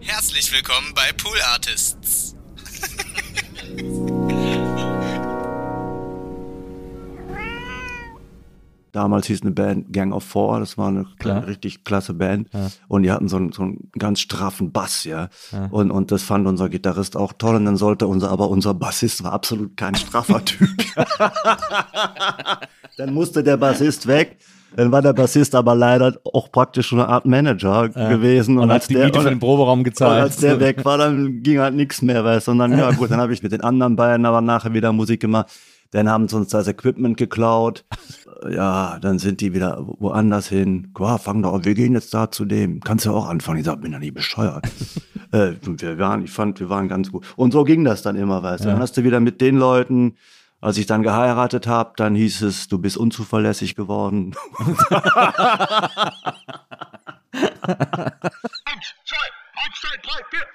Herzlich willkommen bei Pool Artists. Damals hieß eine Band Gang of Four, das war eine Klar. richtig klasse Band. Ja. Und die hatten so einen, so einen ganz straffen Bass, ja. Und, und das fand unser Gitarrist auch toll. Und dann sollte unser, aber unser Bassist war absolut kein straffer Typ. dann musste der Bassist weg. Dann war der Bassist aber leider auch praktisch eine Art Manager gewesen. Und hat die Miete und- für den Proberaum und gezahlt. als der weg war, dann ging halt nichts mehr, weißt du. Und dann, ja gut, dann habe ich mit den anderen beiden aber nachher wieder Musik gemacht. Dann haben sie uns das Equipment geklaut. Ja, dann sind die wieder woanders hin. Ja, fang doch an, wir gehen jetzt da zu dem. Kannst du auch anfangen. Ich sag, bin doch nicht bescheuert. äh, und wir waren, ich fand, wir waren ganz gut. Und so ging das dann immer, weißt du. Dann hast du wieder mit den Leuten, als ich dann geheiratet habe, dann hieß es, du bist unzuverlässig geworden. Eins, zwei, eins, zwei, drei, vier.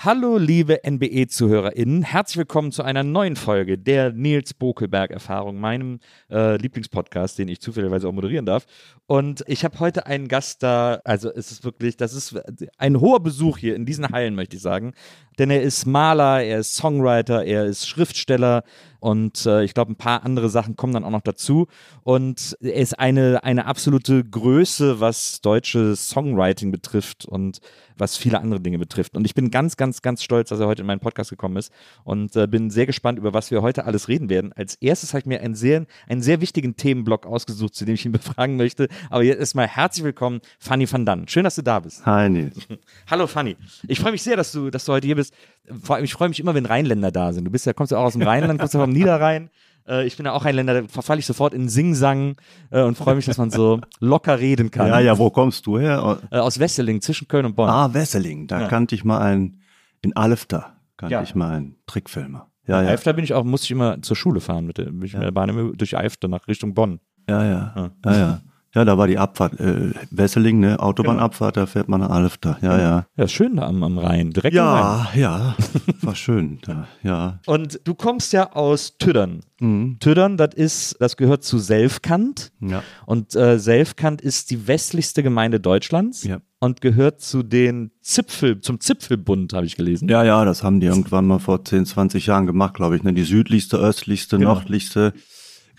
Hallo, liebe NBE-ZuhörerInnen. Herzlich willkommen zu einer neuen Folge der Nils Bokelberg-Erfahrung, meinem äh, Lieblingspodcast, den ich zufälligerweise auch moderieren darf. Und ich habe heute einen Gast da, also es ist wirklich, das ist ein hoher Besuch hier in diesen Hallen, möchte ich sagen. Denn er ist Maler, er ist Songwriter, er ist Schriftsteller und äh, ich glaube, ein paar andere Sachen kommen dann auch noch dazu. Und er ist eine, eine absolute Größe, was deutsches Songwriting betrifft und was viele andere Dinge betrifft. Und ich bin ganz, ganz, ganz stolz, dass er heute in meinen Podcast gekommen ist und äh, bin sehr gespannt, über was wir heute alles reden werden. Als erstes habe ich mir einen sehr, einen sehr wichtigen Themenblock ausgesucht, zu dem ich ihn befragen möchte. Aber jetzt erstmal herzlich willkommen, Fanny van Dann. Schön, dass du da bist. Hi, Nils. Hallo Fanny. Ich freue mich sehr, dass du, dass du heute hier bist. Vor allem, ich freue mich immer, wenn Rheinländer da sind. Du bist ja, kommst ja auch aus dem Rheinland, kommst ja vom Niederrhein. Äh, ich bin ja auch Rheinländer, da verfalle ich sofort in Singsang äh, und freue mich, dass man so locker reden kann. Ja, ja, wo kommst du her? Äh, aus Wesseling, zwischen Köln und Bonn. Ah, Wesseling, da Ja. kannte ich mal einen, in Alfter kannte Ja. ich mal einen Trickfilmer. Ja, ja, Eifter bin ich auch, musste ich immer zur Schule fahren mit der, bin ich mit der Bahn immer durch Eifter nach Richtung Bonn. ja, ja, ja, ja. Ja, da war die Abfahrt, äh, Wesseling, ne, Autobahnabfahrt, da fährt man nach Alfter, ja, ja. Ja, schön da am, am Rhein, direkt am Rhein. Ja, ja, war schön, da, ja. Und du kommst ja aus Tüddern. Mhm. Tüddern, das ist, das gehört zu Selfkant. Ja. Und äh, Selfkant ist die westlichste Gemeinde Deutschlands Ja. und gehört zu den Zipfel, zum Zipfelbund, habe ich gelesen. Ja, ja, das haben die irgendwann mal vor 10, 20 Jahren gemacht, glaube ich, ne, die südlichste, östlichste, Genau. nördlichste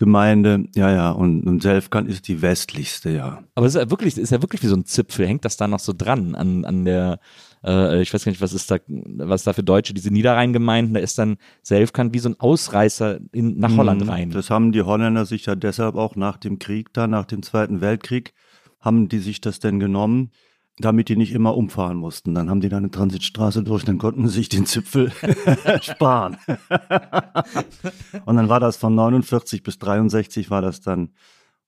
Gemeinde, ja, ja, und, und Selfkant ist die westlichste, ja. Aber es ist ja wirklich, ist ja wirklich wie so ein Zipfel, hängt das da noch so dran an, an der, äh, ich weiß gar nicht, was ist da, was da für Deutsche, diese Niederrheingemeinden, da ist dann Selfkant wie so ein Ausreißer in, nach Holland rein. Mhm. Das haben die Holländer sich ja deshalb auch nach dem Krieg, da nach dem Zweiten Weltkrieg, haben die sich das denn genommen, damit die nicht immer umfahren mussten. Dann haben die da eine Transitstraße durch, dann konnten sie sich den Zipfel sparen. Und dann war das von 49 bis 63 war das dann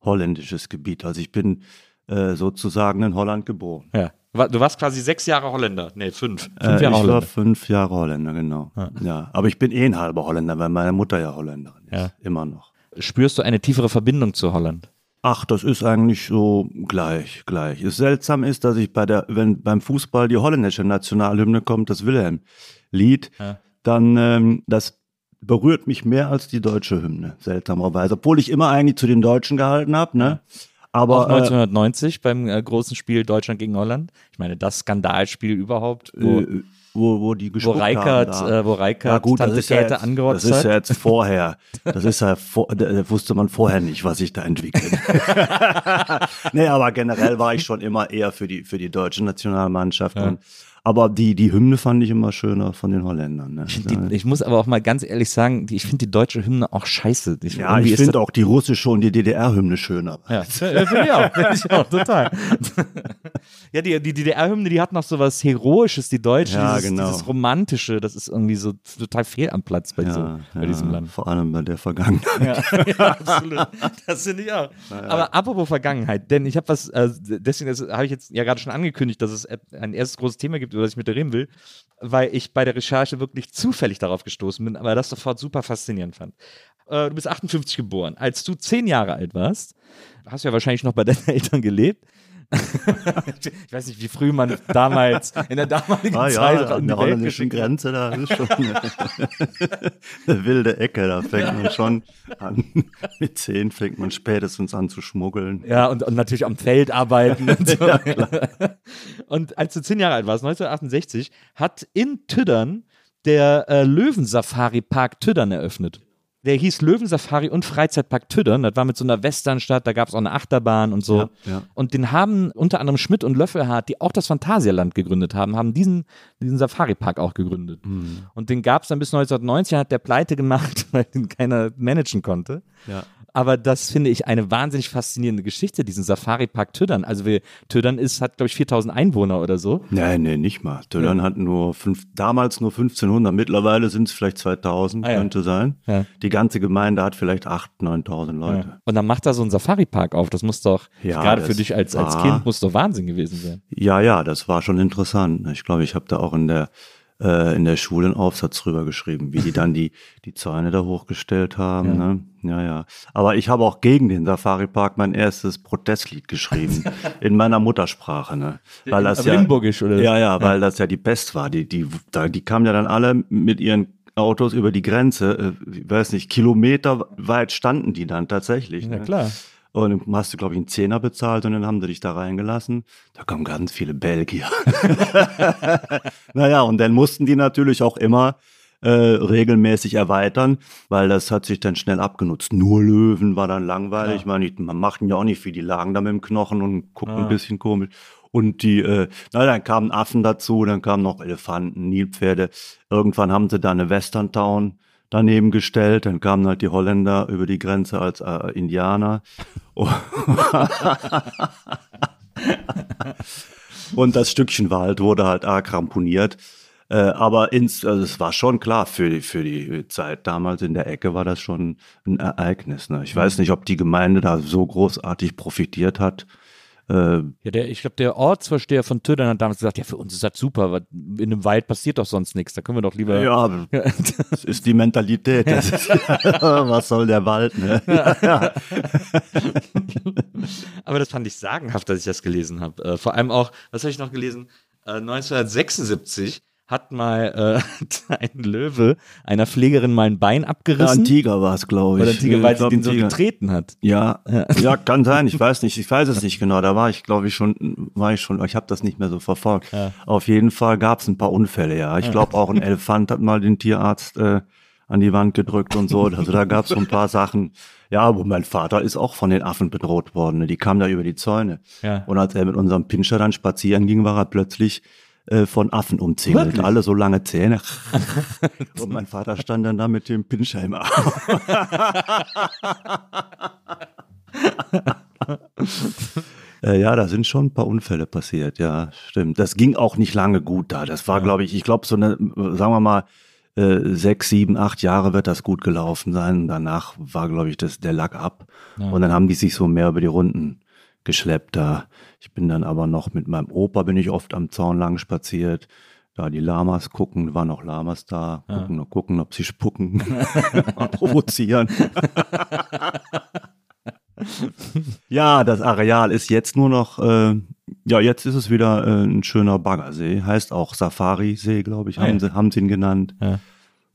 holländisches Gebiet. Also ich bin äh, sozusagen in Holland geboren. Ja. Du warst quasi sechs Jahre Holländer. Nee, fünf. Fünf Äh, Jahre ich war Holländer. fünf Jahre Holländer, genau. Ja. aber ich bin eh ein halber Holländer, weil meine Mutter ja Holländerin ist. Ja. Immer noch. Spürst du eine tiefere Verbindung zu Holland? Ach, das ist eigentlich so gleich, gleich. Es seltsam ist, dass ich bei der, wenn beim Fußball die holländische Nationalhymne kommt, das Wilhelm-Lied, Ja. dann ähm, das berührt mich mehr als die deutsche Hymne, seltsamerweise. Obwohl ich immer eigentlich zu den Deutschen gehalten habe, ne? Aber Auch 1990 beim äh, großen Spiel Deutschland gegen Holland. Ich meine, das Skandalspiel überhaupt, äh, wo, wo die wo gespuckt Reikert, haben. da. äh, wo Reikert Ja gut, das ist ja, jetzt, angerotzt das ist ja jetzt vorher. Das ist ja vor, da wusste man vorher nicht, was sich da entwickelt. nee, aber generell war ich schon immer eher für die für die deutsche Nationalmannschaft. Und, aber die die Hymne fand ich immer schöner von den Holländern. Ne? Die, ich muss aber auch mal ganz ehrlich sagen, die, ich finde die deutsche Hymne auch scheiße. Ich, ja, ich finde auch die russische und die DDR-Hymne schöner. Ja, ja finde ich auch, finde ich auch, total. ja, die, die DDR-Hymne, die hat noch so was Heroisches, die Deutsche, Ja, dieses, genau. dieses Romantische, das ist irgendwie so total fehl am Platz bei, so, bei diesem Land. Vor allem bei der Vergangenheit. Ja, ja absolut. Das finde ich auch. Aber apropos Vergangenheit, denn ich habe was, äh, deswegen habe ich jetzt ja gerade schon angekündigt, dass es ein erstes großes Thema gibt, über das ich mit dir reden will, weil ich bei der Recherche wirklich zufällig darauf gestoßen bin, aber das sofort super faszinierend fand. Äh, du bist 58 geboren. Als du zehn Jahre alt warst, hast du ja wahrscheinlich noch bei deinen Eltern gelebt. ich weiß nicht, wie früh man damals, in der damaligen Ah Zeit ja, an der holländischen. Grenze, da ist schon eine, wilde Ecke. Da fängt man schon an. Mit zehn fängt man spätestens an zu schmuggeln. Ja, und, und natürlich am Feld arbeiten und so. und als du zehn Jahre alt warst, 1968, hat in Tüddern der äh, Löwensafari-Park Tüddern eröffnet. Der hieß Löwensafari und Freizeitpark Tüddern. Das war mit so einer Westernstadt, da gab es auch eine Achterbahn und so. Ja, ja. Und den haben unter anderem Schmidt und Löffelhardt, die auch das Phantasialand gegründet haben, haben diesen, diesen Safari-Park auch gegründet. Mhm. Und den gab es dann bis 1990, hat der pleite gemacht, weil den keiner managen konnte. Ja. Aber das finde ich eine wahnsinnig faszinierende Geschichte, diesen Safari-Park Tüddern. Also wir, Tüddern ist, hat, glaube ich, 4000 Einwohner oder so. Nein, nee, nicht mal. Töllern hat nur fünf, damals nur 1500, mittlerweile sind es vielleicht 2000, Ah ja. könnte sein. Ja. Die ganze Gemeinde hat vielleicht 8.000, 9.000 Leute. Und dann macht er so einen Safari-Park auf. Das muss doch, Ja, gerade für dich als, als war- Kind, muss doch Wahnsinn gewesen sein. Ja, ja, das war schon interessant. Ich glaube, ich habe da auch in der äh, in der Schule einen Aufsatz drüber geschrieben, wie die dann die die Zäune da hochgestellt haben. Ja. Ne? Ja, ja. Aber ich habe auch gegen den Safari Park mein erstes Protestlied geschrieben in meiner Muttersprache, ne? Weil das ja Limburgisch, oder? Ja, ja, weil das ja die Pest war. Die die da, die kamen ja dann alle mit ihren Autos über die Grenze, äh, weiß nicht, Kilometer weit standen die dann tatsächlich. Ja, ne? klar. Und dann hast du, glaube ich, einen Zehner bezahlt und dann haben sie dich da reingelassen. Da kommen ganz viele Belgier. naja, und dann mussten die natürlich auch immer äh, regelmäßig erweitern, weil das hat sich dann schnell abgenutzt. Nur Löwen war dann langweilig. Ich meine, die- man machten ja auch nicht viel. Die lagen da mit dem Knochen und guckten Ah. ein bisschen komisch. Und die, äh, na, dann kamen Affen dazu, dann kamen noch Elefanten, Nilpferde. Irgendwann haben sie da eine Western Town daneben gestellt. Dann kamen halt die Holländer über die Grenze als äh, Indianer. Und das Stückchen Wald wurde halt arg ramponiert. Äh, aber ins, also es war schon klar, für die, für die Zeit damals in der Ecke war das schon ein Ereignis. Ne? Ich weiß nicht, ob die Gemeinde da so großartig profitiert hat. Äh, Ja, der, ich glaube, der Ortsvorsteher von Tüddern hat damals gesagt, ja, für uns ist das super, weil in einem Wald passiert doch sonst nichts, da können wir doch lieber... ja, das ist die Mentalität. Ist, was soll der Wald? Ne? Ja, Aber das fand ich sagenhaft, dass ich das gelesen habe. Äh, vor allem auch, was habe ich noch gelesen? Äh, 1976 hat mal äh, ein Löwe einer Pflegerin mal ein Bein Ja, abgerissen. ein Tiger war es, glaube ich. oder ein Tiger, weil sie den so Tiger. getreten hat. Ja, ja, kann sein. Ich weiß nicht. Ich weiß es nicht genau. Da war ich, glaube ich, schon, war ich schon, ich habe das nicht mehr so verfolgt. Ja. Auf jeden Fall gab es ein paar Unfälle, ja. Ich glaube auch ein Elefant hat mal den Tierarzt äh, an die Wand gedrückt und so. Also da gab es so ein paar Sachen. Ja, aber mein Vater ist auch von den Affen bedroht worden. Ne? Die kamen da über die Zäune. Ja. Und als er mit unserem Pinscher dann spazieren ging, war er plötzlich äh, von Affen umzingelt. Wirklich? Alle so lange Zähne. und mein Vater stand dann da mit dem Pinscher im Arm. Äh, ja, da sind schon ein paar Unfälle passiert, ja, stimmt. Das ging auch nicht lange gut da. Das war, glaube ich, ich glaube, so eine, sagen wir mal, äh, sechs, sieben, acht Jahre wird das gut gelaufen sein. Danach war, glaube ich, das, der Lack ab. Und dann haben die sich so mehr über die Runden geschleppt da. Ich bin dann aber noch mit meinem Opa bin ich oft am Zaun lang spaziert. Da die Lamas gucken, waren noch Lamas da, gucken, gucken, ob sie spucken, provozieren. Ja, das Areal ist jetzt nur noch, äh, ja, jetzt ist es wieder äh, ein schöner Baggersee. Heißt auch Safari-See, glaube ich, Ah, haben, ja. sie, haben sie ihn genannt. Ja.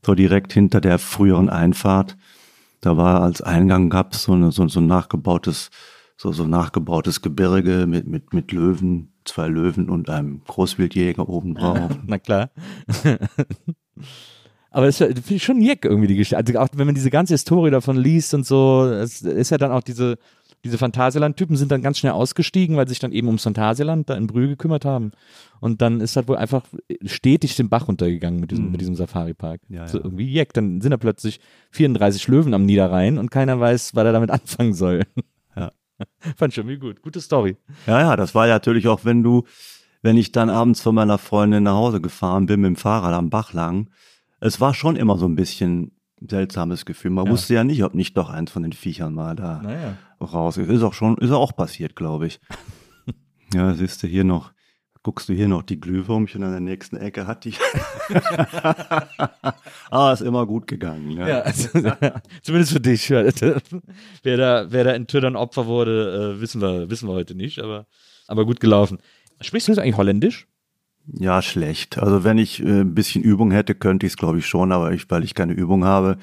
So direkt hinter der früheren Einfahrt. Da war als Eingang gab es so, eine, so, so ein nachgebautes, so, so nachgebautes Gebirge mit, mit, mit Löwen, zwei Löwen und einem Großwildjäger oben drauf. Na klar. Aber das finde ich schon jeck irgendwie die Geschichte. Also auch wenn man diese ganze Historie davon liest und so, es ist ja dann auch diese, diese Phantasialand-Typen sind dann ganz schnell ausgestiegen, weil sie sich dann eben ums Phantasialand da in Brühl gekümmert haben. Und dann ist das wohl einfach stetig den Bach runtergegangen mit diesem, mit diesem Safari-Park. Ja, so ja. irgendwie jeck. Dann sind da plötzlich 34 Löwen am Niederrhein und keiner weiß, was er damit anfangen soll. Fand ich schon irgendwie gut. Gute Story. Ja, ja, das war ja natürlich auch, wenn du, wenn ich dann abends von meiner Freundin nach Hause gefahren bin mit dem Fahrrad am Bach lang, es war schon immer so ein bisschen seltsames Gefühl. Man Ja. wusste ja nicht, ob nicht doch eins von den Viechern mal da Naja. raus ist. Ist auch schon, ist auch passiert, glaube ich. ja, siehst du hier noch, guckst du hier noch die Glühwürmchen an der nächsten Ecke hat die. ah, ist immer gut gegangen. Ja. Ja, also, zumindest für dich. Ja. Wer, da, wer da in Tüdern Opfer wurde, äh, wissen, wir, wissen wir heute nicht, aber Aber gut gelaufen. Sprichst du jetzt eigentlich Holländisch? Ja, schlecht. Also wenn ich äh, ein bisschen Übung hätte, könnte ich es, glaube ich, schon, aber ich, weil ich keine Übung habe.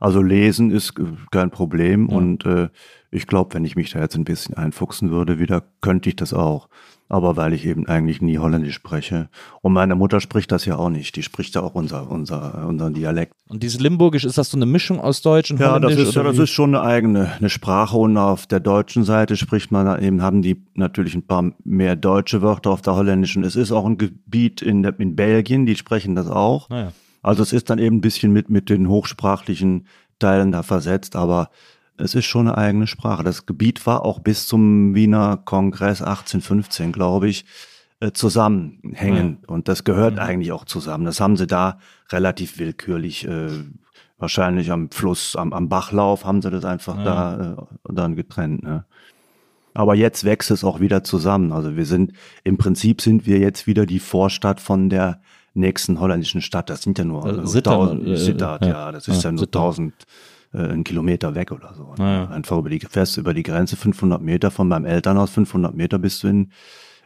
Also lesen ist äh, kein Problem und äh, ich glaube, wenn ich mich da jetzt ein bisschen einfuchsen würde, wieder könnte ich das auch. Aber weil ich eben eigentlich nie Holländisch spreche. Und meine Mutter spricht das ja auch nicht. Die spricht ja auch unser, unser, unseren Dialekt. Und dieses Limburgisch, ist das so eine Mischung aus Deutsch und Ja, das Holländisch? ist, ja, das ist schon eine eigene eine Sprache und auf der deutschen Seite spricht man eben, haben die natürlich ein paar mehr deutsche Wörter auf der holländischen. Es ist auch ein Gebiet in, der, in Belgien, die sprechen das auch. Naja. Also es ist dann eben ein bisschen mit, mit den hochsprachlichen Teilen da versetzt, aber es ist schon eine eigene Sprache. Das Gebiet war auch bis zum Wiener Kongress 1815, glaube ich, äh, zusammenhängend. Und das gehört eigentlich auch zusammen. Das haben sie da relativ willkürlich, äh, wahrscheinlich am Fluss, am, am Bachlauf, haben sie das einfach da äh, dann getrennt. Ne? Aber jetzt wächst es auch wieder zusammen. Also wir sind, im Prinzip sind wir jetzt wieder die Vorstadt von der nächsten holländischen Stadt. Das sind ja nur Also äh, Sittard, äh, Sittard, ja. ja. das ist Ja, ja, nur Sittard. tausend äh, einen Kilometer weg oder so. Ja. Einfach über die, fährst über die Grenze 500 Meter von meinem Elternhaus, 500 Meter bist du in,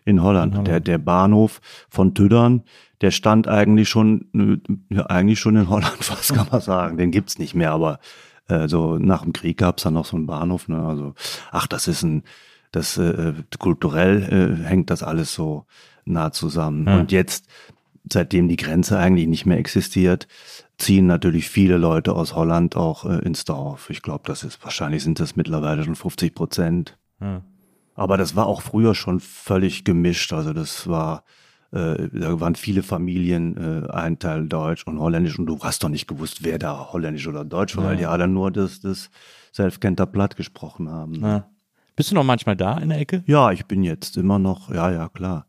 in Holland. Der, der Bahnhof von Tüdern, der stand eigentlich schon, äh, ja, eigentlich schon in Holland, was kann man sagen. Den gibt's nicht mehr, aber äh, so nach dem Krieg gab's dann noch so einen Bahnhof. Ne? Also, ach, das ist ein, das äh, kulturell äh, hängt das alles so nah zusammen. Ja. Und jetzt, seitdem die Grenze eigentlich nicht mehr existiert, ziehen natürlich viele Leute aus Holland auch äh, ins Dorf. Ich glaube, das ist wahrscheinlich sind das mittlerweile schon 50 Prozent. Ja. Aber das war auch früher schon völlig gemischt. Also das war, äh, da waren viele Familien, äh, ein Teil Deutsch und Holländisch und du hast doch nicht gewusst, wer da Holländisch oder Deutsch war, weil die alle nur das, das Selfkenter Platt gesprochen haben. Ja. Bist du noch manchmal da in der Ecke? Ja, ich bin jetzt immer noch, ja, ja, klar.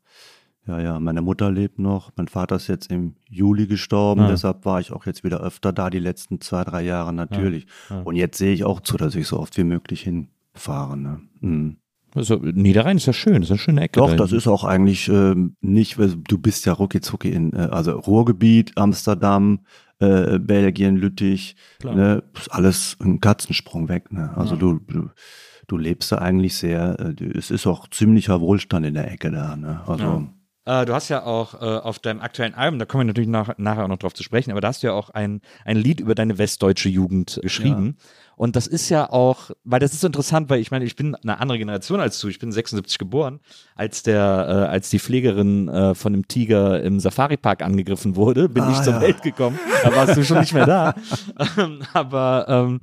Ja, ja, meine Mutter lebt noch, mein Vater ist jetzt im Juli gestorben, Ja. deshalb war ich auch jetzt wieder öfter da, die letzten zwei, drei Jahre natürlich. ja. Und jetzt sehe ich auch zu, dass ich so oft wie möglich hinfahre. Ne? Mhm. Also, Niederrhein ist ja schön, ist eine schöne Ecke. Doch, da das ist auch eigentlich ähm, nicht, du bist ja rucki zucki in, äh, also Ruhrgebiet, Amsterdam, äh, Belgien, Lüttich, Klar. ne, ist alles ein Katzensprung weg. Ne? Also Ja. du, du, du lebst da eigentlich sehr, äh, es ist auch ziemlicher Wohlstand in der Ecke da. Ne? Also Äh, du hast ja auch äh, auf deinem aktuellen Album, da kommen wir natürlich nach, nachher auch noch drauf zu sprechen, aber da hast du ja auch ein, ein Lied über deine westdeutsche Jugend geschrieben. Und das ist ja auch, weil das ist so interessant, weil ich meine, ich bin eine andere Generation als du. Ich bin 76 geboren, als der, äh, als die Pflegerin äh, von dem Tiger im Safari-Park angegriffen wurde, bin Ah, ich zur ja. Welt gekommen. Da warst du schon nicht mehr da. Aber ähm,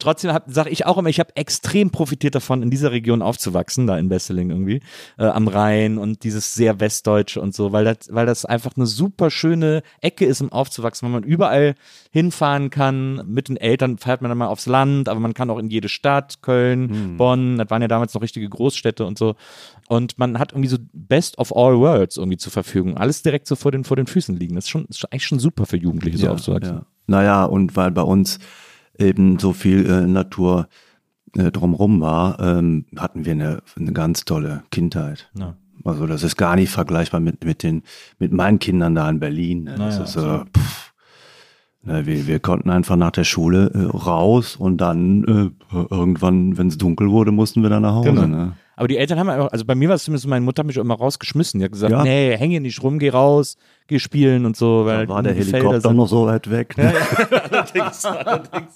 Trotzdem sage ich auch immer, ich habe extrem profitiert davon, in dieser Region aufzuwachsen, da in Besseling irgendwie, äh, am Rhein und dieses sehr Westdeutsche und so, weil das, weil das einfach eine super schöne Ecke ist, um aufzuwachsen, weil man überall hinfahren kann. Mit den Eltern fährt man dann mal aufs Land, aber man kann auch in jede Stadt, Köln, Bonn, das waren ja damals noch richtige Großstädte und so. Und man hat irgendwie so Best of all worlds irgendwie zur Verfügung. Alles direkt so vor den, vor den Füßen liegen. Das ist schon, ist eigentlich schon super für Jugendliche, so aufzuwachsen. Ja. Naja, und weil bei uns eben so viel äh, Natur äh, drumrum war, ähm, hatten wir eine, eine ganz tolle Kindheit. Ja. Also das ist gar nicht vergleichbar mit, mit, den, mit meinen Kindern da in Berlin. Ne? Das Naja, ist, äh, pff, wir, wir konnten einfach nach der Schule äh, raus und dann äh, irgendwann, wenn es dunkel wurde, mussten wir dann nach Hause. Genau. Ne? Aber die Eltern haben einfach, also bei mir war es zumindest, meine Mutter hat mich immer rausgeschmissen. Die hat gesagt, Ja. nee, häng hier nicht rum, geh raus, geh spielen und so. Weil Da war der Helikopter sind- noch so weit weg. Ne? allerdings, allerdings.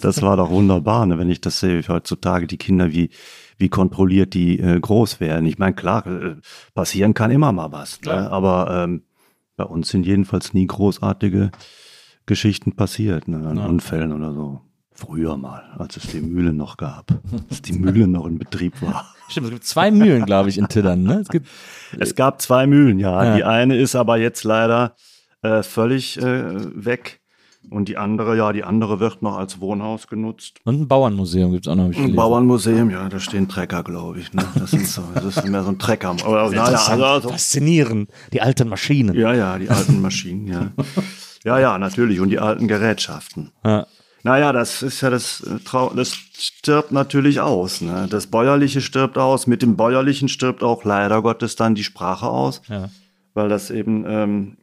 Das war doch wunderbar, ne? wenn ich das sehe, heutzutage die Kinder, wie, wie kontrolliert die äh, groß werden. Ich meine, klar, äh, passieren kann immer mal was, ne? Aber ähm, bei uns sind jedenfalls nie großartige Geschichten passiert, ne? an Ja. Unfällen oder so. Früher mal, als es die Mühle noch gab, als die Mühle noch in Betrieb war. Stimmt, es gibt zwei Mühlen, glaube ich, in Tiddern. Ne? Es gibt, Es gab zwei Mühlen, ja. Ja. Die eine ist aber jetzt leider äh, völlig äh, weg. Und die andere, ja, die andere wird noch als Wohnhaus genutzt. und ein Bauernmuseum gibt es auch noch. Ein. Bauernmuseum, ja, da stehen Trecker, glaube ich. Ne? Das, sind so, das ist mehr so ein Trecker. Aber, naja, also, also, Faszinierend. Die alten Maschinen. ja, ja, die alten Maschinen, ja. Ja, ja, natürlich. Und die alten Gerätschaften. Ja. Naja, das ist ja das äh, Trau das stirbt natürlich aus. Ne? Das Bäuerliche stirbt aus. Mit dem Bäuerlichen stirbt auch leider Gottes dann die Sprache aus, Ja. weil das eben, ähm,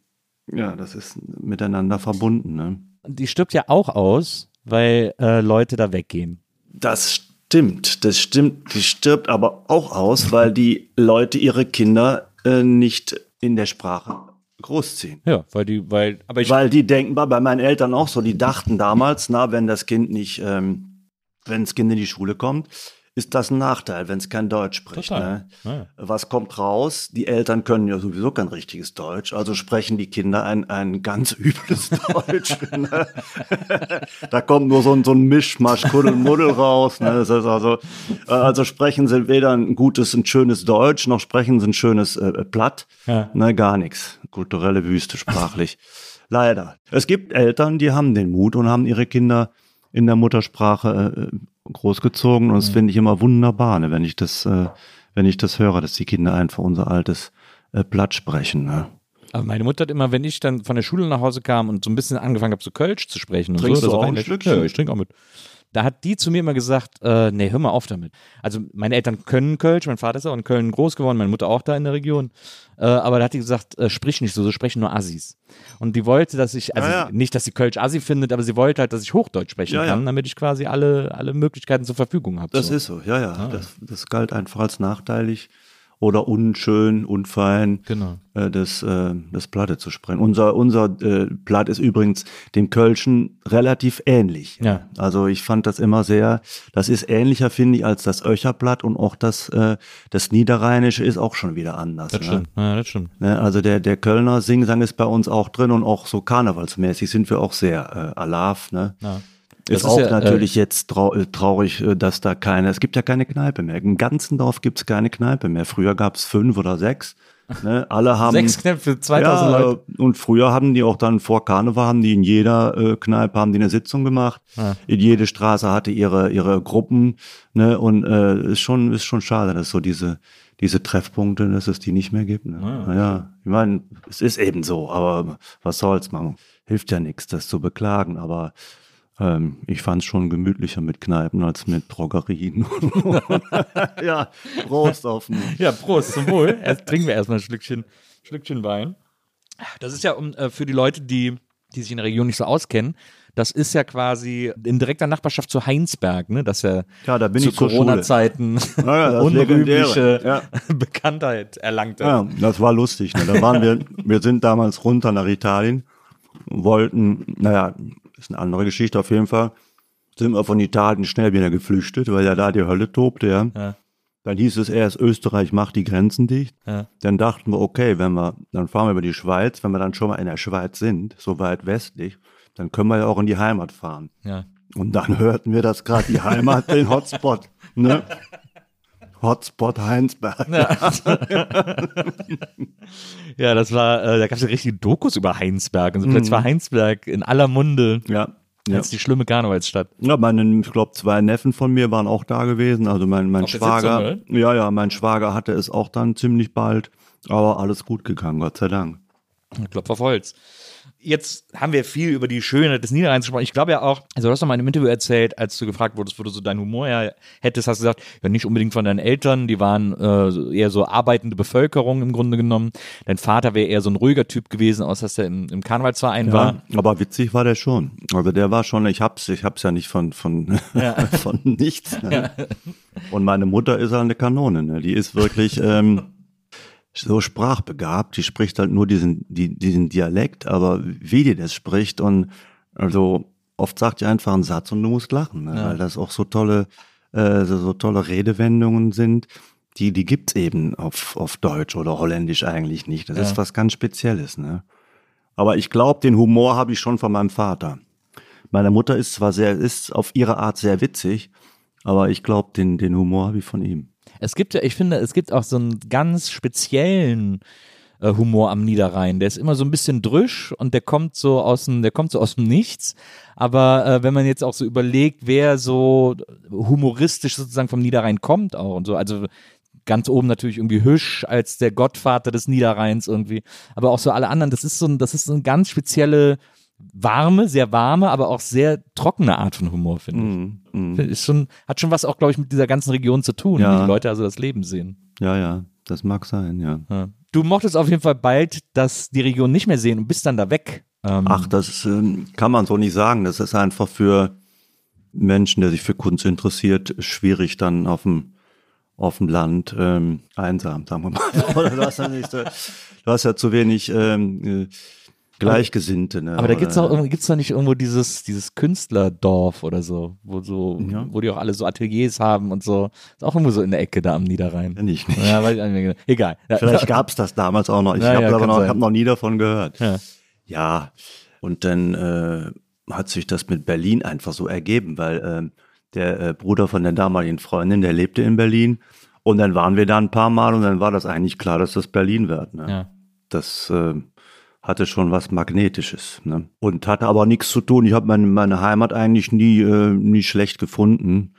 ja, das ist miteinander verbunden. Ne? Die stirbt ja auch aus, weil äh, Leute da weggehen. Das stimmt, das stimmt. Die stirbt aber auch aus, weil die Leute ihre Kinder äh, nicht in der Sprache großziehen. Ja, weil die, weil, aber ich, Weil die denken, bei meinen Eltern auch so, die dachten damals, na, wenn das Kind nicht, ähm, wenn das Kind in die Schule kommt, ist das ein Nachteil, wenn es kein Deutsch spricht. Ne? Ja. Was kommt raus? Die Eltern können ja sowieso kein richtiges Deutsch, also sprechen die Kinder ein, ein ganz übles Deutsch. ne? da kommt nur so ein, so ein Mischmasch, Kuddelmuddel raus. Ne? Also, äh, also sprechen sie weder ein gutes, ein schönes Deutsch, noch sprechen sie ein schönes äh, Platt. Ja. Ne, gar nichts. Kulturelle Wüste sprachlich. Leider. Es gibt Eltern, die haben den Mut und haben ihre Kinder in der Muttersprache äh, großgezogen. Und das finde ich immer wunderbar, ne, wenn ich das, äh, wenn ich das höre, dass die Kinder einfach unser altes äh, Blatt sprechen. Ne? aber meine Mutter hat immer, wenn ich dann von der Schule nach Hause kam und so ein bisschen angefangen habe, so Kölsch zu sprechen und Trinkst so, du auch ein. Stückchen? Ja, ich trinke auch mit. Da hat die zu mir immer gesagt, äh, nee, hör mal auf damit. Also meine Eltern können Kölsch, mein Vater ist auch in Köln groß geworden, meine Mutter auch da in der Region. Äh, aber da hat die gesagt, äh, sprich nicht so, so sprechen nur Assis. Und die wollte, dass ich, also Ja, ja. nicht, dass sie Kölsch Assi findet, aber sie wollte halt, dass ich Hochdeutsch sprechen Ja, kann, damit ich quasi alle, alle Möglichkeiten zur Verfügung habe. Das so. ist so, ja, ja. Das, das galt einfach als nachteilig oder unschön, unfein, Genau. äh, das, äh, das Platte zu sprechen. Unser, unser äh, Platt ist übrigens dem Kölschen relativ ähnlich. Ja. Also ich fand das immer sehr, das ist ähnlicher, finde ich, als das Öcherblatt und auch das, äh, das Niederrheinische ist auch schon wieder anders. Das ne? stimmt. Ja, das stimmt. Ne, also der, der Kölner Singsang ist bei uns auch drin und auch so karnevalsmäßig sind wir auch sehr äh, alav. Ne? Ja. Ist Das ist auch ja, äh, natürlich jetzt äh, traurig, äh, dass da keine, es gibt ja keine Kneipe mehr. Im ganzen Dorf gibt es keine Kneipe mehr. Früher gab es fünf oder sechs. Ne? Alle haben. Sechs Knöpfe, 2000 ja, Leute. äh, Und früher haben die auch dann vor Karneval, haben die in jeder äh, Kneipe haben die eine Sitzung gemacht. Ja. In jede Straße hatte ihre, ihre Gruppen. Ne? Und äh, ist schon, ist schon schade, dass so diese, diese Treffpunkte, dass es die nicht mehr gibt. Ne? Ja. Naja, ich meine, es ist eben so, aber was soll's, man hilft ja nichts, das zu beklagen, aber ähm, ich fand es schon gemütlicher mit Kneipen als mit Drogerien. ja, Prost auf mich. Ja, Prost, zum Wohl. Erst trinken wir erstmal ein Schlückchen, Schlückchen Wein. Das ist ja um, äh, für die Leute, die, die sich in der Region nicht so auskennen, das ist ja quasi in direkter Nachbarschaft zu Heinsberg, ne? Das ja, Ja, da bin zu. Corona-Zeiten Ja, ja, das unrühmliche. Ja. Bekanntheit erlangt hat. Ja, das war lustig. Ne? Da waren wir, wir sind damals runter nach Italien, wollten, naja, ist eine andere Geschichte auf jeden Fall, sind wir von Italien schnell wieder geflüchtet, weil ja da die Hölle tobte, ja. Ja. Dann hieß es erst, Österreich macht die Grenzen dicht. Ja. Dann dachten wir, okay, wenn wir, dann fahren wir über die Schweiz, wenn wir dann schon mal in der Schweiz sind, so weit westlich, dann können wir ja auch in die Heimat fahren. Ja. Und dann hörten wir, dass gerade die Heimat den Hotspot, ne? Hotspot Heinsberg. ja, das war, äh, da gab es ja richtige Dokus über Heinsberg. Und so Mhm. plötzlich war Heinsberg in aller Munde Ja. Ja. als die schlimme Karnevalsstadt. Ja, meine, ich glaube, zwei Neffen von mir waren auch da gewesen. Also mein, mein Auf Schwager. Sitzung, ja, ja, mein Schwager hatte es auch dann ziemlich bald. Aber alles gut gegangen, Gott sei Dank. Klopf auf Holz. Jetzt haben wir viel über die Schönheit des Niederrheins gesprochen. Ich glaube ja auch, also du hast doch mal in einem Interview erzählt, als du gefragt wurdest, wo du so deinen Humor her hättest, hast du gesagt, ja nicht unbedingt von deinen Eltern, die waren äh, eher so arbeitende Bevölkerung im Grunde genommen. Dein Vater wäre eher so ein ruhiger Typ gewesen, außer dass er im, im Karnevalsverein war. Ja, aber witzig war der schon. Also der war schon, ich hab's, ich hab's ja nicht von, von, von nichts. Ne? Und meine Mutter ist halt eine Kanone, ne? Die ist wirklich ähm, so sprachbegabt, die spricht halt nur diesen, die, diesen Dialekt, aber wie die das spricht und also oft sagt die einfach einen Satz und du musst lachen, ne? weil das auch so tolle, äh, so, so tolle Redewendungen sind. Die, die gibt's eben auf, auf Deutsch oder Holländisch eigentlich nicht. Das Ja. ist was ganz Spezielles, ne? Aber ich glaube, den Humor habe ich schon von meinem Vater. Meine Mutter ist zwar sehr, ist auf ihre Art sehr witzig, aber ich glaube, den, den Humor habe ich von ihm. Es gibt ja, ich finde, es gibt auch so einen ganz speziellen äh, Humor am Niederrhein. Der ist immer so ein bisschen drüsch und der kommt so aus dem, der kommt so aus dem Nichts. Aber äh, wenn man jetzt auch so überlegt, wer so humoristisch sozusagen vom Niederrhein kommt auch und so, also ganz oben natürlich irgendwie Hüsch als der Gottvater des Niederrheins irgendwie, aber auch so alle anderen, das ist so ein, das ist so eine ganz spezielle warme, sehr warme, aber auch sehr trockene Art von Humor, finde ich. Ist schon, hat schon was auch, glaube ich, mit dieser ganzen Region zu tun, Ja. wie die Leute also das Leben sehen. Ja, ja, das mag sein, ja. Ja. Du mochtest auf jeden Fall bald das, die Region nicht mehr sehen und bist dann da weg. Ähm, Ach, das ähm, kann man so nicht sagen. Das ist einfach für, Menschen, der sich für Kunst interessiert, schwierig dann auf dem auf dem Land ähm, einsam, sagen wir mal. Du, hast ja nicht, du hast ja zu wenig ähm, äh, Gleichgesinnte. Ne? Aber da gibt's irgendwie, gibt's doch nicht irgendwo dieses, dieses Künstlerdorf oder so, wo so, Ja. wo die auch alle so Ateliers haben und so. Ist auch irgendwo so in der Ecke da am Niederrhein. Kenn ich nicht. Ja, ich nicht. Egal. Ja. Vielleicht gab's das damals auch noch. Ich Ja, habe ja, aber noch, hab noch nie davon gehört. Ja. Ja, und dann äh, hat sich das mit Berlin einfach so ergeben, weil ähm, der äh, Bruder von der damaligen Freundin, der lebte in Berlin. Und dann waren wir da ein paar Mal und dann war das eigentlich klar, dass das Berlin wird. Ne? Ja. Das äh, hatte schon was Magnetisches. Ne? Und hatte aber nichts zu tun. Ich habe meine, meine Heimat eigentlich nie, äh, nie schlecht gefunden.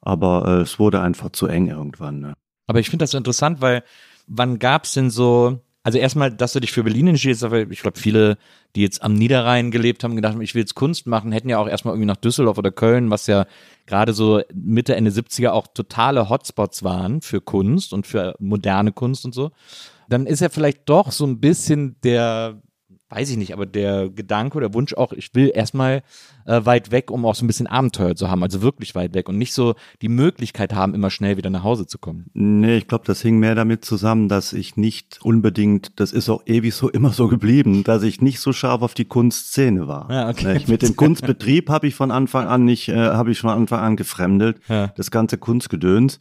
Aber äh, es wurde einfach zu eng irgendwann. Ne? Aber ich finde das interessant, weil wann gab's denn so, also erstmal, dass du dich für Berlin entschiedest, aber ich glaube, viele, die jetzt am Niederrhein gelebt haben, gedacht haben, ich will jetzt Kunst machen, hätten ja auch erstmal irgendwie nach Düsseldorf oder Köln, was ja gerade so Mitte, Ende 70er auch totale Hotspots waren für Kunst und für moderne Kunst und so. Dann ist ja vielleicht doch so ein bisschen der, weiß ich nicht, aber der Gedanke oder Wunsch auch, ich will erstmal äh, weit weg, um auch so ein bisschen Abenteuer zu haben, also wirklich weit weg und nicht so die Möglichkeit haben, immer schnell wieder nach Hause zu kommen. Nee, ich glaube, das hing mehr damit zusammen, dass ich nicht unbedingt, das ist auch ewig so immer so geblieben, dass ich nicht so scharf auf die Kunstszene war. Ja, okay. Ich, mit dem Kunstbetrieb habe ich von Anfang an nicht, äh, habe ich von Anfang an gefremdelt, Ja. das ganze Kunstgedöns.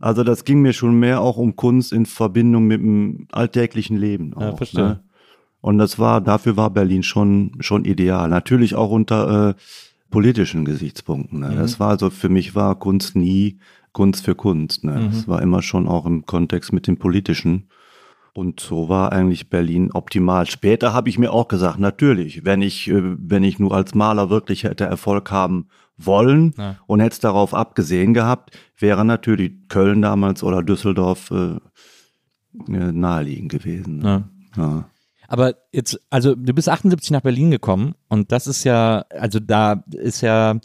Also das ging mir schon mehr auch um Kunst in Verbindung mit dem alltäglichen Leben. Auch, Ja, verstehe. Ne? Und das war, dafür war Berlin schon, schon ideal. Natürlich auch unter äh, politischen Gesichtspunkten. Ne? Mhm. Das war also, für mich war Kunst nie Kunst für Kunst. Ne? Mhm. Das war immer schon auch im Kontext mit dem Politischen. Und so war eigentlich Berlin optimal. Später habe ich mir auch gesagt, natürlich, wenn ich, äh, wenn ich nur als Maler wirklich hätte Erfolg haben wollen Ja. und hätte es darauf abgesehen gehabt, wäre natürlich Köln damals oder Düsseldorf äh, äh, naheliegend gewesen. Ne? Ja. Aber jetzt, also du bist 78 nach Berlin gekommen und das ist ja, also da ist ja,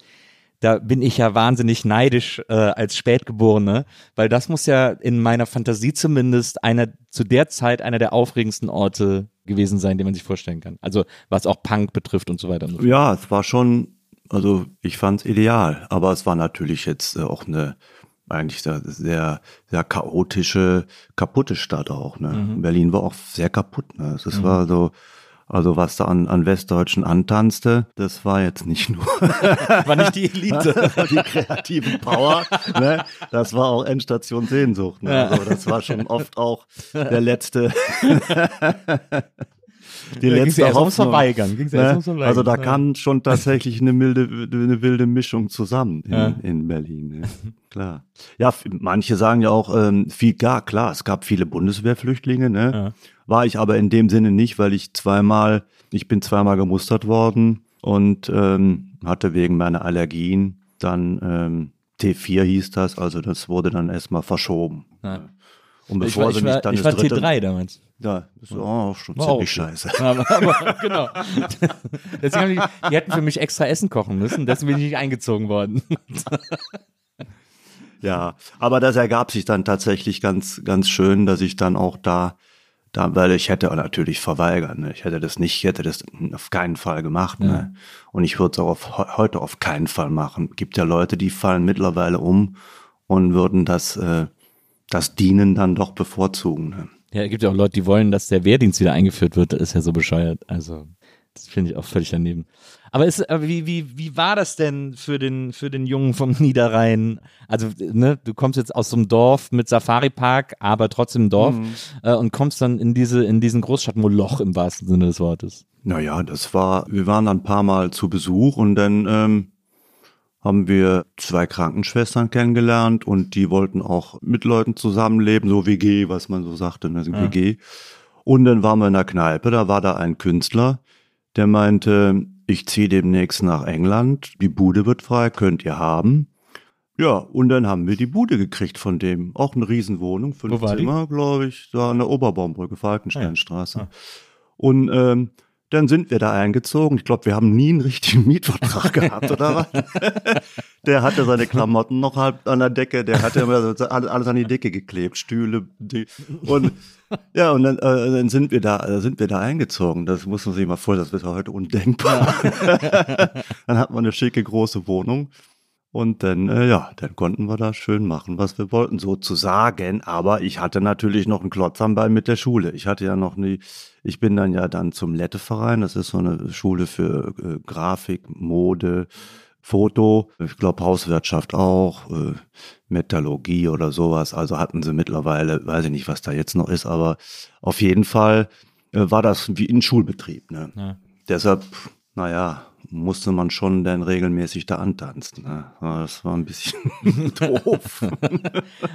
da bin ich ja wahnsinnig neidisch äh, als Spätgeborene, weil das muss ja in meiner Fantasie zumindest einer zu der Zeit einer der aufregendsten Orte gewesen sein, den man sich vorstellen kann. Also was auch Punk betrifft und so weiter. Ja, es war schon, also ich fand es ideal, aber es war natürlich jetzt äh, auch eine eigentlich sehr, sehr, sehr chaotische, kaputte Stadt auch. Ne? Mhm. Berlin war auch sehr kaputt. Ne? Es war so, also was da an, an Westdeutschen antanzte, das war jetzt nicht nur War nicht die Elite. die kreative Power, ne? das war auch Endstation Sehnsucht. Ne? Also das war schon oft auch der letzte, die Da ging's ja Hoffnung. Verweigern. Ja Ne? Verweigern. Also da Ja. kam schon tatsächlich eine milde, eine wilde Mischung zusammen in, Ja. in Berlin. Klar. Ja, manche sagen ja auch ähm, viel, gar klar, es gab viele Bundeswehrflüchtlinge, ne? War ich aber in dem Sinne nicht, weil ich zweimal, ich bin zweimal gemustert worden und ähm, hatte wegen meiner Allergien dann ähm, T4 hieß das, also das wurde dann erstmal verschoben. Ja. Und Ich bevor war, sie ich war, dann ich das war dritte, T3 damals. Ja, das ist auch schon War auch ziemlich okay. scheiße. Aber, aber genau. Deswegen haben die, die hätten für mich extra Essen kochen müssen, deswegen bin ich nicht eingezogen worden. Ja, aber das ergab sich dann tatsächlich ganz, ganz schön, dass ich dann auch da, da, weil ich hätte natürlich verweigert, ne? ich hätte das nicht, ich hätte das auf keinen Fall gemacht, ne? Und ich würde es auch auf, he- heute auf keinen Fall machen. Gibt ja Leute, die fallen mittlerweile um und würden das, äh, das Dienen dann doch bevorzugen. Ne? Ja, es gibt ja auch Leute, die wollen, dass der Wehrdienst wieder eingeführt wird. Das ist ja so bescheuert. Also, das finde ich auch völlig daneben. Aber ist, wie, wie, wie war das denn für den, für den Jungen vom Niederrhein? Also, ne, du kommst jetzt aus so einem Dorf mit Safari-Park, aber trotzdem Dorf, äh, und kommst dann in diese, in diesen Großstadtmoloch im wahrsten Sinne des Wortes. Naja, das war, wir waren dann ein paar Mal zu Besuch und dann ähm, haben wir zwei Krankenschwestern kennengelernt und die wollten auch mit Leuten zusammenleben, so WG, was man so sagte, ne, WG. Und dann waren wir in der Kneipe, da war da ein Künstler, der meinte, ich ziehe demnächst nach England, die Bude wird frei, könnt ihr haben. Ja, und dann haben wir die Bude gekriegt von dem. Auch eine Riesenwohnung, fünf? Zimmer, glaube ich, da an der Oberbaumbrücke, Falkensteinstraße. Und ähm, dann sind wir da eingezogen. Ich glaube, wir haben nie einen richtigen Mietvertrag gehabt, oder was? Der hatte seine Klamotten noch halb an der Decke, der hatte alles an die Decke geklebt, Stühle. Die, und ja, und dann, äh, dann sind wir da, äh, sind wir da eingezogen. Das muss man sich mal vorstellen, das wäre heute undenkbar. dann hat man eine schicke große Wohnung. Und dann, äh, ja, dann konnten wir da schön machen, was wir wollten, sozusagen. Aber ich hatte natürlich noch einen Klotz am Bein mit der Schule. Ich hatte ja noch nie, ich bin dann ja dann zum Letteverein. Das ist so eine Schule für äh, Grafik, Mode, Foto, ich glaube Hauswirtschaft auch, äh, Metallurgie oder sowas. Also hatten sie mittlerweile, weiß ich nicht, was da jetzt noch ist, aber auf jeden Fall äh, war das wie ein Schulbetrieb. Ne? Ja. Deshalb, naja, musste man schon dann regelmäßig da antanzen. Ne? Das war ein bisschen doof.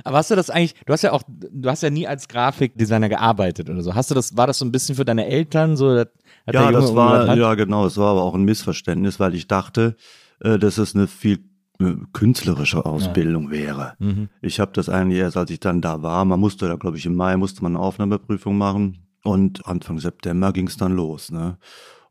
Aber hast du das eigentlich, du hast ja auch, du hast ja nie als Grafikdesigner gearbeitet oder so. Hast du das, war das so ein bisschen für deine Eltern so? Ja, das war, ja genau, es war aber auch ein Missverständnis, weil ich dachte, äh, dass es eine viel äh, künstlerische Ausbildung wäre. Mhm. Ich habe das eigentlich erst, als ich dann da war, man musste da, glaube ich, im Mai musste man eine Aufnahmeprüfung machen und Anfang September ging es dann los. Ne?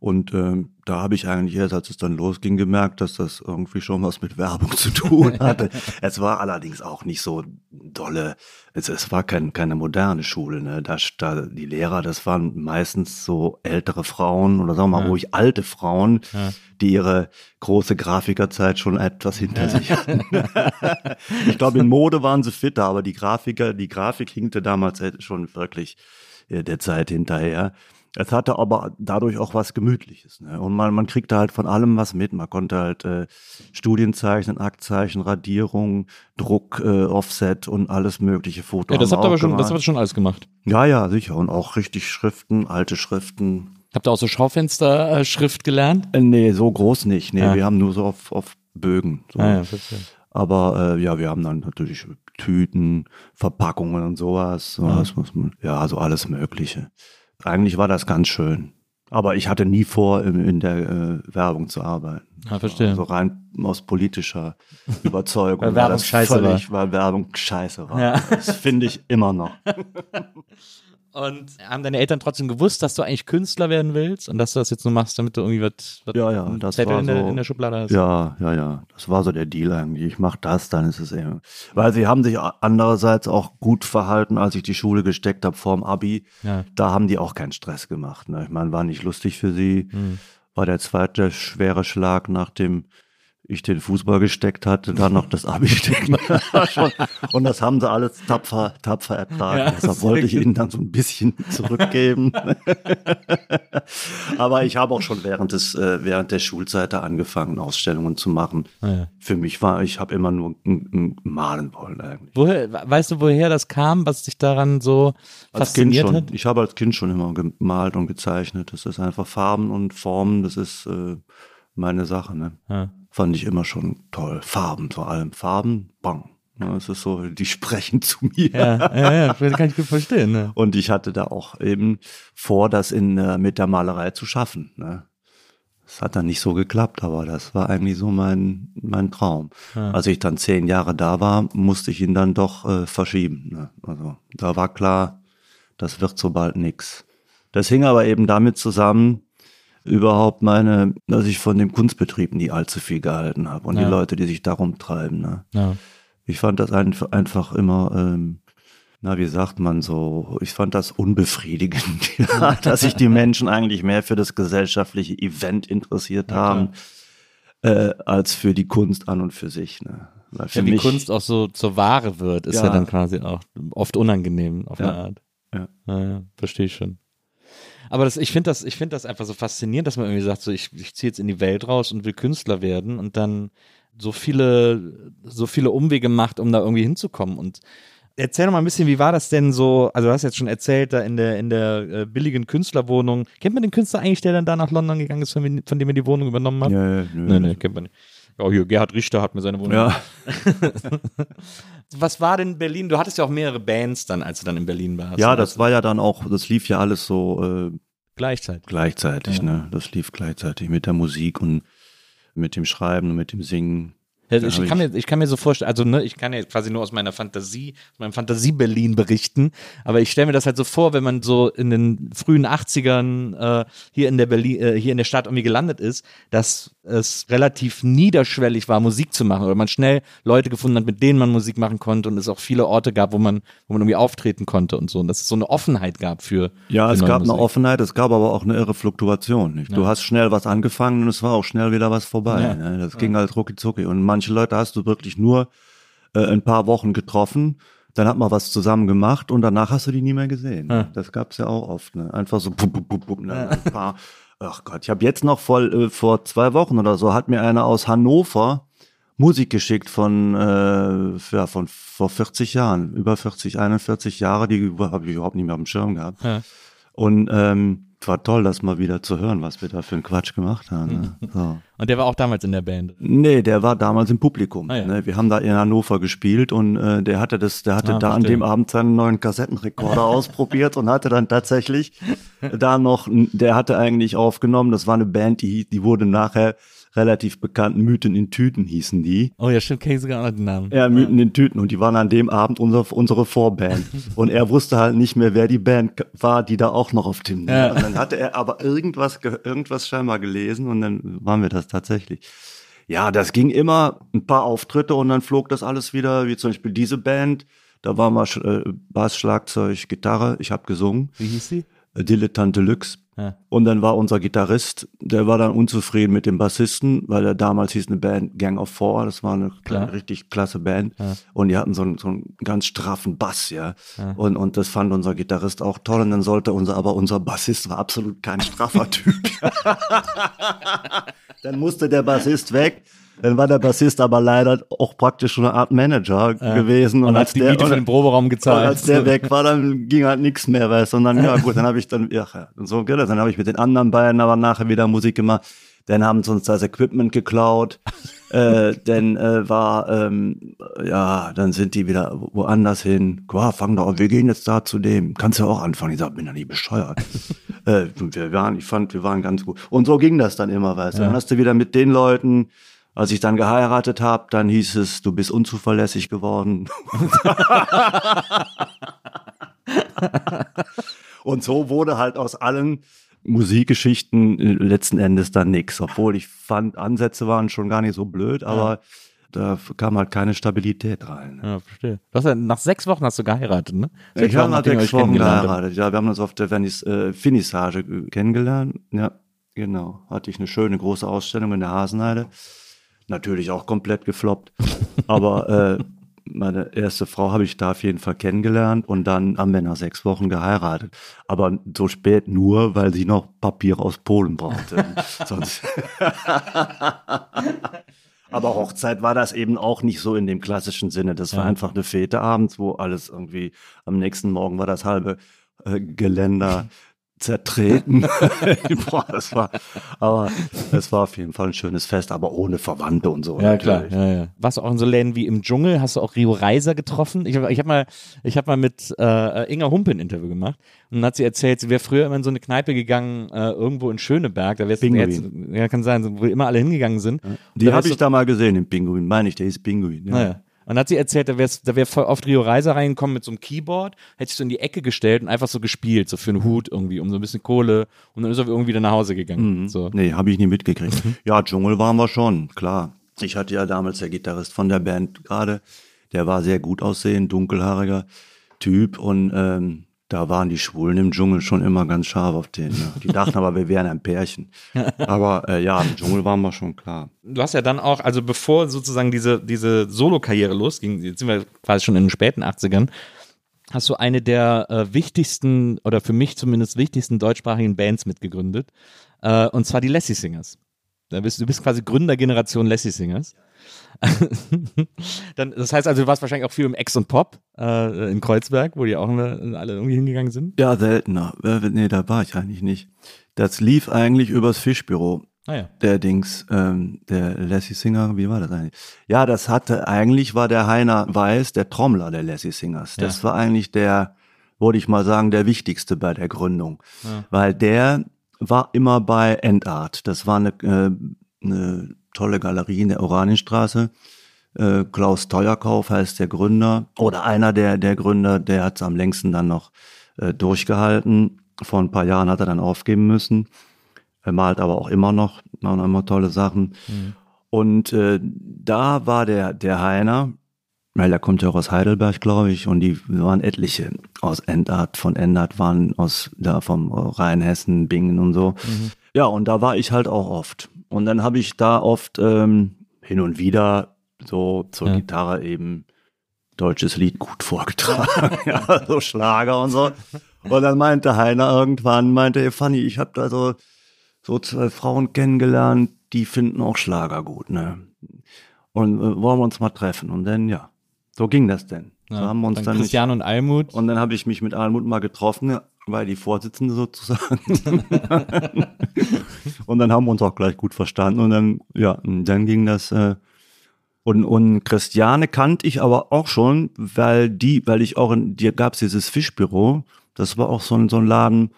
Und ähm, da habe ich eigentlich erst, als es dann losging, gemerkt, dass das irgendwie schon was mit Werbung zu tun hatte. es war allerdings auch nicht so dolle. Es, es war kein, keine moderne Schule. Ne? Da, da, die Lehrer, das waren meistens so ältere Frauen oder sagen wir mal Ja. ruhig alte Frauen, Ja. die ihre große Grafikerzeit schon etwas hinter sich hatten. ich glaube, in Mode waren sie fitter, aber die Grafiker, die Grafik hinkte damals halt schon wirklich äh, der Zeit hinterher. Es hatte aber dadurch auch was Gemütliches. Ne? Und man, man kriegte halt von allem was mit. Man konnte halt äh, Studien zeichnen, Aktzeichen, Radierung, Druck, äh, Offset und alles mögliche Foto. Ja, das habt ihr aber schon, das habt ihr schon alles gemacht. Ja, ja, sicher. Und auch richtig Schriften, alte Schriften. Habt ihr auch so Schaufensterschrift gelernt? Äh, nee, so groß nicht. Nee, Ja. wir haben nur so auf, auf Bögen. So. Ah, ja. Aber äh, ja, wir haben dann natürlich Tüten, Verpackungen und sowas. So, das muss man, ja, so alles Mögliche. Eigentlich war das ganz schön. Aber ich hatte nie vor, in, der äh, Werbung zu arbeiten. Ah, verstehe. Also rein aus politischer Überzeugung. Weil war Werbung das scheiße völlig, Weil Werbung scheiße war. Ja. Das finde ich immer noch. Und haben deine Eltern trotzdem gewusst, dass du eigentlich Künstler werden willst und dass du das jetzt nur machst, damit du irgendwie was, was Ja, ja, das Zettel war in, der, so- in der Schublade hast? Ja, ja, ja. Das war so der Deal eigentlich. Ich mach das, dann ist es eben. Weil sie haben sich andererseits auch gut verhalten, als ich die Schule gesteckt habe vorm Abi. Ja. Da haben die auch keinen Stress gemacht. Ne? Ich meine, war nicht lustig für sie. Hm. War der zweite schwere Schlag, nachdem ich den Fußball gesteckt hatte, dann noch das Abi stecken. Und das haben sie alles tapfer, tapfer ertragen. Ja, Deshalb wollte ich ihnen dann so ein bisschen zurückgeben. Aber ich habe auch schon während des äh, während der Schulzeit da angefangen, Ausstellungen zu machen. Ah, ja. Für mich war, ich habe immer nur malen wollen eigentlich. Woher, weißt du, woher das kam, was dich daran so Als Kind fasziniert schon. hat? Ich habe als Kind schon immer gemalt und gezeichnet. Das ist einfach Farben und Formen. Das ist äh, meine Sache. Ne? Ja. Fand ich immer schon toll. Farben, vor allem Farben, bang. Ne, Es ist so, die sprechen zu mir. Ja, ja, ja, das kann ich gut verstehen. Ne? Und ich hatte da auch eben vor, das in, äh, mit der Malerei zu schaffen. Ne? Das hat dann nicht so geklappt, aber das war eigentlich so mein, mein Traum. Ja. Als ich dann zehn Jahre da war, musste ich ihn dann doch äh, verschieben. Ne? Also da war klar, das wird so bald nix. Das hing aber eben damit zusammen, überhaupt meine, dass ich von dem Kunstbetrieb nie allzu viel gehalten habe und Ja. die Leute, die sich darum treiben. Ne? Ja. Ich fand das einf- einfach immer, ähm, na, wie sagt man so, ich fand das unbefriedigend, dass sich die Menschen eigentlich mehr für das gesellschaftliche Event interessiert haben, äh, als für die Kunst an und für sich. Ne? Weil für Ja, wie mich, Kunst auch so zur Ware wird, ist ja, Ja. dann quasi auch oft unangenehm auf Ja. eine Art. Ja. Ja, ja, verstehe ich schon. Aber das, ich finde das, ich finde das einfach so faszinierend, dass man irgendwie sagt, so ich, ich ziehe jetzt in die Welt raus und will Künstler werden und dann so viele, so viele Umwege macht, um da irgendwie hinzukommen. Und erzähl doch mal ein bisschen, wie war das denn so? Also du hast jetzt schon erzählt, da in der in der äh, billigen Künstlerwohnung. Kennt man den Künstler eigentlich, der dann da nach London gegangen ist, von, von dem er die Wohnung übernommen hat? ja, ja, nö. Nee, nee, kennt man nicht. Ja, hier, Gerhard Richter hat mir seine Wohnung. ja, Was war denn Berlin? Du hattest ja auch mehrere Bands dann, als du dann in Berlin warst. ja, das war ja dann auch, das lief ja alles so äh, gleichzeitig. gleichzeitig, Ja. ne? Das lief gleichzeitig mit der Musik und mit dem Schreiben und mit dem Singen. Da ich, kann mir, ich kann mir so vorstellen, also ne, ich kann ja quasi nur aus meiner Fantasie, aus meinem Fantasie-Berlin berichten, aber ich stelle mir das halt so vor, wenn man so in den frühen 80ern äh, hier in der Berlin, äh, hier in der Stadt irgendwie gelandet ist, dass es relativ niederschwellig war, Musik zu machen oder man schnell Leute gefunden hat, mit denen man Musik machen konnte und es auch viele Orte gab, wo man, wo man irgendwie auftreten konnte und so und dass es so eine Offenheit gab für Ja, es gab eine Musik. Offenheit, es gab aber auch eine irre Fluktuation. Nicht? Du hast schnell was angefangen und es war auch schnell wieder was vorbei. Ja. Ne? Das ging halt rucki zucki. Und manche Leute hast du wirklich nur äh, ein paar Wochen getroffen, dann hat man was zusammen gemacht und danach hast du die nie mehr gesehen. Ja. Das gab's ja auch oft. Ne? Einfach so, bup, bup, bup, bup, ne? ein paar. Ach Gott, ich habe jetzt noch voll äh, vor zwei Wochen oder so hat mir einer aus Hannover Musik geschickt von äh, ja, von vor 40 Jahren, über 40, 41 Jahre, die habe ich überhaupt nicht mehr auf dem Schirm gehabt. Ja. Und ähm, war toll, das mal wieder zu hören, was wir da für einen Quatsch gemacht haben. Ne? So. Und der war auch damals in der Band. Nee, der war damals im Publikum. Ah, ja. ne? Wir haben da in Hannover gespielt und äh, der hatte das, der hatte Ah, da an verstehe. dem Abend seinen neuen Kassettenrekorder ausprobiert und hatte dann tatsächlich da noch, der hatte eigentlich aufgenommen, das war eine Band, die, die wurde nachher relativ bekannt, Mythen in Tüten hießen die. Oh ja, stimmt, kenne ich sogar noch den Namen. Ja, Mythen in Tüten und die waren an dem Abend unser, unsere Vorband. Und er wusste halt nicht mehr, wer die Band war, die da auch noch auf dem Ja. Und dann hatte er aber irgendwas, ge- irgendwas scheinbar gelesen und dann waren wir das tatsächlich. Ja, das ging immer ein paar Auftritte und dann flog das alles wieder, wie zum Beispiel diese Band. Da war mal äh, Bass, Schlagzeug, Gitarre. Ich habe gesungen. Wie hieß? Äh, Dilettante Deluxe. Ja. Und dann war unser Gitarrist, der war dann unzufrieden mit dem Bassisten, weil er damals hieß eine Band Gang of Four, das war eine Klar. richtig klasse Band. Ja. Und die hatten so einen, so einen ganz straffen Bass, ja. Und, und das fand unser Gitarrist auch toll. Und dann sollte unser, aber unser Bassist war absolut kein straffer Typ. dann musste der Bassist weg. Dann war der Bassist aber leider auch praktisch schon eine Art Manager gewesen. Und als hat die der- Miete für und- den Proberaum und gezahlt. als der weg war, dann ging halt nichts mehr, weißt du. Und dann, ja gut, dann habe ich dann, ja, ja, und so, gell, dann habe ich mit den anderen beiden aber nachher wieder Musik gemacht. Dann haben sie uns das Equipment geklaut. äh, dann äh, war, ähm, ja, dann sind die wieder woanders hin. Qua, fang doch an, wir gehen jetzt da zu dem. Kannst ja auch anfangen. Ich sag, bin ja nicht bescheuert. äh, und wir waren, ich fand, wir waren ganz gut. Und so ging das dann immer, weißt du. Dann hast du wieder mit den Leuten, als ich dann geheiratet habe, dann hieß es, du bist unzuverlässig geworden. Und so wurde halt aus allen Musikgeschichten äh, letzten Endes dann nix. Obwohl ich fand, Ansätze waren schon gar nicht so blöd, aber da kam halt keine Stabilität rein. ja, verstehe. Du hast ja, nach sechs Wochen hast du geheiratet, ne? Ich habe nach sechs Wochen geheiratet. Ja, wir haben uns auf der Venice, äh, Finissage äh, kennengelernt. Ja, genau. Hatte ich eine schöne große Ausstellung in der Hasenheide. Natürlich auch komplett gefloppt. Aber äh, meine erste Frau habe ich da auf jeden Fall kennengelernt und dann haben wir nach sechs Wochen geheiratet. Aber so spät nur, weil sie noch Papier aus Polen brauchte. Sonst. Aber Hochzeit war das eben auch nicht so in dem klassischen Sinne. Das war Ja. einfach eine Fete abends, wo alles irgendwie am nächsten Morgen war das halbe äh, Geländer zertreten. Boah, das war, aber es war auf jeden Fall ein schönes Fest, aber ohne Verwandte und so. Ja, klar. natürlich. Ja, ja. Warst du auch in so Läden wie im Dschungel? Hast du auch Rio Reiser getroffen? Ich habe ich hab mal, ich hab mal mit äh, Inga Humpe ein Interview gemacht und dann hat sie erzählt, sie wäre früher immer in so eine Kneipe gegangen, äh, irgendwo in Schöneberg. Da wär's, Pinguin. jetzt, ja, kann sein, wo immer alle hingegangen sind. Die Da habe ich da mal gesehen, den Pinguin. Meine ich, der ist Pinguin. Ja. Naja. Und dann hat sie erzählt, da wäre da wär voll oft Rio Reiser reingekommen mit so einem Keyboard, hätte sich so in die Ecke gestellt und einfach so gespielt, so für einen Hut irgendwie, um so ein bisschen Kohle. Und dann ist er irgendwie wieder nach Hause gegangen. So. Nee, habe ich nie mitgekriegt. Ja, Dschungel waren wir schon, klar. Ich hatte ja damals der Gitarrist von der Band gerade, der war sehr gut aussehend, dunkelhaariger Typ und ähm, da waren die Schwulen im Dschungel schon immer ganz scharf auf den. Ne? Die dachten aber, wir wären ein Pärchen. Aber äh, ja, im Dschungel waren wir schon klar. Du hast ja dann auch, also bevor sozusagen diese, diese Solo-Karriere losging, jetzt sind wir quasi schon in den späten 80ern, hast du eine der äh, wichtigsten oder für mich zumindest wichtigsten deutschsprachigen Bands mitgegründet. Äh, und zwar die Lassie Singers. Da bist, du bist quasi Gründergeneration Lassie Singers. Dann, das heißt also, du warst wahrscheinlich auch viel im Ex und Pop äh, in Kreuzberg, wo die auch immer alle irgendwie hingegangen sind. Ja, seltener. Äh, Nee, da war ich eigentlich nicht. Das lief eigentlich übers Fischbüro. Naja. Der Dings, ähm, der Lassie Singer, wie war das eigentlich? Ja, das hatte, eigentlich war der Heiner Weiß der Trommler der Lassie Singers. Das Ja. war eigentlich der, würde ich mal sagen, der wichtigste bei der Gründung. Ja. Weil der war immer bei Endart. Das war eine, äh, eine tolle Galerie in der Oranienstraße. Äh, Klaus Teuerkauf heißt der Gründer oder einer der, der Gründer, der hat es am längsten dann noch äh, durchgehalten. Vor ein paar Jahren hat er dann aufgeben müssen. Er malt aber auch immer noch, machen immer tolle Sachen. Und äh, da war der, der Heiner, weil der kommt ja auch aus Heidelberg, glaube ich, und die waren etliche aus Endart, von Endart waren aus da vom Rheinhessen, Bingen und so. Ja, und da war ich halt auch oft. Und dann habe ich da oft ähm, hin und wieder so zur Ja. Gitarre eben deutsches Lied gut vorgetragen, ja, so Schlager und so. Und dann meinte Heiner irgendwann, meinte, hey Fanny, ich habe da so, so zwei Frauen kennengelernt, die finden auch Schlager gut, ne? Und äh, wollen wir uns mal treffen? Und dann, ja, so ging das denn. So Ja, haben wir uns dann dann nicht, Christian und Almut. und dann habe ich mich mit Almut mal getroffen, weil die Vorsitzende sozusagen. und dann haben wir uns auch gleich gut verstanden. Und dann, ja, und dann ging das. Äh, und, und Christiane kannte ich aber auch schon, weil die, weil ich auch in, dir gab's dieses Fischbüro. Das war auch so ein, so ein Laden,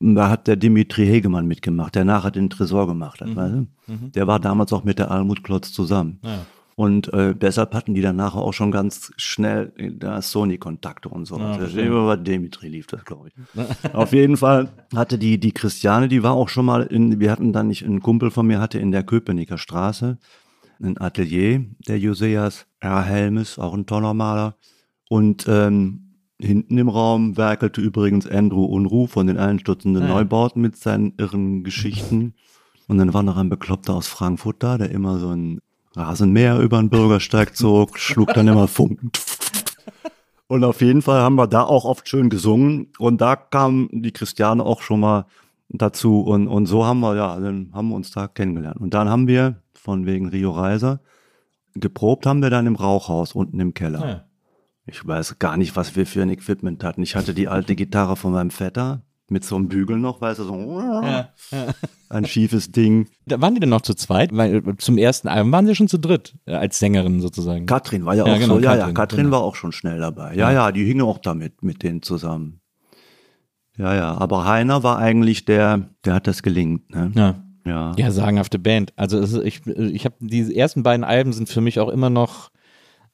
da hat der Dimitri Hegemann mitgemacht, der nachher den Tresor gemacht hat. Weißt du? Der war damals auch mit der Almut Klotz zusammen. Ja. Und äh, deshalb hatten die dann nachher auch schon ganz schnell äh, da Sony-Kontakte und so. Ja, verstehe. über Dimitri lief das, glaube ich. Auf jeden Fall hatte die, die Christiane, die war auch schon mal in, wir hatten dann nicht, ein Kumpel von mir hatte in der Köpenicker Straße ein Atelier, der Joseas R. Helmes, auch ein toller Maler. Und ähm, hinten im Raum werkelte übrigens Andrew Unruh von den einstürzenden Ah, ja. Neubauten mit seinen irren Geschichten. Und dann war noch ein Bekloppter aus Frankfurt da, der immer so ein Rasenmäher über den Bürgersteig zog, schlug dann immer Funken. Und auf jeden Fall haben wir da auch oft schön gesungen. Und da kam die Christiane auch schon mal dazu. Und, und so haben wir, ja, dann haben wir uns da kennengelernt. Und dann haben wir, von wegen Rio Reiser, geprobt haben wir dann im Rauchhaus unten im Keller. Ja. Ich weiß gar nicht, was wir für ein Equipment hatten. Ich hatte die alte Gitarre von meinem Vetter mit so einem Bügel noch, weißt du, so Ja, ja. ein schiefes Ding. Da waren die denn noch zu zweit? Weil äh, zum ersten Album waren sie schon zu dritt, äh, als Sängerin sozusagen. Katrin war ja, Ja, auch genau, so, ja, ja, Katrin, Katrin genau. war auch schon schnell dabei. Ja, ja, die hingen auch damit, mit denen zusammen. Ja, ja, aber Heiner war eigentlich der, der hat das gelingt, ne? ja. Ja. Ja, sagenhafte Band. Also ist, ich, ich habe die ersten beiden Alben sind für mich auch immer noch,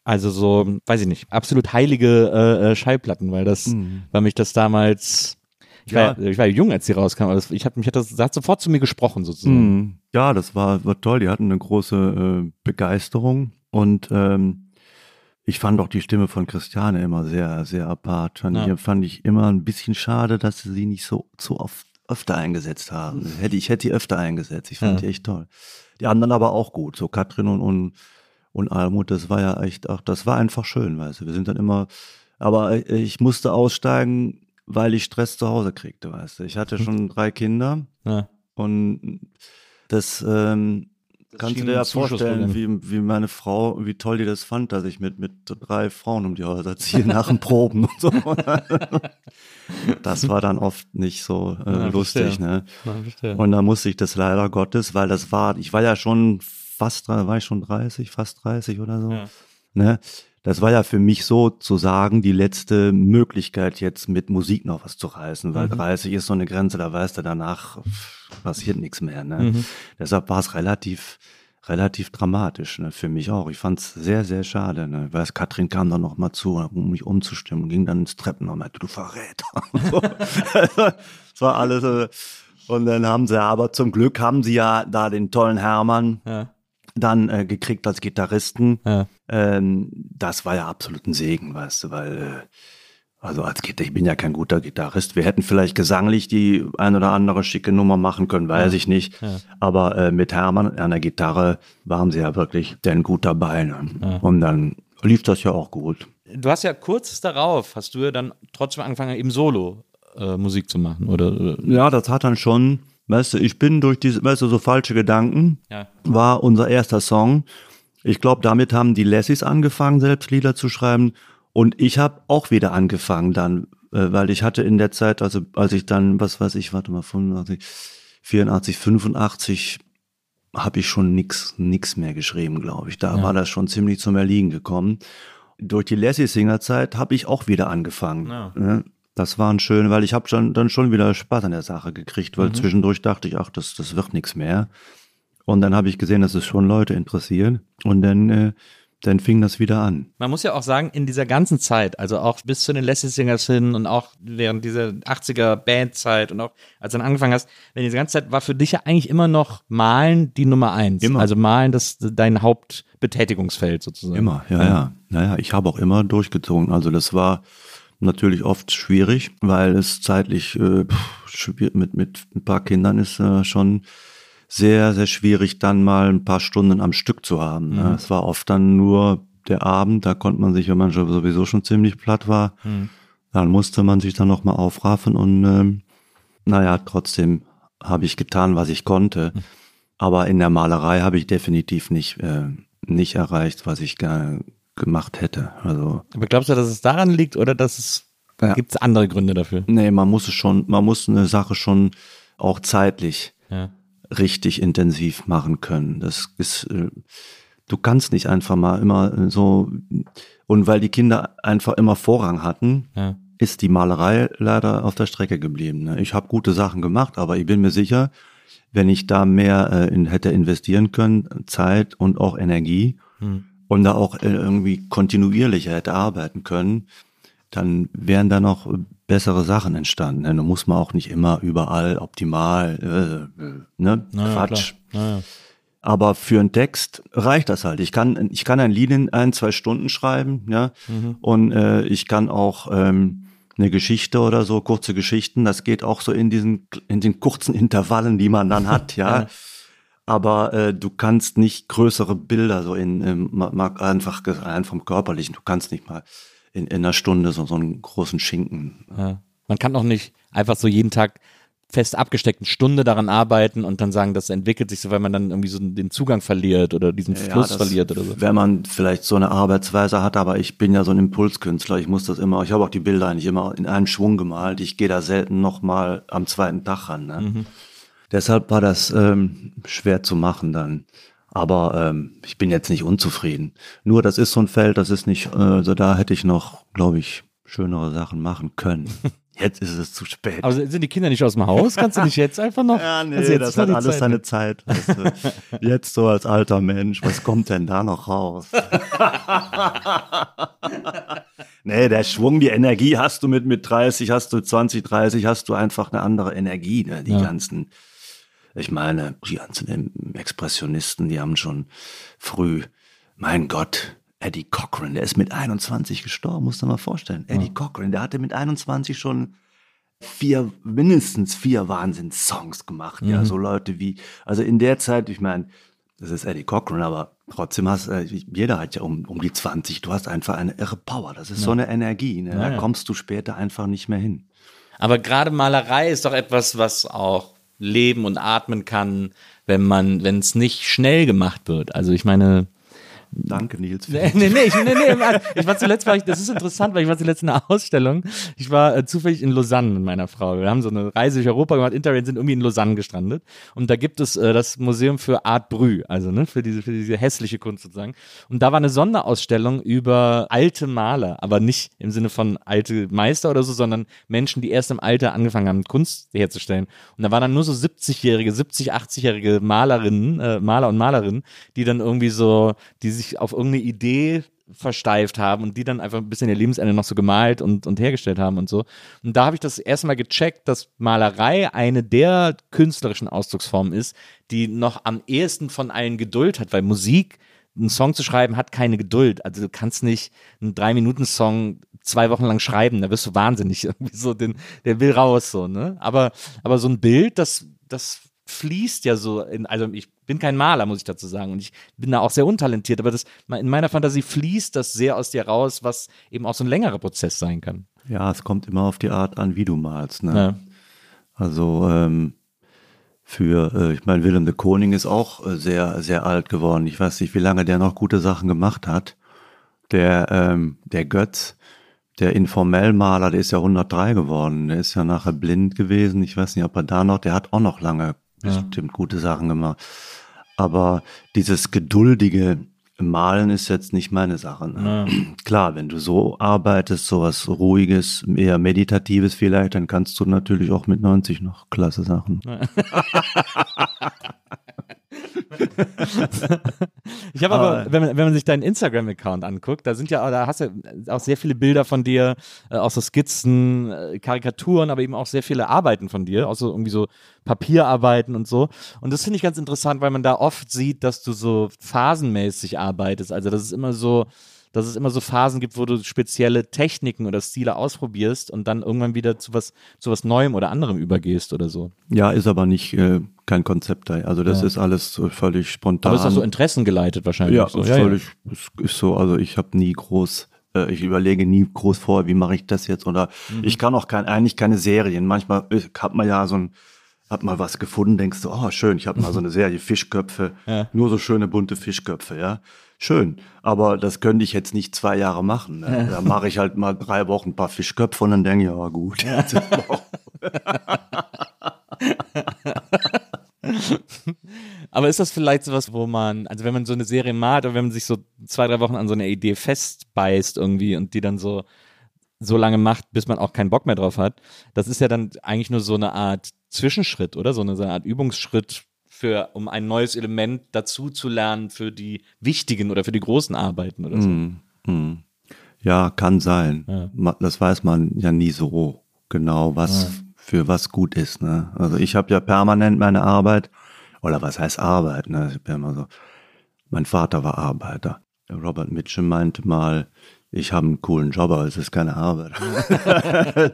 also so, weiß ich nicht, absolut heilige äh, äh, Schallplatten, weil das, weil mich das damals, ich, war, Ja. ja- ich war jung, als sie rauskam, aber das, ich hab, mich hat das, das hat sofort zu mir gesprochen sozusagen. Mhm. Ja, das war, war toll. Die hatten eine große äh, Begeisterung und ähm, ich fand auch die Stimme von Christiane immer sehr, sehr apart. Fand, Ja. ich, fand ich immer ein bisschen schade, dass sie sie nicht so, so oft öfter eingesetzt haben. Hätte, ich hätte die öfter eingesetzt. Ich fand Ja. die echt toll. Die anderen aber auch gut. So Katrin und, und, und Almut, das war ja echt, ach, das war einfach schön, weißt du. Wir sind dann immer, aber äh, ich musste aussteigen, weil ich Stress zu Hause kriegte, weißt du. Ich hatte schon drei Kinder. Ja. Und das ähm, kannst du dir ja vorstellen, wie, wie meine Frau, wie toll die das fand, dass ich mit, mit drei Frauen um die Häuser ziehe nach dem Proben und so. Das war dann oft nicht so äh, Ja, lustig, verstehe. ne? Ja. Und da musste ich das leider Gottes, weil das war, ich war ja schon fast, war ich schon 30, fast 30 oder so. Ja. Ne? Das war ja für mich sozusagen die letzte Möglichkeit, jetzt mit Musik noch was zu reißen, weil 30 ist so eine Grenze, da weißt du, danach passiert nichts mehr. Ne? Mhm. Deshalb war es relativ, relativ dramatisch, ne? für mich auch. Ich fand es sehr, sehr schade. Ne? Ich weiß, Katrin kam dann noch mal zu, um mich umzustimmen, ging dann ins Treppen und meinte, du Verräter. Und so. Es war alles. Äh, und dann haben sie aber zum Glück haben sie ja da den tollen Hermann Ja. dann äh, gekriegt als Gitarristen. Ja. Ähm, das war ja absolut ein Segen, weißt du, weil äh, also als Gitarre, ich bin ja kein guter Gitarrist. Wir hätten vielleicht gesanglich die ein oder andere schicke Nummer machen können, weiß ich nicht. Ja. Aber äh, mit Hermann an der Gitarre waren sie ja wirklich denn gut dabei. Ne? Und dann lief das ja auch gut. Du hast ja kurz darauf, hast du ja dann trotzdem angefangen, eben Solo äh, Musik zu machen, oder? Ja, das hat dann schon, weißt du, ich bin durch diese, weißt du, so falsche Gedanken, Ja. war unser erster Song. Ich glaube, damit haben die Lassies angefangen, selbst Lieder zu schreiben. Und ich habe auch wieder angefangen dann, äh, weil ich hatte in der Zeit, also als ich dann, was weiß ich, warte mal, 85, 84, 85, habe ich schon nix, nix mehr geschrieben, glaube ich. Da Ja. war das schon ziemlich zum Erliegen gekommen. Durch die Lassie-Singer-Zeit habe ich auch wieder angefangen. Ja. Ne? Das waren schön, weil ich habe schon, dann schon wieder Spaß an der Sache gekriegt, weil zwischendurch dachte ich, ach, das, das wird nichts mehr. Und dann habe ich gesehen, dass es schon Leute interessiert. Und dann, äh, dann fing das wieder an. Man muss ja auch sagen, in dieser ganzen Zeit, also auch bis zu den Lassie Singers hin und auch während dieser 80er Bandzeit und auch als du dann angefangen hast, wenn diese ganze Zeit war für dich ja eigentlich immer noch Malen die Nummer eins. Immer. Also Malen das dein Hauptbetätigungsfeld sozusagen. Immer, ja, ja. Naja, ich habe auch immer durchgezogen. Also das war natürlich oft schwierig, weil es zeitlich äh, pff, mit, mit ein paar Kindern ist äh, schon sehr, sehr schwierig, dann mal ein paar Stunden am Stück zu haben. Ne? Mhm. Es war oft dann nur der Abend, da konnte man sich, wenn man sowieso schon ziemlich platt war, Mhm. dann musste man sich dann nochmal aufraffen und ähm, naja, trotzdem habe ich getan, was ich konnte. Aber in der Malerei habe ich definitiv nicht, äh, nicht erreicht, was ich gerne gemacht hätte. Also Aber glaubst du, dass es daran liegt oder dass es Ja. gibt es andere Gründe dafür? nee, man muss es schon, man muss eine Sache schon auch zeitlich Ja. Richtig intensiv machen können. Das ist, äh, du kannst nicht einfach mal immer äh, so, und weil die Kinder einfach immer Vorrang hatten, Ja. ist die Malerei leider auf der Strecke geblieben. ne? Ich habe gute Sachen gemacht, aber ich bin mir sicher, wenn ich da mehr äh, in, hätte investieren können, Zeit und auch Energie Hm. und da auch irgendwie kontinuierlicher hätte arbeiten können, dann wären da noch bessere Sachen entstanden. ne? Da muss man auch nicht immer überall optimal, äh, ne? Na ja, Quatsch. klar. Na ja. Aber für einen Text reicht das halt. Ich kann, ich kann ein Lied in ein, zwei Stunden schreiben, ja. Mhm. Und äh, ich kann auch ähm, eine Geschichte oder so, kurze Geschichten, das geht auch so in diesen, in den kurzen Intervallen, die man dann hat, ja. Ja. Aber äh, du kannst nicht größere Bilder so in, ähm, einfach rein vom Körperlichen, du kannst nicht mal in, in einer Stunde so, so einen großen Schinken. Ja. Man kann auch nicht einfach so jeden Tag fest abgesteckten Stunde daran arbeiten und dann sagen, das entwickelt sich so, weil man dann irgendwie so den Zugang verliert oder diesen Fluss das- verliert oder so. Wenn man vielleicht so eine Arbeitsweise hat, aber ich bin ja so ein Impulskünstler, ich muss das immer, ich habe auch die Bilder eigentlich immer in einen Schwung gemalt, ich gehe da selten noch mal am zweiten Tag ran. Ne? Mhm. Deshalb war das ähm, schwer zu machen dann. Aber ähm, ich bin jetzt nicht unzufrieden. Nur das ist so ein Feld, das ist nicht, äh, also da hätte ich noch, glaube ich, schönere Sachen machen können. Jetzt ist es zu spät. Aber sind die Kinder nicht aus dem Haus? Kannst du nicht jetzt einfach noch? Ja, nee, also jetzt das hat alles Zeit. seine Zeit. Weißt du. Jetzt so als alter Mensch, was kommt denn da noch raus? nee, der Schwung, die Energie hast du mit, mit 30, hast du 20, 30, hast du einfach eine andere Energie. Ne? Die Ja. ganzen, ich meine, die ganzen Expressionisten, die haben schon früh, mein Gott, Eddie Cochran, der ist mit 21 gestorben, musst du dir mal vorstellen. Eddie Cochran, der hatte mit 21 schon vier, mindestens vier Wahnsinnssongs gemacht. Ja, so Leute wie, also in der Zeit, ich meine, das ist Eddie Cochran, aber trotzdem hast äh, jeder hat ja um, um die 20, du hast einfach eine irre Power. Das ist so eine Energie, ne? da ja. kommst du später einfach nicht mehr hin. Aber gerade Malerei ist doch etwas, was auch leben und atmen kann, wenn man, wenn es nicht schnell gemacht wird. Also ich meine, Danke, Nils. Nee, nee, nee, ich, nee, nee, ich war zuletzt, war ich, das ist interessant, weil ich war zuletzt in einer Ausstellung. Ich war äh, zufällig in Lausanne mit meiner Frau. Wir haben so eine Reise durch Europa gemacht, Interrail sind irgendwie in Lausanne gestrandet. Und da gibt es äh, das Museum für Art Brü, also ne, für diese, für diese hässliche Kunst sozusagen. Und da war eine Sonderausstellung über alte Maler, aber nicht im Sinne von alte Meister oder so, sondern Menschen, die erst im Alter angefangen haben, Kunst herzustellen. Und da waren dann nur so 70-jährige, 70, 80-jährige Malerinnen, äh, Maler und Malerinnen, die dann irgendwie so, die sich auf irgendeine Idee versteift haben und die dann einfach ein bisschen ihr Lebensende noch so gemalt und, und hergestellt haben und so. Und da habe ich das erstmal gecheckt, dass Malerei eine der künstlerischen Ausdrucksformen ist, die noch am ehesten von allen Geduld hat, weil Musik, einen Song zu schreiben, hat keine Geduld. Also du kannst nicht einen Drei-Minuten-Song zwei Wochen lang schreiben, da wirst du wahnsinnig. Irgendwie so, den, der will raus, so, ne? Aber, aber so ein Bild, das, das fließt ja so in, also ich bin kein Maler, muss ich dazu sagen, und ich bin da auch sehr untalentiert, aber das, in meiner Fantasie fließt das sehr aus dir raus, was eben auch so ein längerer Prozess sein kann. Ja, es kommt immer auf die Art an, wie du malst. Ne? Ja. Also ähm, für, äh, ich meine, Willem de Koning ist auch äh, sehr, sehr alt geworden. Ich weiß nicht, wie lange der noch gute Sachen gemacht hat. Der, ähm, der Götz, der Informellmaler, der ist ja 103 geworden. Der ist ja nachher blind gewesen. Ich weiß nicht, ob er da noch, der hat auch noch lange bestimmt gute Sachen gemacht. Aber dieses geduldige Malen ist jetzt nicht meine Sache. Ne? Klar, wenn du so arbeitest, sowas ruhiges, eher meditatives vielleicht, dann kannst du natürlich auch mit 90 noch klasse Sachen. Ich habe aber, wenn man, wenn man sich deinen Instagram-Account anguckt, da sind ja, da hast du auch sehr viele Bilder von dir, äh, auch so Skizzen, äh, Karikaturen, aber eben auch sehr viele Arbeiten von dir, auch so irgendwie so Papierarbeiten und so. Und das finde ich ganz interessant, weil man da oft sieht, dass du so phasenmäßig arbeitest. Also das ist immer so, dass es immer so Phasen gibt, wo du spezielle Techniken oder Stile ausprobierst und dann irgendwann wieder zu was, zu was Neuem oder anderem übergehst oder so. Ja, ist aber nicht äh, kein Konzept da. Also das Ja. ist alles so völlig spontan. Aber ist auch so interessengeleitet wahrscheinlich. Ja, so. ist völlig ist, ist so. Also ich habe nie groß, äh, ich überlege nie groß vor, wie mache ich das jetzt oder Mhm. ich kann auch kein, eigentlich keine Serien. Manchmal äh, hat man ja so ein, hat mal was gefunden, denkst du, oh schön, ich habe mal so eine Serie Fischköpfe, Ja. nur so schöne bunte Fischköpfe, ja. Schön, aber das könnte ich jetzt nicht zwei Jahre machen. Ne? Da mache ich halt mal drei Wochen ein paar Fischköpfe und dann denke ich, ja gut. auch- Aber ist das vielleicht sowas, wo man, also wenn man so eine Serie malt oder wenn man sich so zwei, drei Wochen an so eine Idee festbeißt irgendwie und die dann so, so lange macht, bis man auch keinen Bock mehr drauf hat, das ist ja dann eigentlich nur so eine Art Zwischenschritt, oder? So eine, so eine Art Übungsschritt für, um ein neues Element dazu zu lernen für die wichtigen oder für die großen Arbeiten oder so. Hm, hm. Ja, kann sein. Ja. Das weiß man ja nie so genau, was für was gut ist. Ne? Also ich habe ja permanent meine Arbeit, oder was heißt Arbeit? Ne? Ich ja immer so, mein Vater war Arbeiter. Robert Mitchum meinte mal, ich habe einen coolen Job, aber es ist keine Arbeit.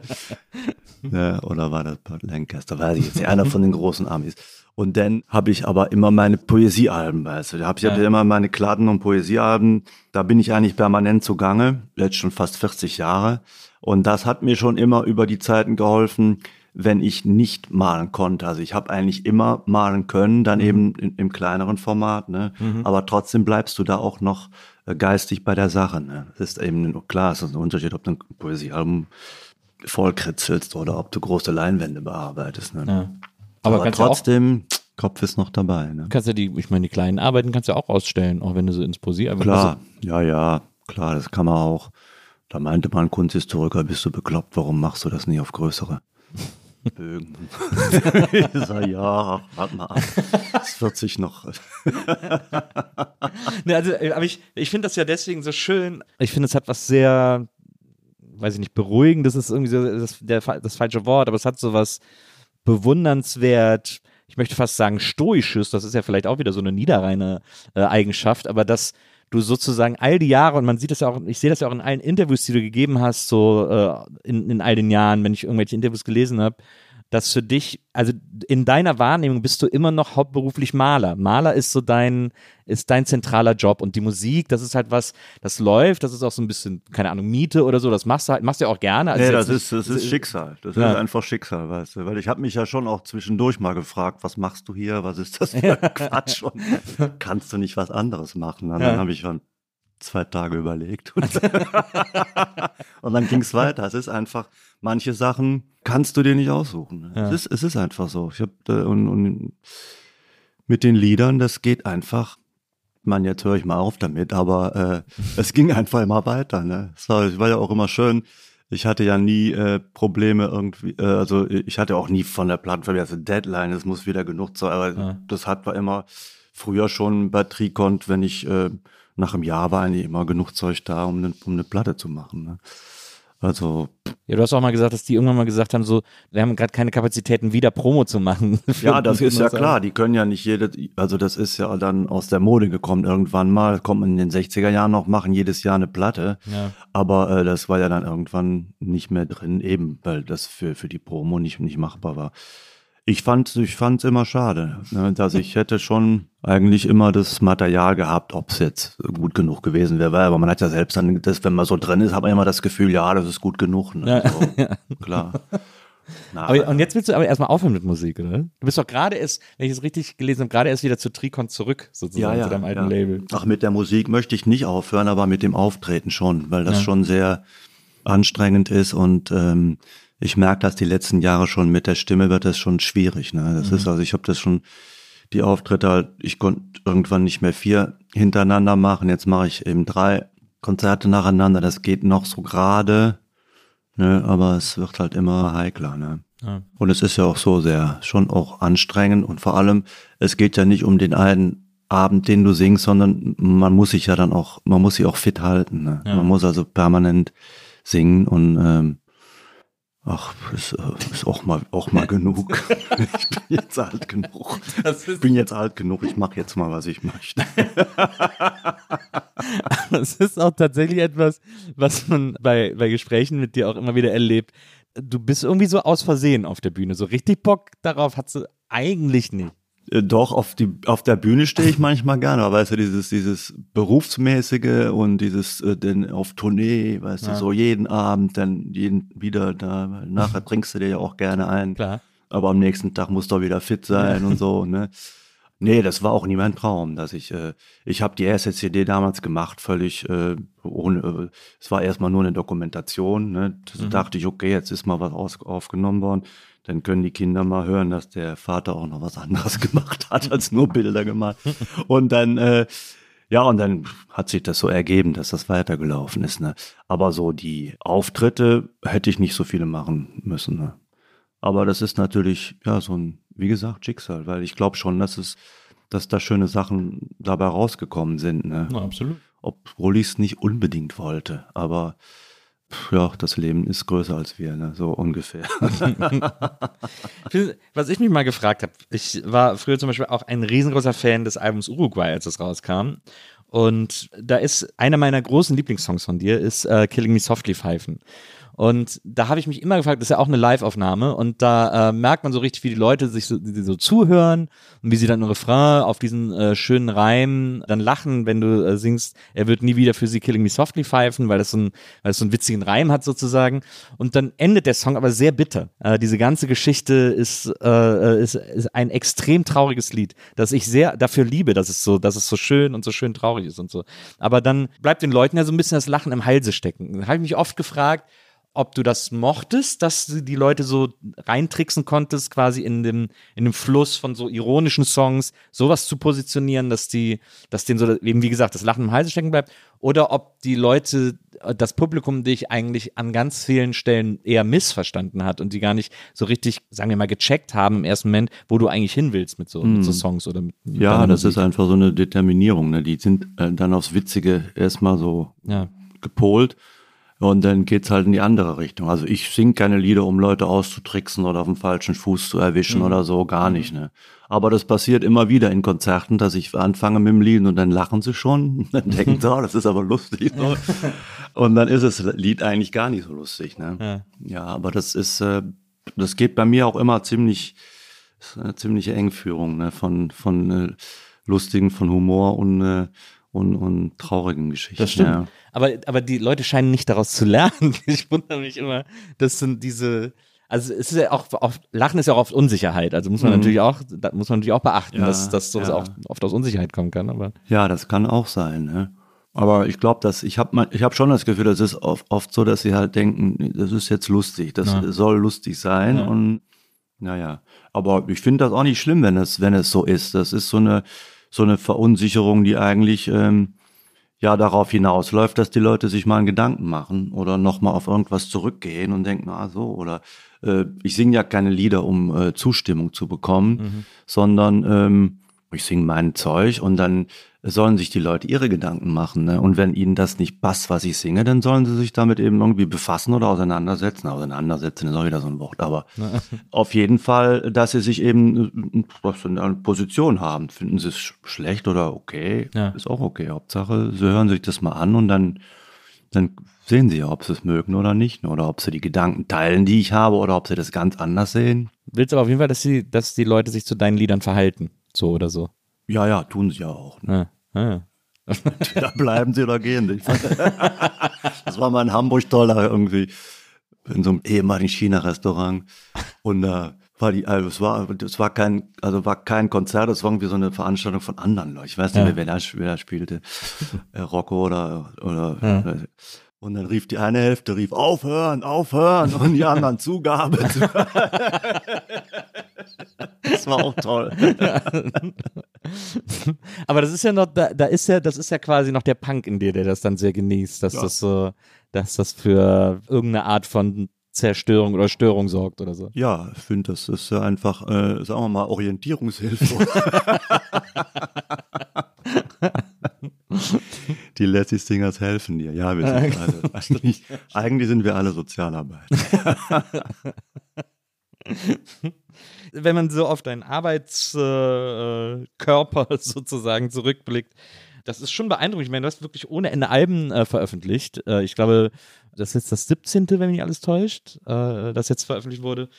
ja, oder war das Burt Lancaster? Weiß ich jetzt nicht. Einer von den großen Amis. Und dann habe ich aber immer meine Poesiealben, weißt du. Da habe ich hab Ja. ja immer meine Klatten und Poesiealben. Da bin ich eigentlich permanent zugange. Jetzt schon fast 40 Jahre. Und das hat mir schon immer über die Zeiten geholfen, wenn ich nicht malen konnte. Also ich habe eigentlich immer malen können, dann eben in, im kleineren Format. Ne? Aber trotzdem bleibst du da auch noch geistig bei der Sache. Ne? Das ist eben klar, es ist ein Unterschied, ob du ein Poesiealbum vollkritzelst oder ob du große Leinwände bearbeitest. Ne? Ja. Aber, Aber, trotzdem, Kopf ist noch dabei. Ne? kannst ja die, ich meine, die kleinen Arbeiten kannst du auch ausstellen, auch wenn du so ins Poesie also Klar, ja, ja, klar, das kann man auch. Da meinte mal ein Kunsthistoriker, bist du bekloppt, warum machst du das nie auf größere Bögen? ich sag, ja, warte mal ab. Das wird sich noch. Ne, also, äh, aber ich, ich finde das ja deswegen so schön. Ich finde, es hat was sehr, weiß ich nicht, beruhigendes ist irgendwie so das, der, das falsche Wort, aber es hat so was bewundernswert, ich möchte fast sagen stoisches, das ist ja vielleicht auch wieder so eine niederreine äh, Eigenschaft, aber dass du sozusagen all die Jahre, und man sieht das ja auch, ich sehe das ja auch in allen Interviews, die du gegeben hast, so äh, in, in all den Jahren, wenn ich irgendwelche Interviews gelesen habe, dass für dich, also in deiner Wahrnehmung bist du immer noch hauptberuflich Maler. Maler ist so dein, ist dein zentraler Job und die Musik, das ist halt was, das läuft, das ist auch so ein bisschen, keine Ahnung, Miete oder so, das machst du halt, machst du ja auch gerne. Also Nee, das ist, das ist Schicksal. Das Ja. ist einfach Schicksal, weißt du. Weil ich habe mich ja schon auch zwischendurch mal gefragt, was machst du hier? Was ist das für ein Quatsch? Und kannst du nicht was anderes machen? Und Ja. dann habe ich schon zwei Tage überlegt. Und, und dann ging es weiter. Es ist einfach, manche Sachen kannst du dir nicht aussuchen. ne? Ja. Es, ist, es ist einfach so. Ich hab, und, und mit den Liedern, das geht einfach. Man, jetzt höre ich mal auf damit, aber äh, es ging einfach immer weiter. Ne? Es war, war ja auch immer schön. Ich hatte ja nie äh, Probleme irgendwie, äh, also ich hatte auch nie von der Plattenfirma also Deadline, es muss wieder genug sein, aber Ja. das hat war immer früher schon bei Tricont, wenn ich äh, nach einem Jahr war eigentlich immer genug Zeug da, um eine, um eine Platte zu machen. Ne? Also Ja, du hast auch mal gesagt, dass die irgendwann mal gesagt haben, so, wir haben gerade keine Kapazitäten, wieder Promo zu machen. Ja, das ist ja klar. Die können ja nicht jede, also das ist ja dann aus der Mode gekommen irgendwann mal, kommt man in den 60er Jahren noch, machen jedes Jahr eine Platte. Ja. Aber äh, das war ja dann irgendwann nicht mehr drin, eben weil das für, für die Promo nicht, nicht machbar war. Ich fand ich fand's immer schade, ne, dass ich hätte schon eigentlich immer das Material gehabt, ob es jetzt gut genug gewesen wäre, aber man hat ja selbst dann, das, wenn man so drin ist, hat man immer das Gefühl, ja, das ist gut genug. Ne? Ja. So, klar. Na, Aber, und jetzt willst du aber erstmal aufhören mit Musik, oder? Du bist doch gerade erst, wenn ich es richtig gelesen habe, gerade erst wieder zu Tricon zurück, sozusagen, zu deinem alten ja. Label. Ach, mit der Musik möchte ich nicht aufhören, aber mit dem Auftreten schon, weil das Ja. schon sehr anstrengend ist und ähm, ich merke das die letzten Jahre schon mit der Stimme wird das schon schwierig. Ne? Das ist also, ich habe das schon die Auftritte halt, ich konnte irgendwann nicht mehr vier hintereinander machen. Jetzt mache ich eben drei Konzerte nacheinander. Das geht noch so gerade, ne? aber es wird halt immer heikler. Ne? Ja. Und es ist ja auch so sehr, schon auch anstrengend und vor allem, es geht ja nicht um den einen Abend, den du singst, sondern man muss sich ja dann auch, man muss sich auch fit halten. Ne? Ja. Man muss also permanent singen und ähm, Ach, ist, äh, ist auch mal auch mal genug. ich bin jetzt alt genug. Ich bin jetzt alt genug. Ich mache jetzt mal, was ich möchte. das ist auch tatsächlich etwas, was man bei, bei Gesprächen mit dir auch immer wieder erlebt. Du bist irgendwie so aus Versehen auf der Bühne. So richtig Bock darauf hast du eigentlich nicht. Äh, Doch, auf, die, auf der Bühne stehe ich manchmal gerne, aber weißt du, dieses, dieses Berufsmäßige und dieses äh, denn auf Tournee, weißt Ja. du, so jeden Abend, dann jeden wieder da, nachher trinkst du dir ja auch gerne ein, Klar. aber am nächsten Tag musst du auch wieder fit sein und so, ne? Nee, das war auch nie mein Traum, dass ich, äh, ich habe die erste CD damals gemacht, völlig äh, ohne, äh, es war erstmal nur eine Dokumentation, ne? Da Mhm. dachte ich, okay, jetzt ist mal was aus, aufgenommen worden, dann können die Kinder mal hören, dass der Vater auch noch was anderes gemacht hat, als nur Bilder gemacht. Und dann, äh, ja, und dann hat sich das so ergeben, dass das weitergelaufen ist, ne? Aber so die Auftritte hätte ich nicht so viele machen müssen, ne? Aber das ist natürlich, ja, so ein, wie gesagt, Schicksal, weil ich glaube schon, dass es, dass da schöne Sachen dabei rausgekommen sind, ne? absolut. Obwohl ich es nicht unbedingt wollte. Aber ja, das Leben ist größer als wir, ne? So ungefähr. Was ich mich mal gefragt habe, ich war früher zum Beispiel auch ein riesengroßer Fan des Albums Uruguay, als es rauskam. Und da ist einer meiner großen Lieblingssongs von dir, ist äh, Killing Me Softly Pfeifen. Und da habe ich mich immer gefragt, das ist ja auch eine Live-Aufnahme und da äh, merkt man so richtig, wie die Leute sich so, die, die so zuhören und wie sie dann im Refrain auf diesen äh, schönen Reim dann lachen, wenn du äh, singst, er wird nie wieder für sie Killing Me Softly pfeifen, weil das so, ein, weil das so einen witzigen Reim hat sozusagen. Und dann endet der Song aber sehr bitter. Äh, diese ganze Geschichte ist, äh, ist, ist ein extrem trauriges Lied, das ich sehr dafür liebe, dass es so, dass es so schön und so schön traurig ist und so. Aber dann bleibt den Leuten ja so ein bisschen das Lachen im Halse stecken. Da habe ich mich oft gefragt, ob du das mochtest, dass du die Leute so reintricksen konntest, quasi in dem, in dem Fluss von so ironischen Songs, sowas zu positionieren, dass die, dass denen so, eben wie gesagt, das Lachen im Halse stecken bleibt, oder ob die Leute, äh, das Publikum dich eigentlich an ganz vielen Stellen eher missverstanden hat und die gar nicht so richtig, sagen wir mal, gecheckt haben im ersten Moment, wo du eigentlich hin willst mit so, mit so Songs oder mit mit ja, das Musik. ist einfach so eine Determinierung, ne? Die sind äh, dann aufs Witzige erstmal so ja. gepolt. Und dann geht's halt in die andere Richtung. Also ich sing keine Lieder, um Leute auszutricksen oder auf dem falschen Fuß zu erwischen oder so, gar nicht. Ne? Aber das passiert immer wieder in Konzerten, dass ich anfange mit dem Lied und dann lachen sie schon. Und dann denken sie, oh, das ist aber lustig. So. Und dann ist das Lied eigentlich gar nicht so lustig. Ne? Ja. Ja, aber das ist, äh, das geht bei mir auch immer ziemlich, ist eine ziemliche Engführung ne? von, von äh, lustigen, von Humor und, äh, und, und traurigen Geschichten. Das stimmt. Ja. Aber, aber die Leute scheinen nicht daraus zu lernen. Ich wundere mich immer, das sind diese, also es ist ja auch oft, Lachen ist ja auch oft Unsicherheit. Also muss man natürlich auch, da muss man natürlich auch beachten, Mhm. Ja, dass, dass sowas ja. auch oft aus Unsicherheit kommen kann. Aber Ja, das kann auch sein. Ne? Aber ich glaube, dass ich habe ich hab schon das Gefühl, das ist oft, oft so, dass sie halt denken, das ist jetzt lustig, das Ja. soll lustig sein Ja. und naja. Aber ich finde das auch nicht schlimm, wenn es wenn es so ist. Das ist so eine so eine Verunsicherung, die eigentlich ähm, ja darauf hinausläuft, dass die Leute sich mal einen Gedanken machen oder nochmal auf irgendwas zurückgehen und denken, ah so, oder äh, ich singe ja keine Lieder, um äh, Zustimmung zu bekommen, sondern ähm, ich singe mein Zeug und dann sollen sich die Leute ihre Gedanken machen. Ne? Und wenn ihnen das nicht passt, was ich singe, dann sollen sie sich damit eben irgendwie befassen oder auseinandersetzen. Auseinandersetzen ist auch wieder so ein Wort, aber auf jeden Fall, dass sie sich eben einer Position haben. Finden sie es sch- schlecht oder okay, Ja. ist auch okay. Hauptsache, sie hören sich das mal an und dann, dann sehen sie ja, ob sie es mögen oder nicht. ne? Oder ob sie die Gedanken teilen, die ich habe, oder ob sie das ganz anders sehen. willst aber auf jeden Fall, dass die, dass die Leute sich zu deinen Liedern verhalten. So oder so. Ja, ja, tun sie ja auch. Ne? Ja. Ja. Da bleiben sie oder gehen fand- das war mal in Hamburg toll, da irgendwie in so einem ehemaligen China-Restaurant. Und da war die, also es war, es war kein, also war kein Konzert, es war irgendwie so eine Veranstaltung von anderen Leuten. Ich weiß nicht mehr, wer da, wer da spielte. Äh, Rocco oder, oder, Ja. Und dann rief die eine Hälfte, rief aufhören, aufhören und die anderen Zugabe. das war auch toll. Aber das ist ja noch, da, da ist ja, das ist ja quasi noch der Punk in dir, der das dann sehr genießt, dass Ja. das so, dass das für irgendeine Art von Zerstörung oder Störung sorgt oder so. Ja, ich finde, das ist ja einfach, äh, sagen wir mal, Orientierungshilfe. Die Lassie Singers helfen dir. Ja, wir sind alle. Eigentlich, eigentlich sind wir alle Sozialarbeiter. Wenn man so auf deinen Arbeitskörper Körper sozusagen zurückblickt, das ist schon beeindruckend. Ich meine, du hast wirklich ohne Ende Alben äh, veröffentlicht. Äh, ich glaube, das ist jetzt das 17., wenn mich alles täuscht, äh, das jetzt veröffentlicht wurde.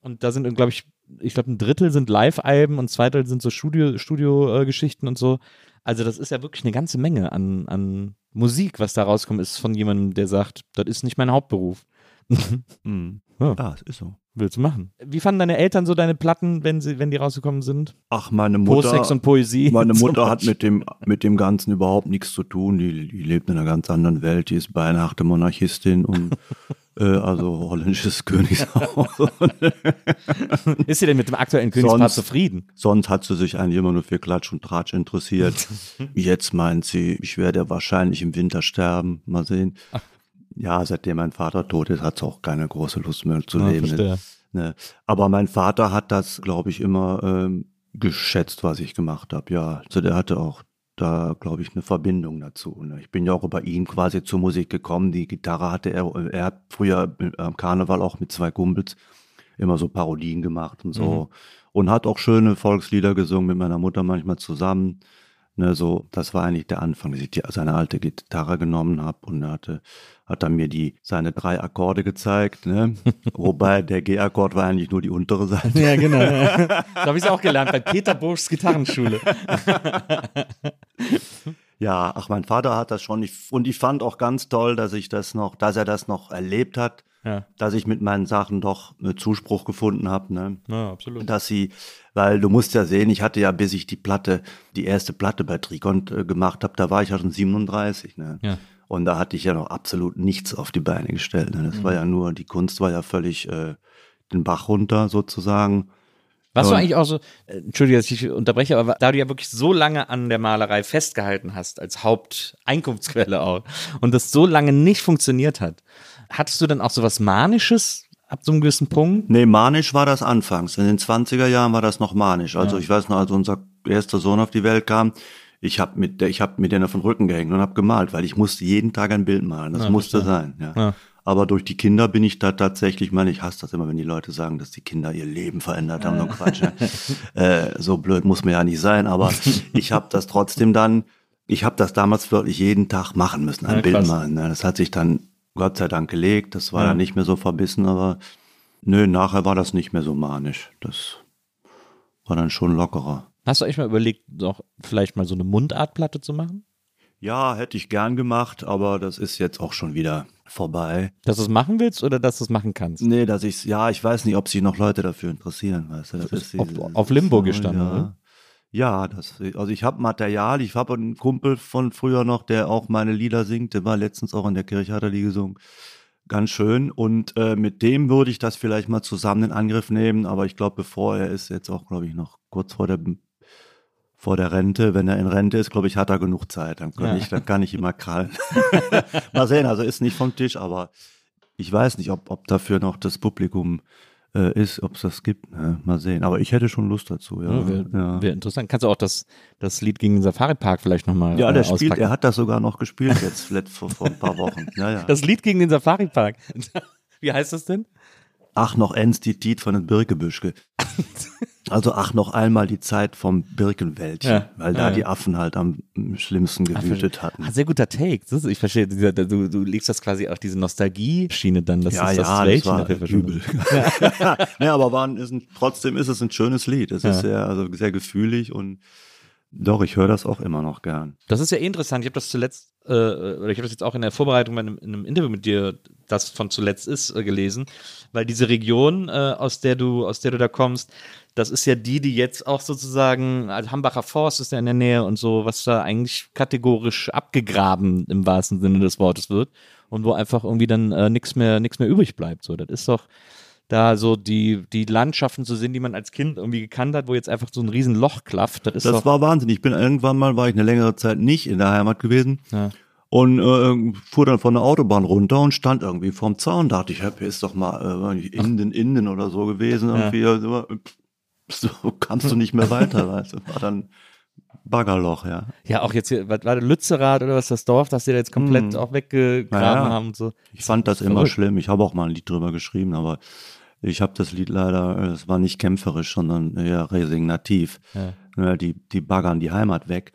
Und da sind, glaube ich, ich glaube, ein Drittel sind Live-Alben und zwei Drittel sind so Studio-Geschichten Studio, äh, und so. Also, das ist ja wirklich eine ganze Menge an, an Musik, was da rauskommt, ist von jemandem, der sagt, das ist nicht mein Hauptberuf. Mhm. Ja. Ja, es ist so. Willst du machen? Wie fanden deine Eltern so deine Platten, wenn sie, wenn die rausgekommen sind? Ach, meine Mutter. Posex und Poesie. Meine Mutter hat mit dem, mit dem Ganzen überhaupt nichts zu tun. Die, die lebt in einer ganz anderen Welt. Die ist beinahe Monarchistin und also holländisches Königshaus. Ist sie denn mit dem aktuellen Königspaar Sonst- zufrieden? Sonst hat sie sich eigentlich immer nur für Klatsch und Tratsch interessiert. Jetzt meint sie, ich werde wahrscheinlich im Winter sterben. Mal sehen. Ja, seitdem mein Vater tot ist, hat sie auch keine große Lust mehr zu Ja, leben. verstehe. Ne. Aber mein Vater hat das, glaube ich, immer ähm, geschätzt, was ich gemacht habe. Ja, also der hatte auch da, glaube ich, eine Verbindung dazu. Ne. Ich bin ja auch über ihn quasi zur Musik gekommen. Die Gitarre hatte er, er hat früher am Karneval auch mit zwei Kumpels immer so Parodien gemacht und so. Und hat auch schöne Volkslieder gesungen mit meiner Mutter manchmal zusammen. Ne, so, das war eigentlich der Anfang, dass ich die, seine alte Gitarre genommen habe und er hatte, hat er mir die, seine drei Akkorde gezeigt, ne? Wobei der G-Akkord war eigentlich nur die untere Seite. Ja, genau. da habe ich es auch gelernt bei Peter Burschs Gitarrenschule. Ja, ach, mein Vater hat das schon. Ich, und ich fand auch ganz toll, dass ich das noch, dass er das noch erlebt hat, Ja, dass ich mit meinen Sachen doch Zuspruch gefunden habe, ne? ja absolut. dass sie, weil du musst ja sehen, ich hatte ja, bis ich die Platte, die erste Platte bei Tricont äh, gemacht habe, da war ich ja schon 37, ne? Ja. Und da hatte ich ja noch absolut nichts auf die Beine gestellt. Ne? Das war ja nur, die Kunst war ja völlig äh, den Bach runter sozusagen. Du Und- eigentlich auch so, äh, entschuldige, dass ich unterbreche, aber da du ja wirklich so lange an der Malerei festgehalten hast, als Haupteinkunftsquelle auch, und das so lange nicht funktioniert hat, hattest du dann auch so was Manisches ab so einem gewissen Punkt? Nee, manisch war das anfangs. In den 20er Jahren war das noch manisch. Also ich weiß noch, als unser erster Sohn auf die Welt kam, ich habe mit der, ich habe mit denen auf den Rücken gehängt und habe gemalt, weil ich musste jeden Tag ein Bild malen. Das Ja, musste verstehe. sein. Ja. Ja. Aber durch die Kinder bin ich da tatsächlich, ich meine, ich hasse das immer, wenn die Leute sagen, dass die Kinder ihr Leben verändert haben. So Quatsch. Ne? äh, so blöd muss man ja nicht sein. Aber ich habe das trotzdem dann, ich habe das damals wirklich jeden Tag machen müssen, ein Ja, Bild krass. malen. Ne? Das hat sich dann Gott sei Dank gelegt. Das war Ja. dann nicht mehr so verbissen, aber nö, nachher war das nicht mehr so manisch. Das war dann schon lockerer. Hast du euch mal überlegt, noch vielleicht mal so eine Mundartplatte zu machen? Ja, hätte ich gern gemacht, aber das ist jetzt auch schon wieder vorbei. Dass du es machen willst oder dass du es machen kannst? Nee, dass ich's, ja, ich weiß nicht, ob sich noch Leute dafür interessieren, weißt du. Das ist auf- dieses- auf Limbo gestanden, ja. Ja, das, also ich habe Material, ich habe einen Kumpel von früher noch, der auch meine Lieder singt, der war letztens auch in der Kirche, hat er die gesungen. Ganz schön. Und äh, mit dem würde ich das vielleicht mal zusammen in Angriff nehmen, aber ich glaube, bevor er ist jetzt auch, glaube ich, noch kurz vor der vor der Rente, wenn er in Rente ist, glaube ich, hat er genug Zeit. Dann kann, Ja. ich, dann kann ich immer krallen. mal sehen, also ist nicht vom Tisch, aber ich weiß nicht, ob, ob dafür noch das Publikum äh, ist, ob es das gibt. Ne? Mal sehen. Aber ich hätte schon Lust dazu. Ja, Ja, Wäre ja. wär interessant. Kannst du auch das, das Lied gegen den Safari-Park vielleicht nochmal Ja, äh, der spielt, auspacken? er hat das sogar noch gespielt jetzt vor, vor ein paar Wochen. Ja, ja. Das Lied gegen den Safari-Park. Wie heißt das denn? Ach, noch eins die Tiet von den Birkebüschke. Also ach, noch einmal die Zeit vom Birkenwäldchen, Ja, weil da ja. die Affen halt am schlimmsten gewütet hatten. Ah, sehr guter Take. Das ist, ich verstehe, du, du legst das quasi auf diese Nostalgie-Schiene dann. Das ja, ist das ja, das Wäldchen war dafür verschwunden. übel. ja, aber war, ein- ist ein, trotzdem ist es ein schönes Lied. Es ist sehr, also sehr gefühlig und doch, ich höre das auch immer noch gern. Das ist ja eh interessant. Ich habe das zuletzt, oder ich habe das jetzt auch in der Vorbereitung bei einem, in einem Interview mit dir, das von zuletzt ist, äh, gelesen, weil diese Region, äh, aus der du, aus der du da kommst, das ist ja die, die jetzt auch sozusagen, also Hambacher Forst ist ja in der Nähe und so, was da eigentlich kategorisch abgegraben im wahrsten Sinne des Wortes wird und wo einfach irgendwie dann äh, nichts mehr, mehr übrig bleibt. So, das ist doch da so die, die Landschaften zu sehen, die man als Kind irgendwie gekannt hat, wo jetzt einfach so ein riesen Loch klafft. Das ist Das war Wahnsinn. Ich bin irgendwann mal, war ich eine längere Zeit nicht in der Heimat gewesen. ja. Und äh, fuhr dann von der Autobahn runter und stand irgendwie vorm Zaun. Dachte ich, hier ist doch mal äh, Inden, Inden oder so gewesen. Irgendwie. Also, so kamst du nicht mehr weiter. Weißt du. War dann Baggerloch, ja. Ja, auch jetzt hier, war der Lützerath oder was, das Dorf, das sie da jetzt komplett Hm. auch weggegraben Ja, ja. haben und so. Ich fand das immer verrückt. schlimm. Ich habe auch mal ein Lied drüber geschrieben, aber ich habe das Lied leider, äh, es war nicht kämpferisch, sondern eher resignativ. Ja. Ja, die, die baggern die Heimat weg.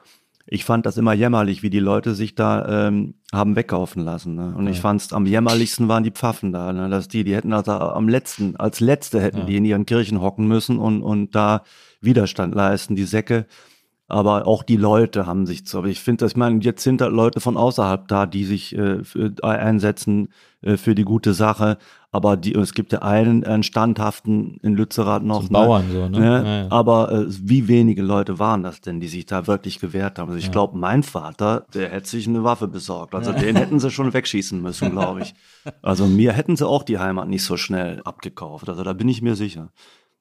Ich fand das immer jämmerlich, wie die Leute sich da ähm, haben wegkaufen lassen. Ne? Und ich fand's am jämmerlichsten waren die Pfaffen da. Ne? Dass die, die hätten also am letzten, als letzte hätten Ja. die in ihren Kirchen hocken müssen und, und da Widerstand leisten, die Säcke. Aber auch die Leute haben sich zu. Aber ich finde, ich meine, jetzt sind da Leute von außerhalb da, die sich äh, für, einsetzen äh, für die gute Sache. Aber die, es gibt ja einen, einen standhaften in Lützerath noch. Zum Bauern so, ne? Ne? Ja, ja. Aber äh, wie wenige Leute waren das denn, die sich da wirklich gewehrt haben? Also ich Ja. glaube, mein Vater, der hätte sich eine Waffe besorgt. Also den hätten sie schon wegschießen müssen, glaube ich. Also mir hätten sie auch die Heimat nicht so schnell abgekauft. Also da bin ich mir sicher.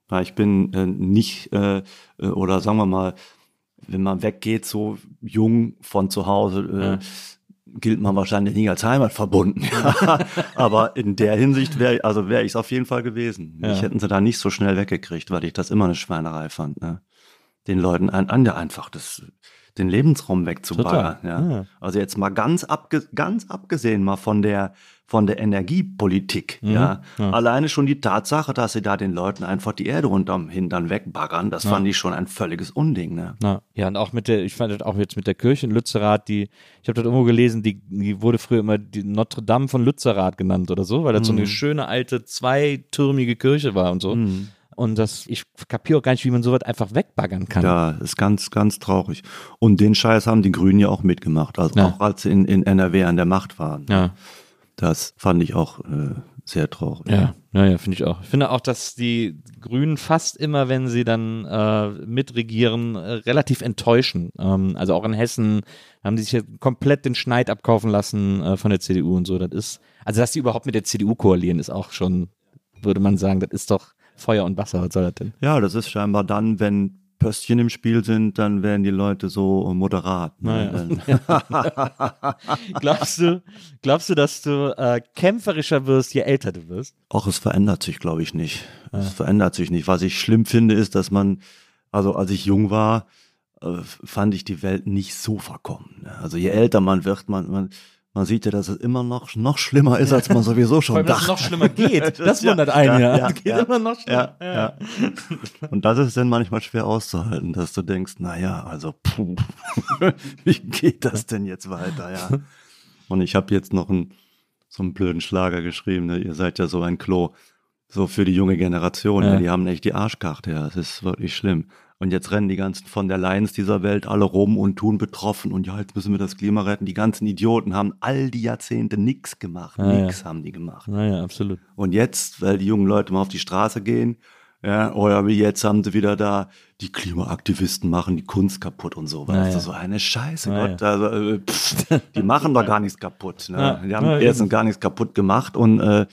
Weil ich bin äh, nicht, äh, äh, oder sagen wir mal, wenn man weggeht, so jung von zu Hause, äh. Gilt man wahrscheinlich nicht als Heimat verbunden. Aber in der Hinsicht wäre, also wäre ich es auf jeden Fall gewesen. Ja. Mich hätten sie da nicht so schnell weggekriegt, weil ich das immer eine Schweinerei fand. Ne? Den Leuten an, an der einfach das, den Lebensraum wegzubaggern. Total. Ja. Ja. Also jetzt mal ganz, abge, ganz abgesehen mal von der von der Energiepolitik. Mhm. Ja. Ja. Alleine schon die Tatsache, dass sie da den Leuten einfach die Erde unterm Hintern wegbaggern, das Ja. fand ich schon ein völliges Unding. Ne? Na, ja, und auch mit der, ich fand das auch jetzt mit der Kirche in Lützerath, die, ich habe das irgendwo gelesen, die, die wurde früher immer die Notre Dame von Lützerath genannt oder so, weil das so eine Mhm. schöne alte zweitürmige Kirche war und so. Mhm. Und das, ich kapiere auch gar nicht, wie man sowas einfach wegbaggern kann. Ja, ist ganz, ganz traurig. Und den Scheiß haben die Grünen ja auch mitgemacht, also Ja. auch als sie in, in NRW an der Macht waren. Ja. Das fand ich auch äh, sehr traurig. Ja, naja, finde ich auch. Ich finde auch, dass die Grünen fast immer, wenn sie dann äh, mitregieren, äh, relativ enttäuschen. Ähm, also auch in Hessen haben die sich ja komplett den Schneid abkaufen lassen äh, von der CDU und so. Das ist, also dass die überhaupt mit der CDU koalieren, ist auch schon, würde man sagen, das ist doch Feuer und Wasser. Was soll das denn? Ja, das ist scheinbar dann, wenn Pöstchen im Spiel sind, dann werden die Leute so moderat. Ne? Dann- glaubst du, glaubst du, dass du äh, kämpferischer wirst, je älter du wirst? Auch es verändert sich, glaube ich, nicht. Es verändert sich nicht. Was ich schlimm finde, ist, dass man, also als ich jung war, äh, fand ich die Welt nicht so verkommen. ne? Also je älter man wird, man, man, man sieht ja, dass es immer noch, noch schlimmer ist, als man sowieso schon Vor allem, dass es dachte. noch schlimmer geht. Das Ja, wundert einen, ja. ja, ja, Es geht ja. immer noch schlimmer. Ja, ja. Und das ist dann manchmal schwer auszuhalten, dass du denkst, naja, also puh, wie geht das denn jetzt weiter, ja? Und ich habe jetzt noch einen, so einen blöden Schlager geschrieben, ne? ihr seid ja so ein Klo, so für die junge Generation, Ja. ne? die haben echt die Arschkarte, ja, es ist wirklich schlimm. Und jetzt rennen die ganzen von der Lions dieser Welt alle rum und tun betroffen und ja, jetzt müssen wir das Klima retten. Die ganzen Idioten haben all die Jahrzehnte nichts gemacht, Ja, ja. nix haben die gemacht. Naja, absolut. Und jetzt, weil die jungen Leute mal auf die Straße gehen, ja, oder wie jetzt haben sie wieder da, die Klimaaktivisten machen die Kunst kaputt und so, weißt Naja. du, so eine Scheiße, Naja. Gott, also, äh, pff, die machen doch gar nichts kaputt, ne? Ja. Die haben Ja, erstens gar nichts kaputt gemacht und äh,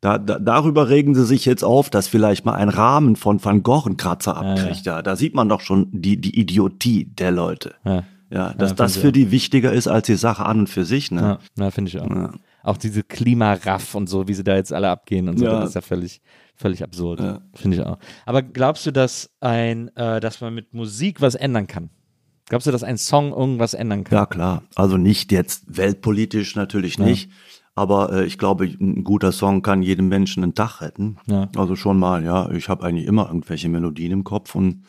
da, da, darüber regen sie sich jetzt auf, dass vielleicht mal ein Rahmen von Van Gogh einen Kratzer Ja, ja. abkriegt. Ja, da sieht man doch schon die, die Idiotie der Leute. Ja. Ja, dass das für die wichtiger ist als die Sache an und für sich, ne? Ja, na, finde ich auch. Auch diese Klimaraff und so, wie sie da jetzt alle abgehen und so, das ist ja völlig, völlig absurd. Finde ich auch. Aber glaubst du, dass ein, äh, dass man mit Musik was ändern kann? Glaubst du, dass ein Song irgendwas ändern kann? Ja, klar. Also nicht jetzt weltpolitisch natürlich nicht. Aber äh, ich glaube, ein guter Song kann jedem Menschen einen Tag retten. Ja. Also schon mal, ja. Ich habe eigentlich immer irgendwelche Melodien im Kopf und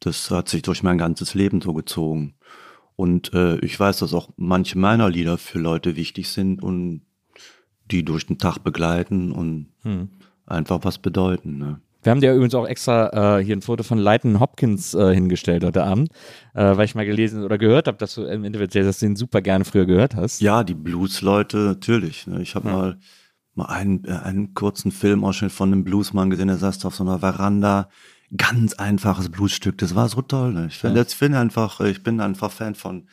das hat sich durch mein ganzes Leben so gezogen. Und äh, ich weiß, dass auch manche meiner Lieder für Leute wichtig sind und die durch den Tag begleiten und Hm. einfach was bedeuten. Ne? Wir haben dir übrigens auch extra äh, hier ein Foto von Leighton Hopkins äh, hingestellt heute Abend, äh, weil ich mal gelesen oder gehört habe, dass du im Internet dass du den super gerne früher gehört hast. Ja, die Blues-Leute, natürlich. Ne? Ich habe Ja. mal, mal einen, äh, einen kurzen Filmausschnitt von einem Bluesmann gesehen, der saß auf so einer Veranda. Ganz einfaches Bluesstück, das war so toll. Ne? Ich finde Ja. ich finde einfach, äh, ich bin einfach Fan von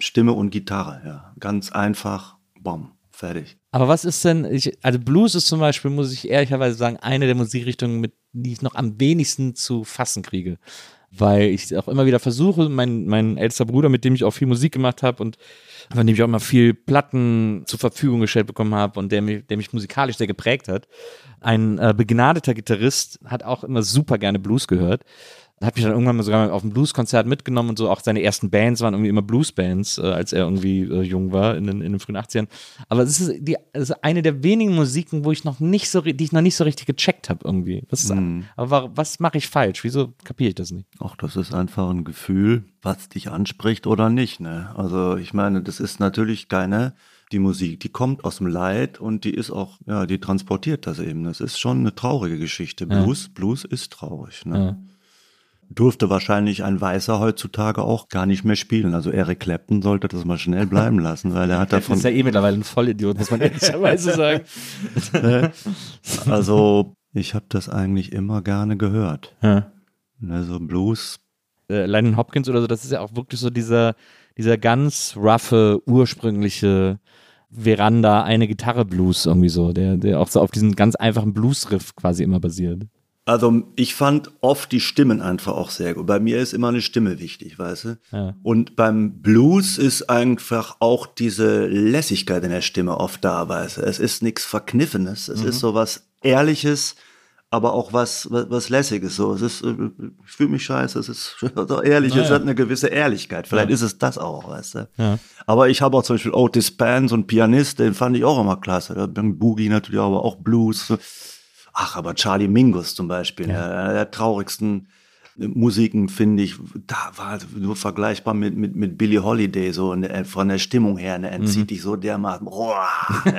Stimme und Gitarre. Ja. Ganz einfach, bom, fertig. Aber was ist denn, ich, also Blues ist zum Beispiel, muss ich ehrlicherweise sagen, eine der Musikrichtungen, mit die ich noch am wenigsten zu fassen kriege. Weil ich auch immer wieder versuche, mein, mein ältester Bruder, mit dem ich auch viel Musik gemacht habe und von dem ich auch immer viel Platten zur Verfügung gestellt bekommen habe und der mich, der mich musikalisch sehr geprägt hat. Ein äh, begnadeter Gitarrist hat auch immer super gerne Blues gehört. Hat mich dann irgendwann mal sogar auf ein Blueskonzert mitgenommen und so. Auch seine ersten Bands waren irgendwie immer Bluesbands, äh, als er irgendwie äh, jung war in den, in den frühen 80ern. Aber es ist, die, es ist eine der wenigen Musiken, wo ich noch nicht so, die ich noch nicht so richtig gecheckt habe irgendwie. Was, ist, aber wa- was mache ich falsch? Wieso kapiere ich das nicht? Ach, das ist einfach ein Gefühl, was dich anspricht oder nicht. Ne? Also ich meine, das ist natürlich keine, die Musik, die kommt aus dem Leid und die ist auch, ja, die transportiert das eben. Das ist schon eine traurige Geschichte. Blues, Blues ist traurig. Ne? Durfte wahrscheinlich ein Weißer heutzutage auch gar nicht mehr spielen. Also Eric Clapton sollte das mal schnell bleiben lassen, weil er hat Das davon ist ja eh mittlerweile ein Vollidiot, muss man ehrlicherweise sagen. Also ich habe das eigentlich immer gerne gehört. Ja. Also Blues, äh, Lennon Hopkins oder so, das ist ja auch wirklich so dieser, dieser ganz roughe, ursprüngliche Veranda, eine Gitarre Blues irgendwie so, der, der auch so auf diesen ganz einfachen Blues-Riff quasi immer basiert. Also ich fand oft die Stimmen einfach auch sehr gut. Bei mir ist immer eine Stimme wichtig, weißt du? Ja. Und beim Blues ist einfach auch diese Lässigkeit in der Stimme oft da, weißt du? Es ist nichts Verkniffenes, es ist so was Ehrliches, aber auch was, was, was Lässiges. So, es ist, äh, ich fühle mich scheiße, es ist so ehrlich, es hat eine gewisse Ehrlichkeit. Vielleicht ist es das auch, weißt du? Ja. Aber ich habe auch zum Beispiel Otis so ein Pianist, den fand ich auch immer klasse. Da bin Boogie natürlich, aber auch Blues. So. Ach, aber Charlie Mingus zum Beispiel, einer der traurigsten Musiken, finde ich, da war nur vergleichbar mit, mit, mit Billie Holiday, so in der, von der Stimmung her, ne, entzieht dich so dermaßen, boah,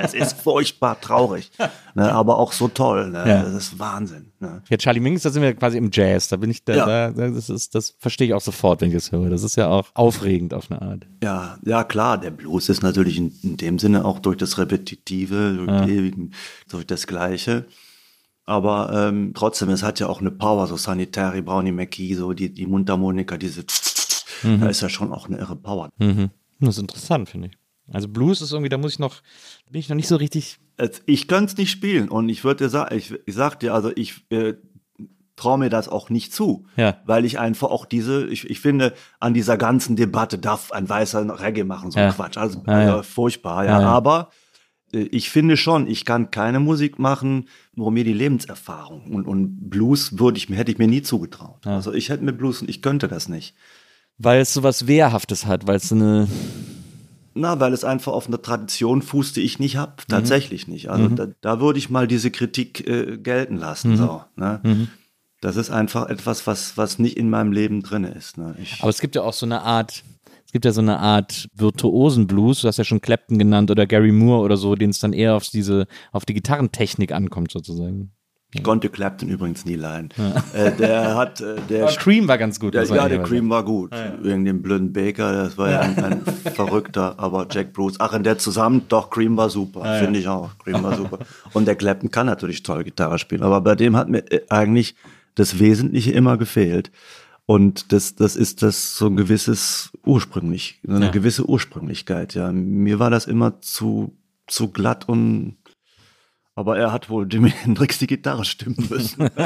es ist furchtbar traurig, ne, aber auch so toll, ne, Ja. das ist Wahnsinn. Ne. Ja, Charlie Mingus, da sind wir quasi im Jazz. Da bin ich, da, Ja. da, das, ist, das verstehe ich auch sofort, wenn ich das höre. Das ist ja auch aufregend auf eine Art. Ja, ja klar, der Blues ist natürlich in, in dem Sinne auch durch das Repetitive, durch, die ewigen, durch das Gleiche. Aber ähm, trotzdem, es hat ja auch eine Power, so Sanitary, Brownie McKee, so die, die Mundharmonika, diese, da ist ja schon auch eine irre Power. Mhm. Das ist interessant, finde ich. Also Blues ist irgendwie, da muss ich noch, bin ich noch nicht so richtig. Ich könnte es nicht spielen und ich würde dir sagen, ich, ich sag dir, also ich äh, traue mir das auch nicht zu, Ja. weil ich einfach auch diese, ich, ich finde, an dieser ganzen Debatte darf ein Weißer Reggae machen, so Ja. Quatsch, also, Ja, ja. also furchtbar, ja, aber ich finde schon, ich kann keine Musik machen, wo mir die Lebenserfahrung und, und Blues würde ich mir, hätte ich mir nie zugetraut. Also ich hätte mit Blues, ich könnte das nicht. Weil es sowas Wehrhaftes hat, weil es so eine. Na, weil es einfach auf einer Tradition fußt, die ich nicht habe. Tatsächlich nicht. Also da, da würde ich mal diese Kritik äh, gelten lassen. So, ne? Das ist einfach etwas, was, was nicht in meinem Leben drin ist. Ne? Aber es gibt ja auch so eine Art, es gibt ja so eine Art virtuosen Blues, du hast ja schon Clapton genannt oder Gary Moore oder so, denen es dann eher auf diese, auf die Gitarrentechnik ankommt sozusagen. ich konnte Clapton übrigens nie leihen. Äh, der hat, äh, der, Cream war ganz gut. der ja, der Cream war gut. Wegen dem blöden Baker, das war ja ein, ein verrückter, aber Jack Bruce. Ach, in der zusammen, doch, Cream war super, finde ich auch. Cream war super. Und der Clapton kann natürlich toll Gitarre spielen, aber bei dem hat mir äh, eigentlich das Wesentliche immer gefehlt. Und das, das ist das so ein gewisses ursprünglich, so eine Ja. gewisse Ursprünglichkeit. Ja, mir war das immer zu, zu glatt und, aber er hat wohl Jimi Hendrix die Gitarre stimmen müssen.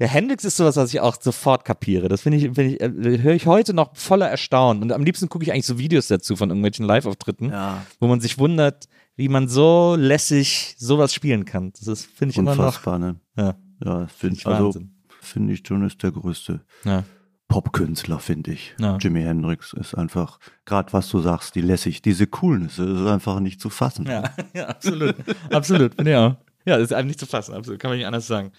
Ja, Hendrix ist sowas, was ich auch sofort kapiere. Das finde ich, finde ich, äh, höre ich heute noch voller Erstaunen. Und am liebsten gucke ich eigentlich so Videos dazu von irgendwelchen Live-Auftritten, Ja. wo man sich wundert, wie man so lässig sowas spielen kann. Das ist, finde ich, immer noch. Unfassbar, ne? Ja. Ja, finde ich also finde ich schon ist der größte Ja. Popkünstler, finde ich. Ja. Jimi Hendrix ist einfach, gerade was du sagst, die lässig, diese Coolness, das ist einfach nicht zu fassen. Ja, ja, absolut. absolut, bin ich auch. Ja, das ist einem nicht zu fassen, absolut, kann man nicht anders sagen.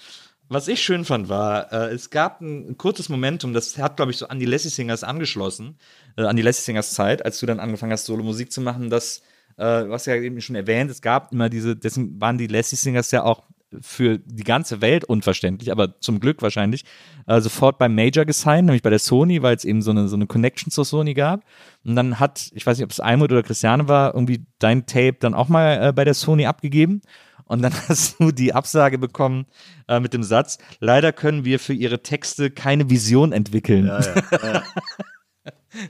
Was ich schön fand, war, äh, es gab ein, ein kurzes Momentum, das hat, glaube ich, so an die Lassie Singers angeschlossen, äh, an die Lassie Singers Zeit, als du dann angefangen hast, Solo-Musik zu machen, dass, äh, was ja eben schon erwähnt, es gab immer diese, deswegen waren die Lassie Singers ja auch für die ganze Welt unverständlich, aber zum Glück wahrscheinlich, äh, sofort beim Major gesigned, nämlich bei der Sony, weil es eben so eine, so eine Connection zur Sony gab. Und dann hat, ich weiß nicht, ob es Almut oder Christiane war, irgendwie dein Tape dann auch mal äh, bei der Sony abgegeben. Und dann hast du die Absage bekommen äh, mit dem Satz, leider können wir für ihre Texte keine Vision entwickeln. Ja, ja, ja.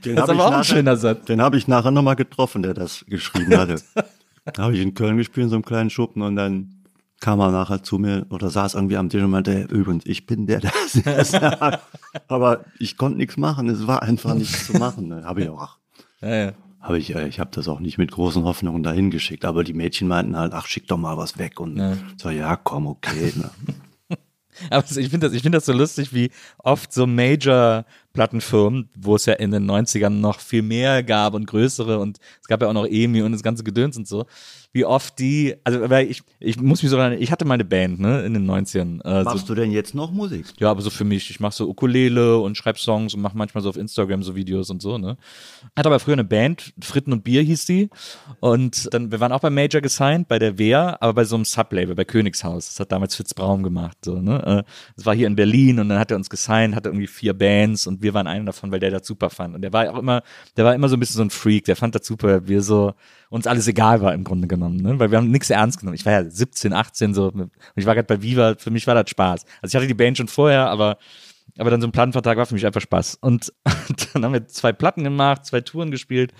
Den das ist aber auch ein schöner Satz. Den habe ich nachher nochmal getroffen, der das geschrieben hatte. da habe ich in Köln gespielt, in so einem kleinen Schuppen und dann kam er nachher zu mir oder saß irgendwie am Tisch und meinte, übrigens, ich bin der, der das sagt. Aber ich konnte nichts machen, es war einfach nichts zu machen. Ne? Habe ich auch, Ja, ja. habe ich, äh, ich habe das auch nicht mit großen Hoffnungen dahin geschickt, aber die Mädchen meinten halt, ach, schick doch mal was weg und Ja. so, ja, komm, okay. Ne? Aber ich finde das, ich finde das so lustig, wie oft so Major-Plattenfirmen, wo es ja in den 90ern noch viel mehr gab und größere und es gab ja auch noch EMI und das ganze Gedöns und so, wie oft die, also weil ich, ich muss mich so erinnern, ich hatte mal eine Band, ne, in den 90ern. Äh, so, Machst du denn jetzt noch Musik? ja, aber so für mich, ich mache so Ukulele und schreibe Songs und mache manchmal so auf Instagram so Videos und so, ne. Hatte aber früher eine Band, Fritten und Bier hieß die. Und dann, wir waren auch bei Major gesigned, bei der Wehr, aber bei so einem Sublabel, bei Königshaus. Das hat damals Fitz Braun gemacht, so, ne. Äh, Das war hier in Berlin und dann hat er uns gesigned, hatte irgendwie vier Bands und wir waren einer davon, weil der das super fand. Und der war auch immer, der war immer so ein bisschen so ein Freak, der fand das super, wir so, uns alles egal war im Grunde genommen, ne? weil wir haben nichts ernst genommen. Ich war ja 17, 18 so und ich war gerade bei Viva, für mich war das Spaß. Also ich hatte die Band schon vorher, aber aber dann so ein Plattenvertrag war für mich einfach Spaß. Und dann haben wir zwei Platten gemacht, zwei Touren gespielt.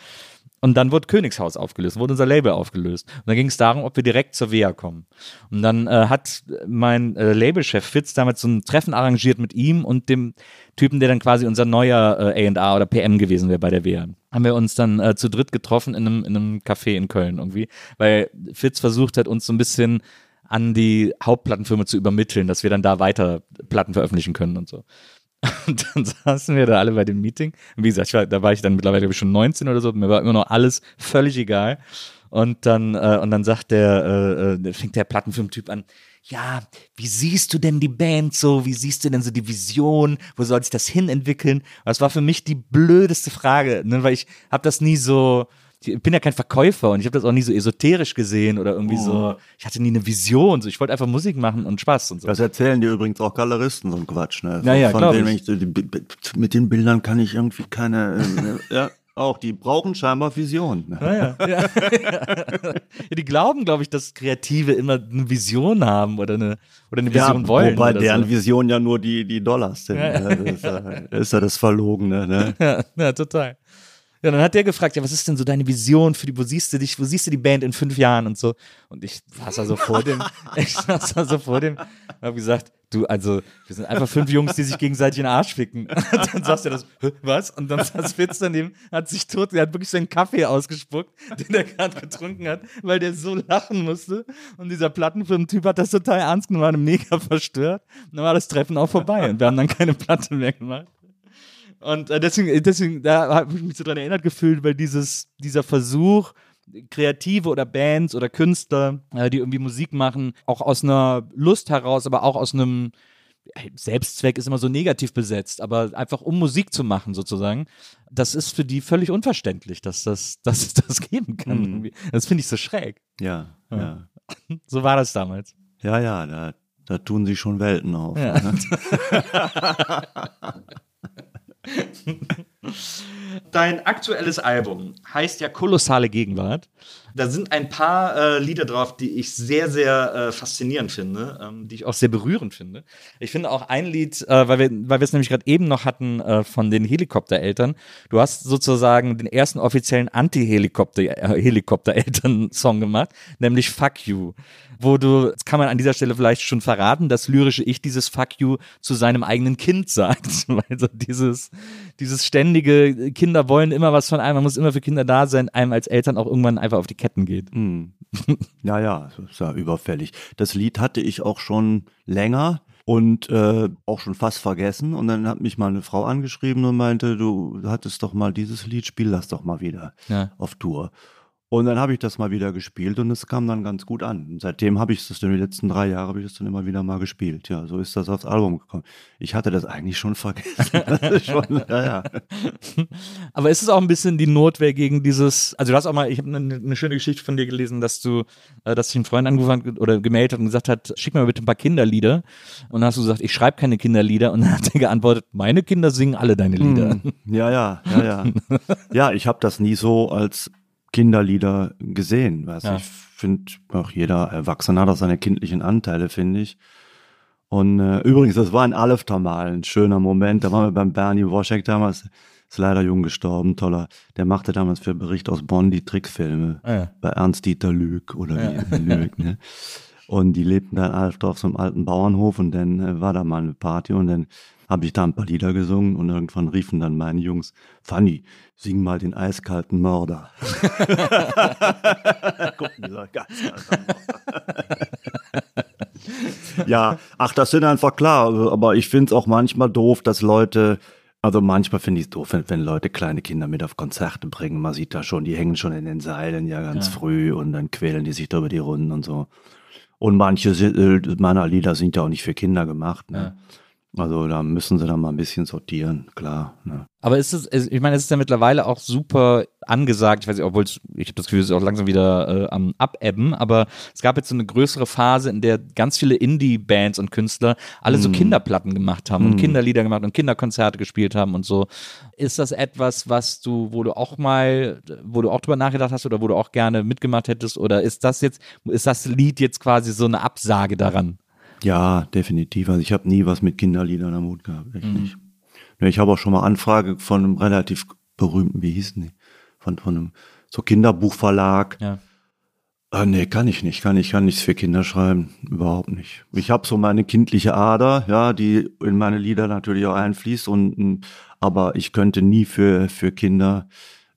Und dann wurde Königshaus aufgelöst, wurde unser Label aufgelöst. Und dann ging es darum, ob wir direkt zur WEA kommen. Und dann äh, hat mein äh, Labelchef Fitz damals so ein Treffen arrangiert mit ihm und dem Typen, der dann quasi unser neuer äh, A&R oder PM gewesen wäre bei der WEA. Haben wir uns dann äh, zu dritt getroffen in einem, in einem Café in Köln irgendwie, weil Fitz versucht hat, uns so ein bisschen an die Hauptplattenfirma zu übermitteln, dass wir dann da weiter Platten veröffentlichen können und so. Und dann saßen wir da alle bei dem Meeting. Und wie gesagt, war, da war ich dann mittlerweile ich, schon 19 oder so. Mir war immer noch alles völlig egal. Und dann, äh, und dann sagt der, äh, äh, fängt der Plattenfilmtyp an, ja, wie siehst du denn die Band so? Wie siehst du denn so die Vision? Wo soll sich das hin entwickeln? Das war für mich die blödeste Frage, ne? weil ich habe das nie so, ich bin ja kein Verkäufer und ich habe das auch nie so esoterisch gesehen oder irgendwie so, ich hatte nie eine Vision, so ich wollte einfach Musik machen und Spaß und so. Das erzählen dir übrigens auch Galeristen, so ein Quatsch. Ne? Ja, ja, Von denen, ich. ich mit den Bildern kann ich irgendwie keine, äh, ja, auch, die brauchen scheinbar Vision. Ne? Ja, ja. ja, die glauben, glaube ich, dass Kreative immer eine Vision haben oder eine, oder eine Vision wollen. Wobei deren so. Vision ja nur die, die Dollars sind. Ja. ne? Das, ist ja, das ist ja das Verlogene. Ne? Ja, ja, total. Ja, dann hat der gefragt, ja, was ist denn so deine Vision für die, wo siehst du dich, wo siehst du die Band in fünf Jahren und so. Und ich saß da so vor dem, ich saß da so vor dem, und hab gesagt, du, also, wir sind einfach fünf Jungs, die sich gegenseitig in den Arsch ficken. Und dann sagst du das, "Hä, was? Und dann saß Fitz daneben, hat sich tot, der hat wirklich seinen Kaffee ausgespuckt, den er gerade getrunken hat, weil der so lachen musste. Und dieser Plattenfilmtyp hat das total ernst genommen, war mega verstört. Und dann war das Treffen auch vorbei und wir haben dann keine Platte mehr gemacht. Und äh, deswegen, deswegen, da habe ich mich so dran erinnert gefühlt, weil dieses, dieser Versuch, Kreative oder Bands oder Künstler, äh, die irgendwie Musik machen, auch aus einer Lust heraus, aber auch aus einem Selbstzweck ist immer so negativ besetzt, aber einfach um Musik zu machen sozusagen, das ist für die völlig unverständlich, dass, das, dass es das geben kann. Mhm. Das finde ich so schräg. Ja, ja. So war das damals. Ja, ja, da, da tun sie schon Welten auf. Ja. Ne? Dein aktuelles Album heißt ja Kolossale Gegenwart. Da sind ein paar äh, Lieder drauf, die ich sehr, sehr äh, faszinierend finde, ähm, die ich auch sehr berührend finde. Ich finde auch ein Lied, äh, weil wir es nämlich gerade eben noch hatten äh, von den Helikoptereltern. Du hast sozusagen den ersten offiziellen Anti-Helikopter-Eltern-Song gemacht, nämlich Fuck You. Wo du, das kann man an dieser Stelle vielleicht schon verraten, das lyrische Ich dieses Fuck You zu seinem eigenen Kind sagt. Weil so dieses, dieses ständige, Kinder wollen immer was von einem, man muss immer für Kinder da sein, einem als Eltern auch irgendwann einfach auf die Ketten geht. Hm. Ja, ja, das ist ja überfällig. Das Lied hatte ich auch schon länger und äh, auch schon fast vergessen. Und dann hat mich mal eine Frau angeschrieben und meinte, du hattest doch mal dieses Lied, spiel das doch mal wieder Ja. auf Tour. Und dann habe ich das mal wieder gespielt und es kam dann ganz gut an. Und seitdem habe ich das dann die letzten drei Jahre habe ich das dann immer wieder mal gespielt. Ja, so ist das aufs Album gekommen. Ich hatte das eigentlich schon vergessen. Das ist schon, ja, ja. Aber ist es auch ein bisschen die Notwehr gegen dieses, also du hast auch mal, ich habe eine, eine schöne Geschichte von dir gelesen, dass du, äh, dass sich ein Freund angerufen oder gemeldet hat und gesagt hat, schick mir mal bitte ein paar Kinderlieder. Und dann hast du gesagt, ich schreibe keine Kinderlieder. Und dann hat er geantwortet, meine Kinder singen alle deine Lieder. Hm. Ja, ja, ja, ja. ja, ich habe das nie so als Kinderlieder gesehen. Weiß Ja. Ich finde, auch jeder Erwachsene hat auch seine kindlichen Anteile, finde ich. Und äh, übrigens, das war in Alefter mal ein schöner Moment. Da waren wir beim Bernie Woschek damals, ist leider jung gestorben, toller. Der machte damals für Bericht aus Bonn die Trickfilme Ah, ja. bei Ernst-Dieter Lüg oder wie Lüg, ne? Und die lebten dann halt auf so einem alten Bauernhof und dann äh, war da mal eine Party und dann habe ich da ein paar Lieder gesungen und irgendwann riefen dann meine Jungs, Fanny, sing mal den eiskalten Mörder. Gucken die Leute ganz Ja, ach, das sind einfach klar, aber ich finde es auch manchmal doof, dass Leute, also manchmal finde ich es doof, wenn, wenn Leute kleine Kinder mit auf Konzerte bringen. Man sieht da schon, die hängen schon in den Seilen ja ganz Ja. früh und dann quälen die sich da über die Runden und so. Und manche äh, meiner Lieder sind ja auch nicht für Kinder gemacht. Ne? Also da müssen sie dann mal ein bisschen sortieren, klar. Ne? Aber ist es, ich meine, es ist ja mittlerweile auch super angesagt, ich weiß nicht, obwohl es- ich habe das Gefühl, es ist auch langsam wieder äh, am Abebben, aber es gab jetzt so eine größere Phase, in der ganz viele Indie-Bands und Künstler alle so Kinderplatten gemacht haben und Kinderlieder gemacht und Kinderkonzerte gespielt haben und so. Ist das etwas, was du, wo du auch mal, wo du auch drüber nachgedacht hast oder wo du auch gerne mitgemacht hättest oder ist das jetzt, ist das Lied jetzt quasi so eine Absage daran? Ja, definitiv. Also ich habe nie was mit Kinderliedern am Hut gehabt, echt nicht. Ne, Ich habe auch schon mal Anfrage von einem relativ berühmten, wie hießen die? Von, von einem so Kinderbuchverlag. Ja. Ah, nee, kann ich nicht. Kann ich kann nichts für Kinder schreiben. Überhaupt nicht. Ich habe so meine kindliche Ader, ja, die in meine Lieder natürlich auch einfließt. Und, mm, aber ich könnte nie für, für Kinder.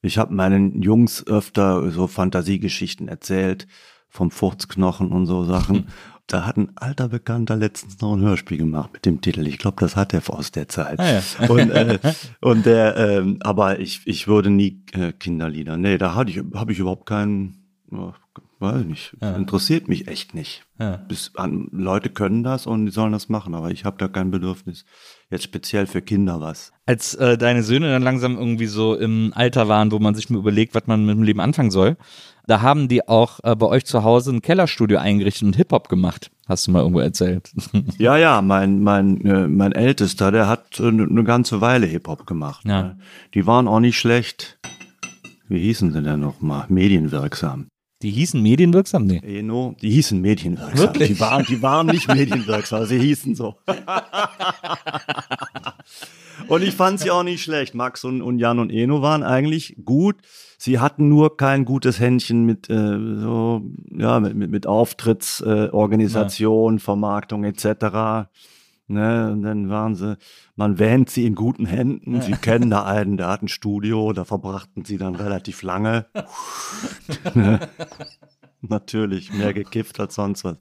Ich habe meinen Jungs öfter so Fantasiegeschichten erzählt, vom Furzknochen und so Sachen. Da hat ein alter Bekannter letztens noch ein Hörspiel gemacht mit dem Titel. Ich glaube, das hat er aus der Zeit. Ah, ja. Und, äh, und der, ähm, aber ich, ich würde nie äh, Kinderlieder. Nee, da hatte ich, habe ich überhaupt keinen, ja, weiß nicht, interessiert mich echt nicht. Ja. Bis an, Leute können das und die sollen das machen, aber ich habe da kein Bedürfnis. Jetzt speziell für Kinder was. als äh, deine Söhne dann langsam irgendwie so im Alter waren, wo man sich mal überlegt, was man mit dem Leben anfangen soll, da haben die auch äh, bei euch zu Hause ein Kellerstudio eingerichtet und Hip-Hop gemacht. Hast du mal irgendwo erzählt. Ja, ja, mein, mein, äh, mein Ältester, der hat eine ne ganze Weile Hip-Hop gemacht. Ja. ne? Die waren auch nicht schlecht. Wie hießen sie denn nochmal? Medienwirksam. Die hießen medienwirksam? Nee. Eno, die hießen medienwirksam. Wirklich? Die waren, die waren nicht medienwirksam, sie hießen so. und ich fand sie auch nicht schlecht. Max und, und Jan und Eno waren eigentlich gut. Sie hatten nur kein gutes Händchen mit äh, so ja mit, mit, mit Auftrittsorganisation, äh, Organisation, Vermarktung etc. Ne, und dann waren sie, man wähnt sie in guten Händen. Sie kennen da einen, der hat ein Studio, da verbrachten sie dann relativ lange. ne? Natürlich, mehr gekifft als sonst was.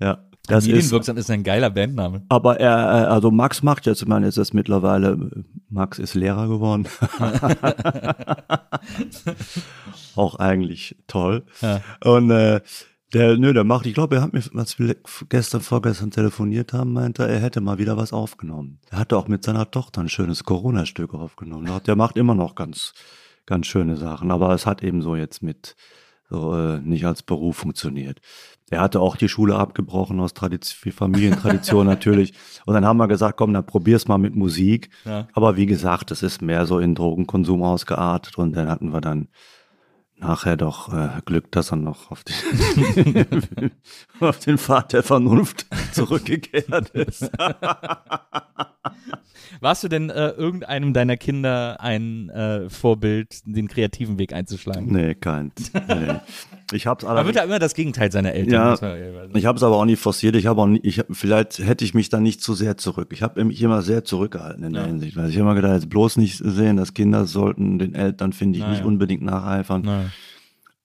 Ja, das ist. medienwirksam ist ein geiler Bandname. Aber er, äh, also Max macht jetzt, ich meine, ist mittlerweile, äh, Max ist Lehrer geworden. Auch eigentlich toll. Ja. Und äh, der, nö, der macht, ich glaube, er hat mir, als wir gestern, vorgestern telefoniert haben, meinte er, er hätte mal wieder was aufgenommen. Er hatte auch mit seiner Tochter ein schönes Corona-Stück aufgenommen. Der macht immer noch ganz, ganz schöne Sachen. Aber es hat eben so jetzt mit, so äh, nicht als Beruf funktioniert. Er hatte auch die Schule abgebrochen aus Tradition, Familientradition natürlich. Und dann haben wir gesagt, komm, dann probier's mal mit Musik. Ja. Aber wie gesagt, es ist mehr so in Drogenkonsum ausgeartet. Und dann hatten wir dann nachher doch äh, Glück, dass er noch auf den, auf den Pfad der Vernunft zurückgekehrt ist. Warst du denn äh, irgendeinem deiner Kinder ein äh, Vorbild, den kreativen Weg einzuschlagen? Nee, kein. Nee. Ich hab's Man wird ja immer das Gegenteil seiner Eltern. Ja. Ich habe es aber auch nie forciert. Ich habe auch nie, ich vielleicht hätte ich mich da nicht zu sehr zurück. Ich habe mich immer sehr zurückgehalten in der Ja. Hinsicht, weil ich immer gedacht, jetzt bloß nicht sehen, dass Kinder sollten den Eltern finde ich Na nicht ja. unbedingt nacheifern. Na.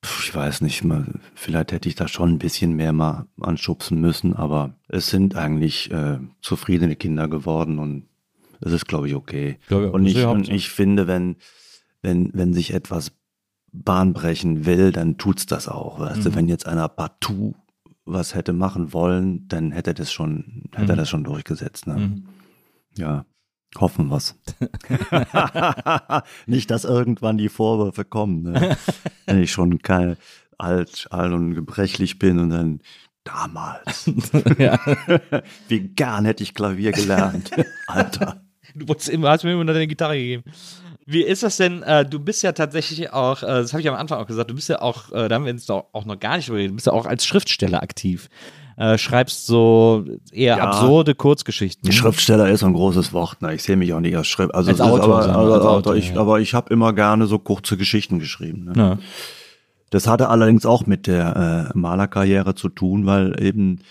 Ich weiß nicht, vielleicht hätte ich da schon ein bisschen mehr mal anschubsen müssen, aber es sind eigentlich äh, zufriedene Kinder geworden und es ist, glaube ich, okay. Ich auch. und, ich, und ich finde, wenn, wenn, wenn sich etwas Bahn brechen will, dann tut's das auch. Weißt Mhm. du, wenn jetzt einer partout was hätte machen wollen, dann hätte er das schon, hätte Mhm. er das schon durchgesetzt. Ne? Mhm. Ja, hoffen wir's. Nicht, dass irgendwann die Vorwürfe kommen, ne? wenn ich schon kein alt, alt und gebrechlich bin und dann damals. ja. Wie gern hätte ich Klavier gelernt, Alter. Du wolltest immer, hast mir immer deine Gitarre gegeben. Wie ist das denn? Äh, du bist ja tatsächlich auch, äh, das habe ich am Anfang auch gesagt, du bist ja auch, äh, da haben wir jetzt auch, auch noch gar nicht geredet, du bist ja auch als Schriftsteller aktiv. Äh, schreibst so eher Ja. absurde Kurzgeschichten. Schriftsteller ist ein großes Wort. Ne? Ich sehe mich auch nicht als Schrift. Also Als Autor, aber, also, als Autor, ich, ja. aber ich habe immer gerne so kurze Geschichten geschrieben. Ne? Ja. Das hatte allerdings auch mit der äh, Malerkarriere zu tun, weil eben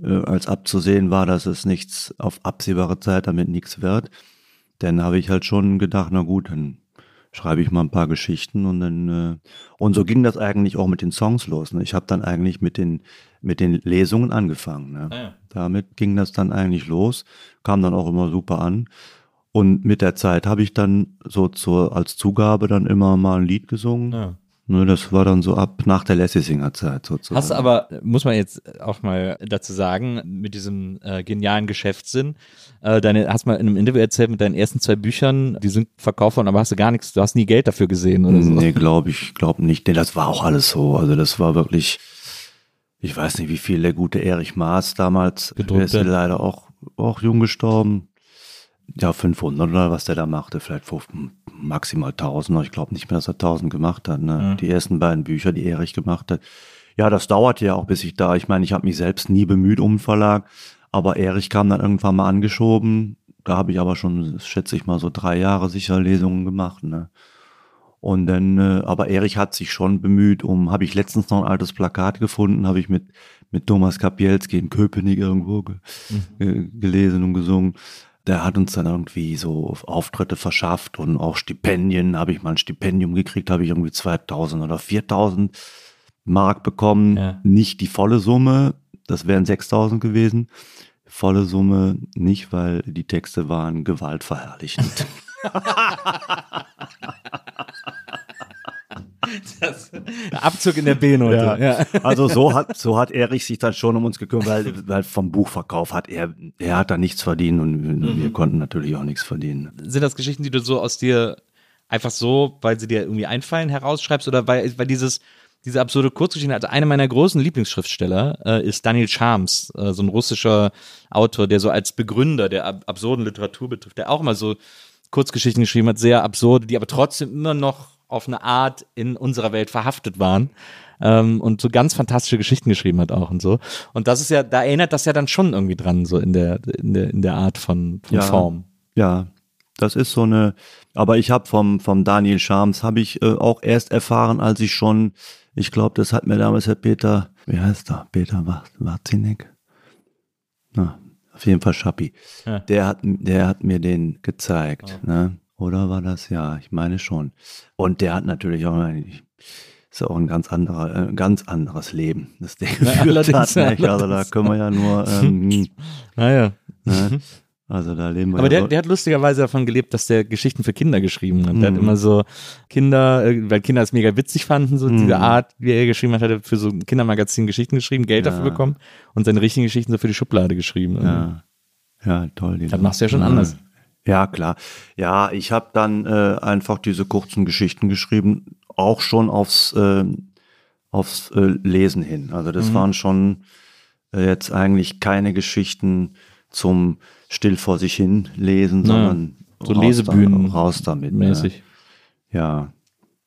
äh, als abzusehen war, dass es nichts auf absehbare Zeit damit nichts wird. Dann habe ich halt schon gedacht, na gut, dann schreibe ich mal ein paar Geschichten und dann äh, und so ging das eigentlich auch mit den Songs los. Ne? Ich habe dann eigentlich mit den mit den Lesungen angefangen. Ne? Ah, ja. Damit ging das dann eigentlich los, kam dann auch immer super an. Und mit der Zeit habe ich dann so zur, als Zugabe dann immer mal ein Lied gesungen. Ja. Ne, das war dann so ab nach der Lessisinger-Zeit sozusagen. Hast du aber, muss man jetzt auch mal dazu sagen, mit diesem äh, genialen Geschäftssinn, äh, deine, hast mal in einem Interview erzählt mit deinen ersten zwei Büchern, die sind verkauft worden, aber hast du gar nichts, du hast nie Geld dafür gesehen oder so. Nee, glaube ich, glaube nicht. Nee, das war auch alles so. Also das war wirklich, ich weiß nicht, wie viel der gute Erich Maas damals, der Gedruckt ist leider auch, auch jung gestorben. Ja, 500 oder was der da machte, vielleicht 5, maximal 1000. Ich glaube nicht mehr, dass er 1000 gemacht hat. Ne? Ja. Die ersten beiden Bücher, die Erich gemacht hat. Ja, das dauerte ja auch, bis ich da, ich meine, ich habe mich selbst nie bemüht um einen Verlag, aber Erich kam dann irgendwann mal angeschoben. Da habe ich aber schon, schätze ich mal, so drei Jahre sicher Lesungen gemacht. Ne? Und dann, äh, aber Erich hat sich schon bemüht, um, habe ich letztens noch ein altes Plakat gefunden, habe ich mit, mit Thomas Kapielski in Köpenick irgendwo ge, ge, gelesen und gesungen. Der hat uns dann irgendwie so Auftritte verschafft und auch Stipendien. Habe ich mal ein Stipendium gekriegt, habe ich irgendwie 2000 oder 4000 Mark bekommen. Ja. Nicht die volle Summe, das wären 6000 gewesen. Volle Summe nicht, weil die Texte waren gewaltverherrlichend. Das, Abzug in der B-Note. Ja. Ja. Also so hat, so hat Erich sich dann schon um uns gekümmert, weil, weil vom Buchverkauf hat er, er hat da nichts verdient und wir, wir konnten natürlich auch nichts verdienen. Sind das Geschichten, die du so aus dir einfach so, weil sie dir irgendwie einfallen, herausschreibst oder weil, weil dieses, diese absurde Kurzgeschichte, also einer meiner großen Lieblingsschriftsteller äh, ist Daniel Charms, äh, so ein russischer Autor, der so als Begründer der ab absurden Literatur betrifft, der auch immer so Kurzgeschichten geschrieben hat, sehr absurde, die aber trotzdem immer noch auf eine Art in unserer Welt verhaftet waren. Ähm, und so ganz fantastische Geschichten geschrieben hat auch und so. Und das ist ja, da erinnert das ja dann schon irgendwie dran, so in der, in der, in der Art von, von Ja. Form. Ja, das ist so eine, aber ich habe vom, vom Daniel Schams, habe ich äh, auch erst erfahren, als ich schon, ich glaube, das hat mir damals Herr Peter, wie heißt er, Peter Warzinek? Na, auf jeden Fall Schappi. Ja. Der, hat, der hat mir den gezeigt, ne? Oder war das ja? Ich meine schon. Und der hat natürlich auch, ein- ist auch ein ganz anderer, äh, ein ganz anderes Leben, das der geführt allerdings, hat. Nicht? Also da können wir ja nur, ähm, Naja. ne? also da leben wir Aber ja der, der hat lustigerweise davon gelebt, dass der Geschichten für Kinder geschrieben hat. Der hat Mhm. immer so Kinder, äh, weil Kinder es mega witzig fanden, so Mhm. diese Art, wie er geschrieben hat, hat er für so ein Kindermagazin Geschichten geschrieben, Geld Ja. dafür bekommen und seine richtigen Geschichten so für die Schublade geschrieben. Ja, ja toll. die Das machst du ja schon anders. Ja, klar. Ja, ich habe dann äh, einfach diese kurzen Geschichten geschrieben, auch schon aufs, äh, aufs äh, Lesen hin. Also Mhm. das waren schon äh, jetzt eigentlich keine Geschichten zum still vor sich hin lesen, Na, sondern so raus Lesebühnen da, raus damit. ne? mäßig. Ja,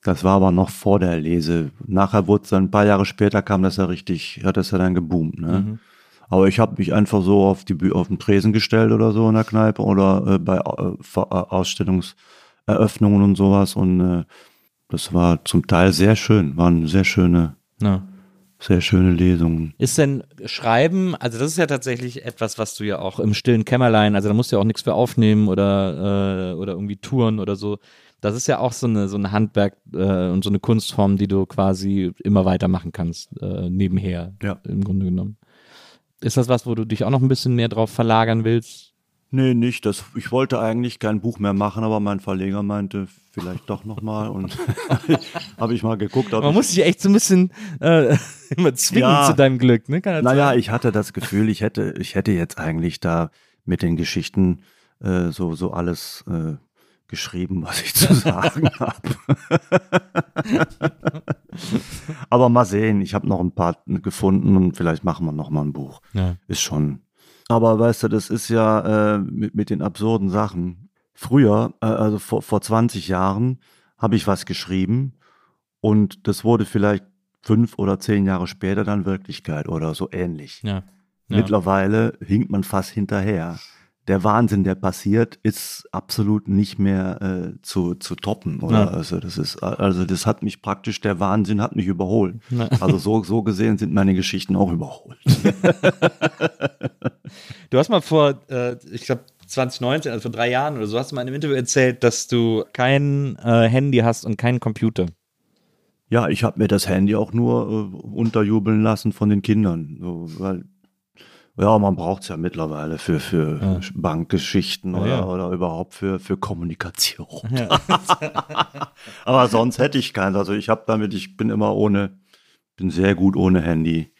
das war aber noch vor der Lese. Nachher wurde es dann ein paar Jahre später kam das ja richtig, hat das ja dann geboomt. Ne? Mhm. Aber ich habe mich einfach so auf die auf den Tresen gestellt oder so in der Kneipe oder äh, bei äh, äh, Ausstellungseröffnungen und sowas und äh, das war zum Teil sehr schön, waren sehr schöne, Ja. sehr schöne Lesungen. Ist denn Schreiben, also das ist ja tatsächlich etwas, was du ja auch im stillen Kämmerlein, also da musst du ja auch nichts für aufnehmen oder, äh, oder irgendwie touren oder so. Das ist ja auch so eine so ein Handwerk äh, und so eine Kunstform, die du quasi immer weitermachen kannst, nebenher, Ja. im Grunde genommen. Ist das was, wo du dich auch noch ein bisschen mehr drauf verlagern willst? Nee, nicht. Das, ich wollte eigentlich kein Buch mehr machen, aber mein Verleger meinte, vielleicht doch nochmal. Und habe ich mal geguckt. Ob Man ich, muss dich echt so ein bisschen äh, immer zwingen Ja. zu deinem Glück, ne? Naja, ich hatte das Gefühl, ich hätte, ich hätte jetzt eigentlich da mit den Geschichten äh, so, so alles äh, geschrieben, was ich zu sagen habe. aber mal sehen, ich habe noch ein paar gefunden und vielleicht machen wir noch mal ein Buch. Ja. Ist schon. Aber weißt du, das ist ja äh, mit, mit den absurden Sachen. Früher, äh, also vor, vor 20 Jahren, habe ich was geschrieben und das wurde vielleicht fünf oder zehn Jahre später dann Wirklichkeit oder so ähnlich. Ja. Ja. Mittlerweile hinkt man fast hinterher. Der Wahnsinn, der passiert, ist absolut nicht mehr äh, zu, zu toppen. Oder? Ja. Also das ist, also das hat mich praktisch, der Wahnsinn hat mich überholt. Ja. Also so, so gesehen sind meine Geschichten auch überholt. Du hast mal vor, äh, ich glaube, 2019, also vor drei Jahren oder so, hast du mal in einem Interview erzählt, dass du kein äh, Handy hast und keinen Computer. Ja, ich habe mir das Handy auch nur äh, unterjubeln lassen von den Kindern. So, weil, ja, man braucht es ja mittlerweile für, für Ja. Bankgeschichten Ja, oder, ja. oder überhaupt für, für Kommunikation. Aber sonst hätte ich keins. Also ich habe damit, ich bin immer ohne, bin sehr gut ohne Handy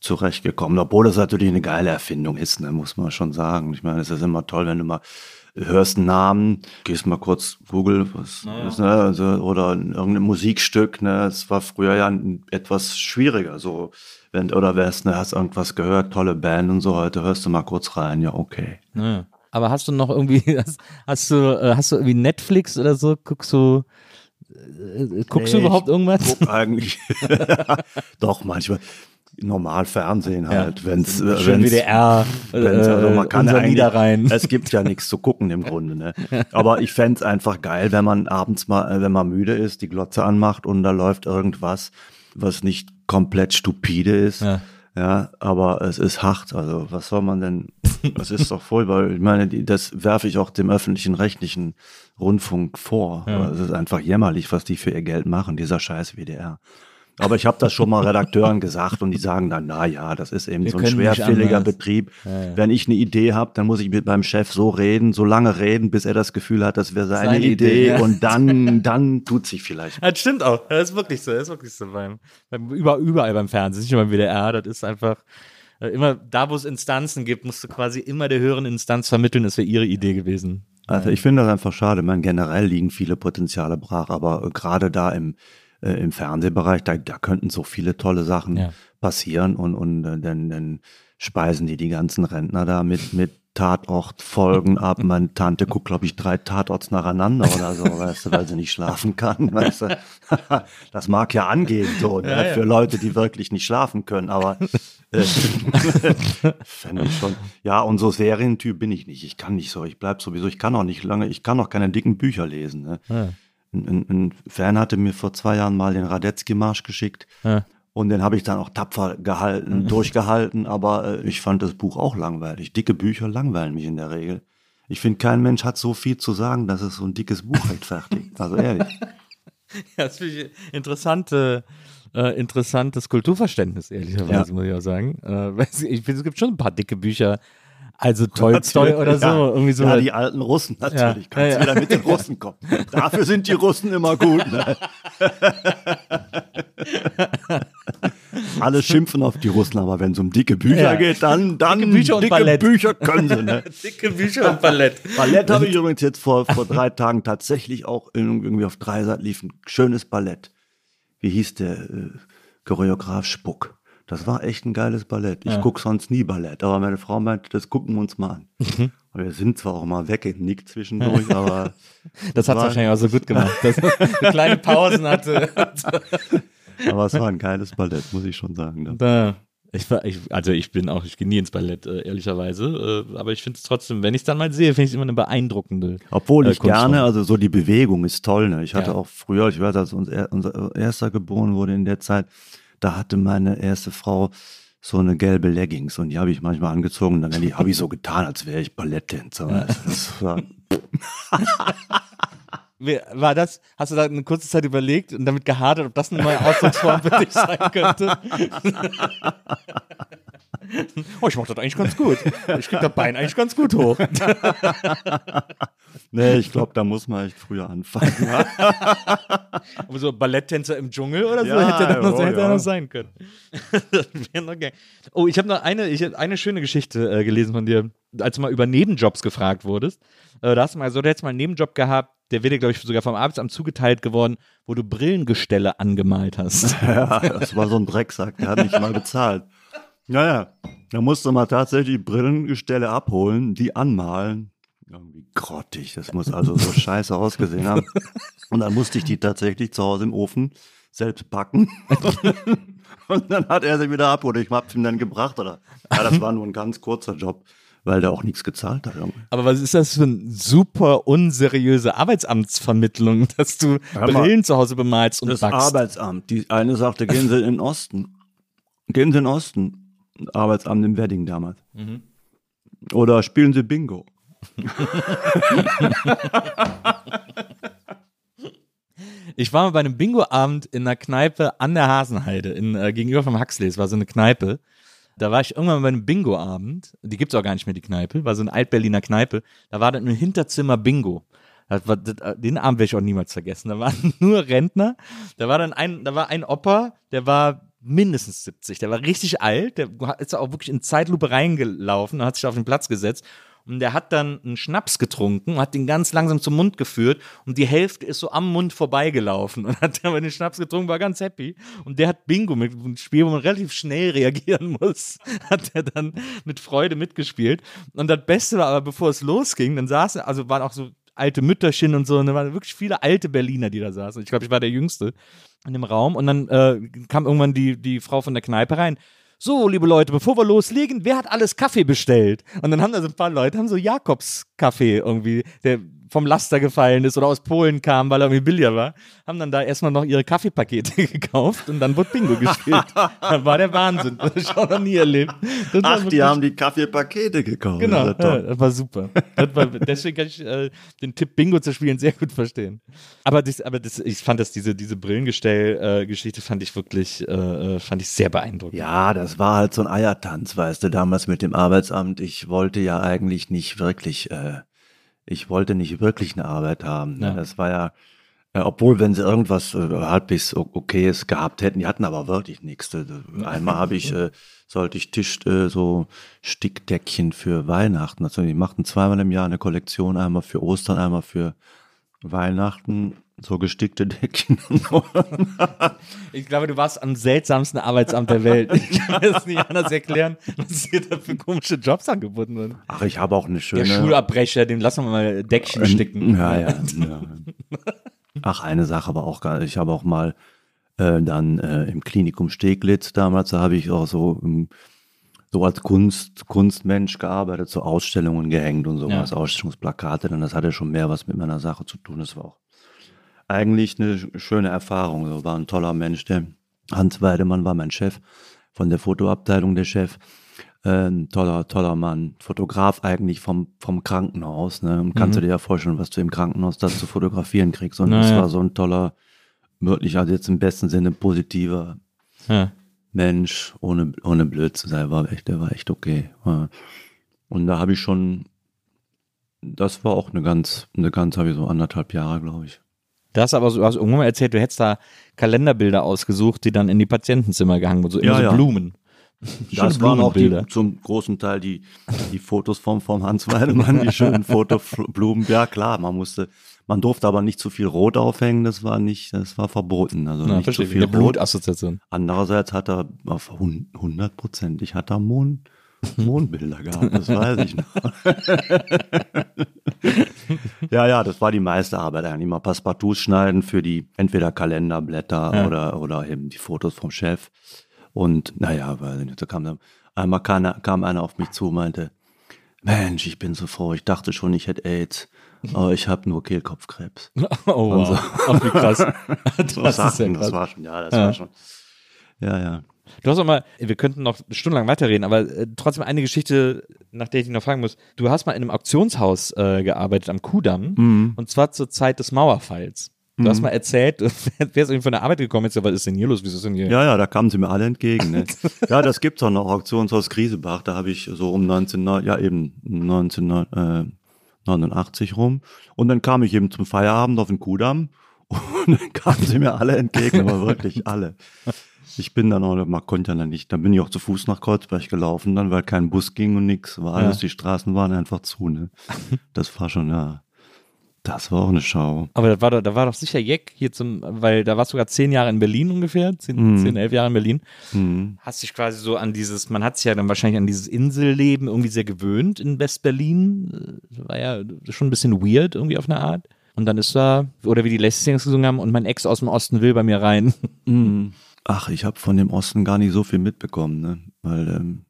zurechtgekommen. Obwohl das natürlich eine geile Erfindung ist, ne, muss man schon sagen. Ich meine, es ist immer toll, wenn du mal hörst einen Namen, gehst mal kurz Google, was Naja. ist, ne, also, oder irgendein Musikstück, ne, es war früher ja etwas schwieriger, so, wenn, oder wärst, ne, hast irgendwas gehört, tolle Band und so, heute hörst du mal kurz rein, ja, okay. Ja. Aber hast du noch irgendwie, hast, hast du, äh, hast du irgendwie Netflix oder so? Guckst du, äh, guckst du Nee, überhaupt ich irgendwas? Guck eigentlich, doch, manchmal, normal Fernsehen halt, wenn's, äh, Schön wenn's, WDR, Wenn's, äh, also man kann ja Niederrhein. Es gibt ja nichts zu gucken im Grunde. Ne? Aber ich fänd's einfach geil, wenn man abends mal, äh, wenn man müde ist, die Glotze anmacht und da läuft irgendwas, was nicht komplett stupide ist. Ja. Ja. aber es ist hart. Also was soll man denn? Das ist doch furchtbar. Ich meine, das werfe ich auch dem öffentlichen rechtlichen Rundfunk vor. Ja. Es ist einfach jämmerlich, was die für ihr Geld machen, dieser scheiß WDR. Aber ich habe das schon mal Redakteuren gesagt und die sagen dann, na ja, das ist eben Wir so ein schwerfälliger. Betrieb. Ja, ja. Wenn ich eine Idee habe, dann muss ich mit meinem Chef so reden, so lange reden, bis er das Gefühl hat, das wäre seine, Seine Idee. Idee, ja. Und dann, dann tut sich vielleicht. Das stimmt auch. Das ist wirklich so. Das ist wirklich so beim, beim über, überall beim Fernsehen, nicht nur beim WDR. Das ist einfach äh, immer da, wo es Instanzen gibt, musst du quasi immer der höheren Instanz vermitteln, das wäre ihre Idee gewesen. Also ich finde das einfach schade. Man generell liegen viele Potenziale brach, aber gerade da im äh, im Fernsehbereich, da, da könnten so viele tolle Sachen Ja. passieren und und äh, dann, dann speisen die die ganzen Rentner da mit mit Tatortfolgen ab. Meine Tante guckt, glaube ich, drei Tatorts nacheinander oder so, weißt du, weil sie nicht schlafen kann. Weißt du? Das mag ja angehen, so, ne, Ja, ja. für Leute, die wirklich nicht schlafen können, aber äh, fände ich schon. Ja, und so Serientyp bin ich nicht. Ich kann nicht so. Ich bleib sowieso, ich kann auch nicht lange, ich kann auch keine dicken Bücher lesen. Ne? Ja. Ein, ein, Fan hatte mir vor zwei Jahren mal den Radetzky-Marsch geschickt. Ja. Und den habe ich dann auch tapfer gehalten, durchgehalten, aber äh, ich fand das Buch auch langweilig. Dicke Bücher langweilen mich in der Regel. Ich finde, kein Mensch hat so viel zu sagen, dass es so ein dickes Buch rechtfertigt. Also ehrlich. Ja, das finde ich interessante, äh, interessantes Kulturverständnis, ehrlicherweise, Ja. muss ich auch sagen. Äh, ich finde, es gibt schon ein paar dicke Bücher. Also Tolstoi oder so. Ja, irgendwie so. ja, die alten Russen natürlich. Ja, Kannst ja, ja. wieder mit den Russen kommen. Dafür sind die Russen immer gut. Ne? Alle schimpfen auf die Russen, aber wenn es um dicke Bücher Ja. geht, dann, dann Dicke Bücher und Ballett. Bücher können sie. Ne? dicke Bücher und Ballett. Ballett habe ich übrigens jetzt vor, vor drei Tagen tatsächlich auch in, irgendwie auf Dreisat lief ein schönes Ballett. Wie hieß der äh, Choreograf Spuck? Das war echt ein geiles Ballett. Ich Ja. guck sonst nie Ballett, aber meine Frau meinte, das gucken wir uns mal an. Mhm. Und wir sind zwar auch mal weggenickt zwischendurch, aber Das hat es wahrscheinlich auch so gut gemacht, dass man so kleine Pausen hatte. Aber es war ein geiles Ballett, muss ich schon sagen. Da. Ich, also ich bin auch, ich gehe nie ins Ballett, äh, ehrlicherweise. Äh, aber ich finde es trotzdem, wenn ich es dann mal sehe, finde ich es immer eine beeindruckende. Obwohl äh, ich gerne, also so die Bewegung ist toll. Ne? Ich hatte Ja. auch früher, ich weiß, als unser, unser erster geboren wurde in der Zeit, da hatte meine erste Frau so eine gelbe Leggings und die habe ich manchmal angezogen und dann habe ich so getan, als wäre ich Balletttänzer. Wie- War das, hast du da eine kurze Zeit überlegt und damit gehadert, ob das eine neue Ausdrucksform für dich sein könnte? oh, ich mach das eigentlich ganz gut. Ich krieg das Bein eigentlich ganz gut hoch. nee, ich glaube, da muss man echt früher anfangen. Aber so Balletttänzer im Dschungel oder so Ja, hätte er noch, oh, hätte ja. noch sein können. das wäre noch geil. Oh, ich habe noch eine, ich hab eine schöne Geschichte äh, gelesen von dir, als du mal über Nebenjobs gefragt wurdest. Äh, da hast du mal so, du hättest mal einen Nebenjob gehabt, der dir, glaube ich, sogar vom Arbeitsamt zugeteilt geworden, wo du Brillengestelle angemalt hast. ja, das war so ein Drecksack, der hat nicht mal bezahlt. Naja, da musste man tatsächlich Brillengestelle abholen, die anmalen. Irgendwie grottig, das muss also so scheiße ausgesehen haben. Und dann musste ich die tatsächlich zu Hause im Ofen selbst backen. Und dann hat er sie wieder abgeholt. Ich hab's ihm dann gebracht, oder? Ja, das war nur ein ganz kurzer Job. weil der auch nichts gezahlt hat. Junge. Aber was ist das für eine super unseriöse Arbeitsamtsvermittlung, dass du Hör mal, Brillen zu Hause bemalst und Das backst? Arbeitsamt. Die eine sagte, gehen Sie in den Osten. Gehen Sie in den Osten. Arbeitsamt im Wedding damals. Oder spielen Sie Bingo. Ich war mal bei einem Bingo-Abend in einer Kneipe an der Hasenheide, in, äh, gegenüber vom Huxley. Es war so eine Kneipe. Da war ich irgendwann bei einem Bingo-Abend. Die gibt's auch gar nicht mehr, die Kneipe. War so eine Altberliner Kneipe. Da war dann im Hinterzimmer Bingo. Das war, das, den Abend werde ich auch niemals vergessen. Da waren nur Rentner. Da war dann ein, da war ein Opa, der war mindestens 70. Der war richtig alt. Der ist auch wirklich in Zeitlupe reingelaufen und hat sich auf den Platz gesetzt. Und der hat dann einen Schnaps getrunken, hat den ganz langsam zum Mund geführt und die Hälfte ist so am Mund vorbeigelaufen und hat aber den Schnaps getrunken, war ganz happy. Und der hat Bingo mit einem Spiel, wo man relativ schnell reagieren muss, hat er dann mit Freude mitgespielt. Und das Beste war aber, bevor es losging, dann saßen, also waren auch so alte Mütterchen und so, und da waren wirklich viele alte Berliner, die da saßen. Ich glaube, ich war der Jüngste in dem Raum und dann äh, kam irgendwann die, die Frau von der Kneipe rein. So, liebe Leute, bevor wir loslegen, wer hat alles Kaffee bestellt? Und dann haben da so ein paar Leute, haben so Jakobs Kaffee irgendwie, der vom Laster gefallen ist oder aus Polen kam, weil er irgendwie billiger war, haben dann da erstmal noch ihre Kaffeepakete gekauft und dann wurde Bingo gespielt. das war der Wahnsinn. Das habe ich auch noch nie erlebt. Das Ach, die haben die Kaffeepakete gekauft. Genau, Das ja das war super. Das war, deswegen kann ich äh, den Tipp Bingo zu spielen sehr gut verstehen. Aber, das, aber das, ich fand das, diese, diese Brillengestell-Geschichte fand ich wirklich, äh, äh, fand ich sehr beeindruckend. Ja, das war halt so ein Eiertanz, weißt du, damals mit dem Arbeitsamt. Ich wollte ja eigentlich nicht wirklich, äh, ich wollte nicht wirklich eine Arbeit haben. Ne? Ja. Das war ja, äh, obwohl, wenn sie irgendwas äh, halbwegs okayes gehabt hätten, die hatten aber wirklich nichts. Äh, Einmal habe ich, äh, sollte ich Tisch, äh, so Stickdeckchen für Weihnachten. Also die machten zweimal im Jahr eine Kollektion, einmal für Ostern, einmal für Weihnachten, so gestickte Deckchen. Ich glaube, du warst am seltsamsten Arbeitsamt der Welt. Ich kann das nicht anders erklären, was dir da für komische Jobs angeboten wurden. Ach, ich habe auch eine Der schöne. Schulabbrecher, dem lassen wir mal Deckchen sticken. Ja, ja, ja. Ach, eine Sache war auch gar Ich habe auch mal äh, dann äh, im Klinikum Steglitz damals, da habe ich auch so, ähm, so als Kunst, Kunstmensch gearbeitet, so Ausstellungen gehängt und sowas, Ausstellungsplakate, denn das hatte schon mehr was mit meiner Sache zu tun. Das war auch eigentlich eine sch- schöne Erfahrung. So war ein toller Mensch, der Hans Weidemann war mein Chef von der Fotoabteilung, der Chef. Äh, Ein toller, toller Mann. Fotograf eigentlich vom, vom Krankenhaus. Ne? Und kannst du dir ja vorstellen, was du im Krankenhaus da zu fotografieren kriegst. Und das Naja. war so ein toller, wirklich, also jetzt im besten Sinne positiver Ja. Mensch, ohne, ohne blöd zu sein, war echt, der war echt okay. Ja. Und da habe ich schon, das war auch eine ganz, eine ganz, habe ich so anderthalb Jahre, glaube ich. Du hast aber so, du hast irgendwann mal erzählt, du hättest da Kalenderbilder ausgesucht, die dann in die Patientenzimmer gehangen wurden, so Ja, so ja. Blumen. Das waren auch die, zum großen Teil die, die Fotos vom, vom Hans Weidemann, die schönen Fotoblumen. Ja, klar, man musste, man durfte aber nicht zu viel Rot aufhängen, das war nicht, das war verboten. Also Na, nicht zu viel Rot. Blutassoziation. Andererseits hat er auf 100 Prozent, ich hatte Mond, Mondbilder gehabt, das weiß ich noch. ja, ja, das war die meiste Arbeit eigentlich. Mal Passepartouts schneiden für die entweder Kalenderblätter Ja. oder, oder eben die Fotos vom Chef. Und naja, nicht, da kam dann, einmal kam, kam einer auf mich zu und meinte, Mensch, ich bin so froh, ich dachte schon, ich hätte AIDS, aber ich habe nur Kehlkopfkrebs. Oh, Und so. wow. Ach, wie krass. das, So ist ja Sachen, krass. das war schon, ja, das Ja. war schon. Ja, ja. Du hast auch mal, wir könnten noch stundenlang weiterreden, aber äh, trotzdem eine Geschichte, nach der ich dich noch fragen muss. Du hast mal in einem Auktionshaus äh, gearbeitet am Kudamm Mhm. und zwar zur Zeit des Mauerfalls. Du hast mal erzählt, wer ist irgendwie von der Arbeit gekommen ja, was ist denn hier los? Wieso ist denn hier? Ja, ja, da kamen sie mir alle entgegen. Ne? ja, das gibt's auch noch, Auktionshaus Griesebach. Da habe ich so um 19, ja eben 1989 rum. Und dann kam ich eben zum Feierabend auf den Kudamm und dann kamen sie mir alle entgegen, aber wirklich alle. Ich bin dann auch, man konnte ja dann nicht, dann bin ich auch zu Fuß nach Kreuzberg gelaufen, dann weil kein Bus ging und nix, war alles, die Straßen waren einfach zu, ne. Das war schon, ja, das war auch eine Schau. Aber da war, doch, da war doch sicher Jeck hier zum, weil da warst du sogar zehn Jahre in Berlin ungefähr, zehn, zehn elf Jahre in Berlin. Mhm. Hast dich quasi so an dieses, man hat sich ja dann wahrscheinlich an dieses Inselleben irgendwie sehr gewöhnt in West-Berlin. War ja schon ein bisschen weird irgendwie auf eine Art. Und dann ist da, oder wie die Lessings gesungen haben, und mein Ex aus dem Osten will bei mir rein. Mhm. Ach, ich habe von dem Osten gar nicht so viel mitbekommen, ne? Weil ähm,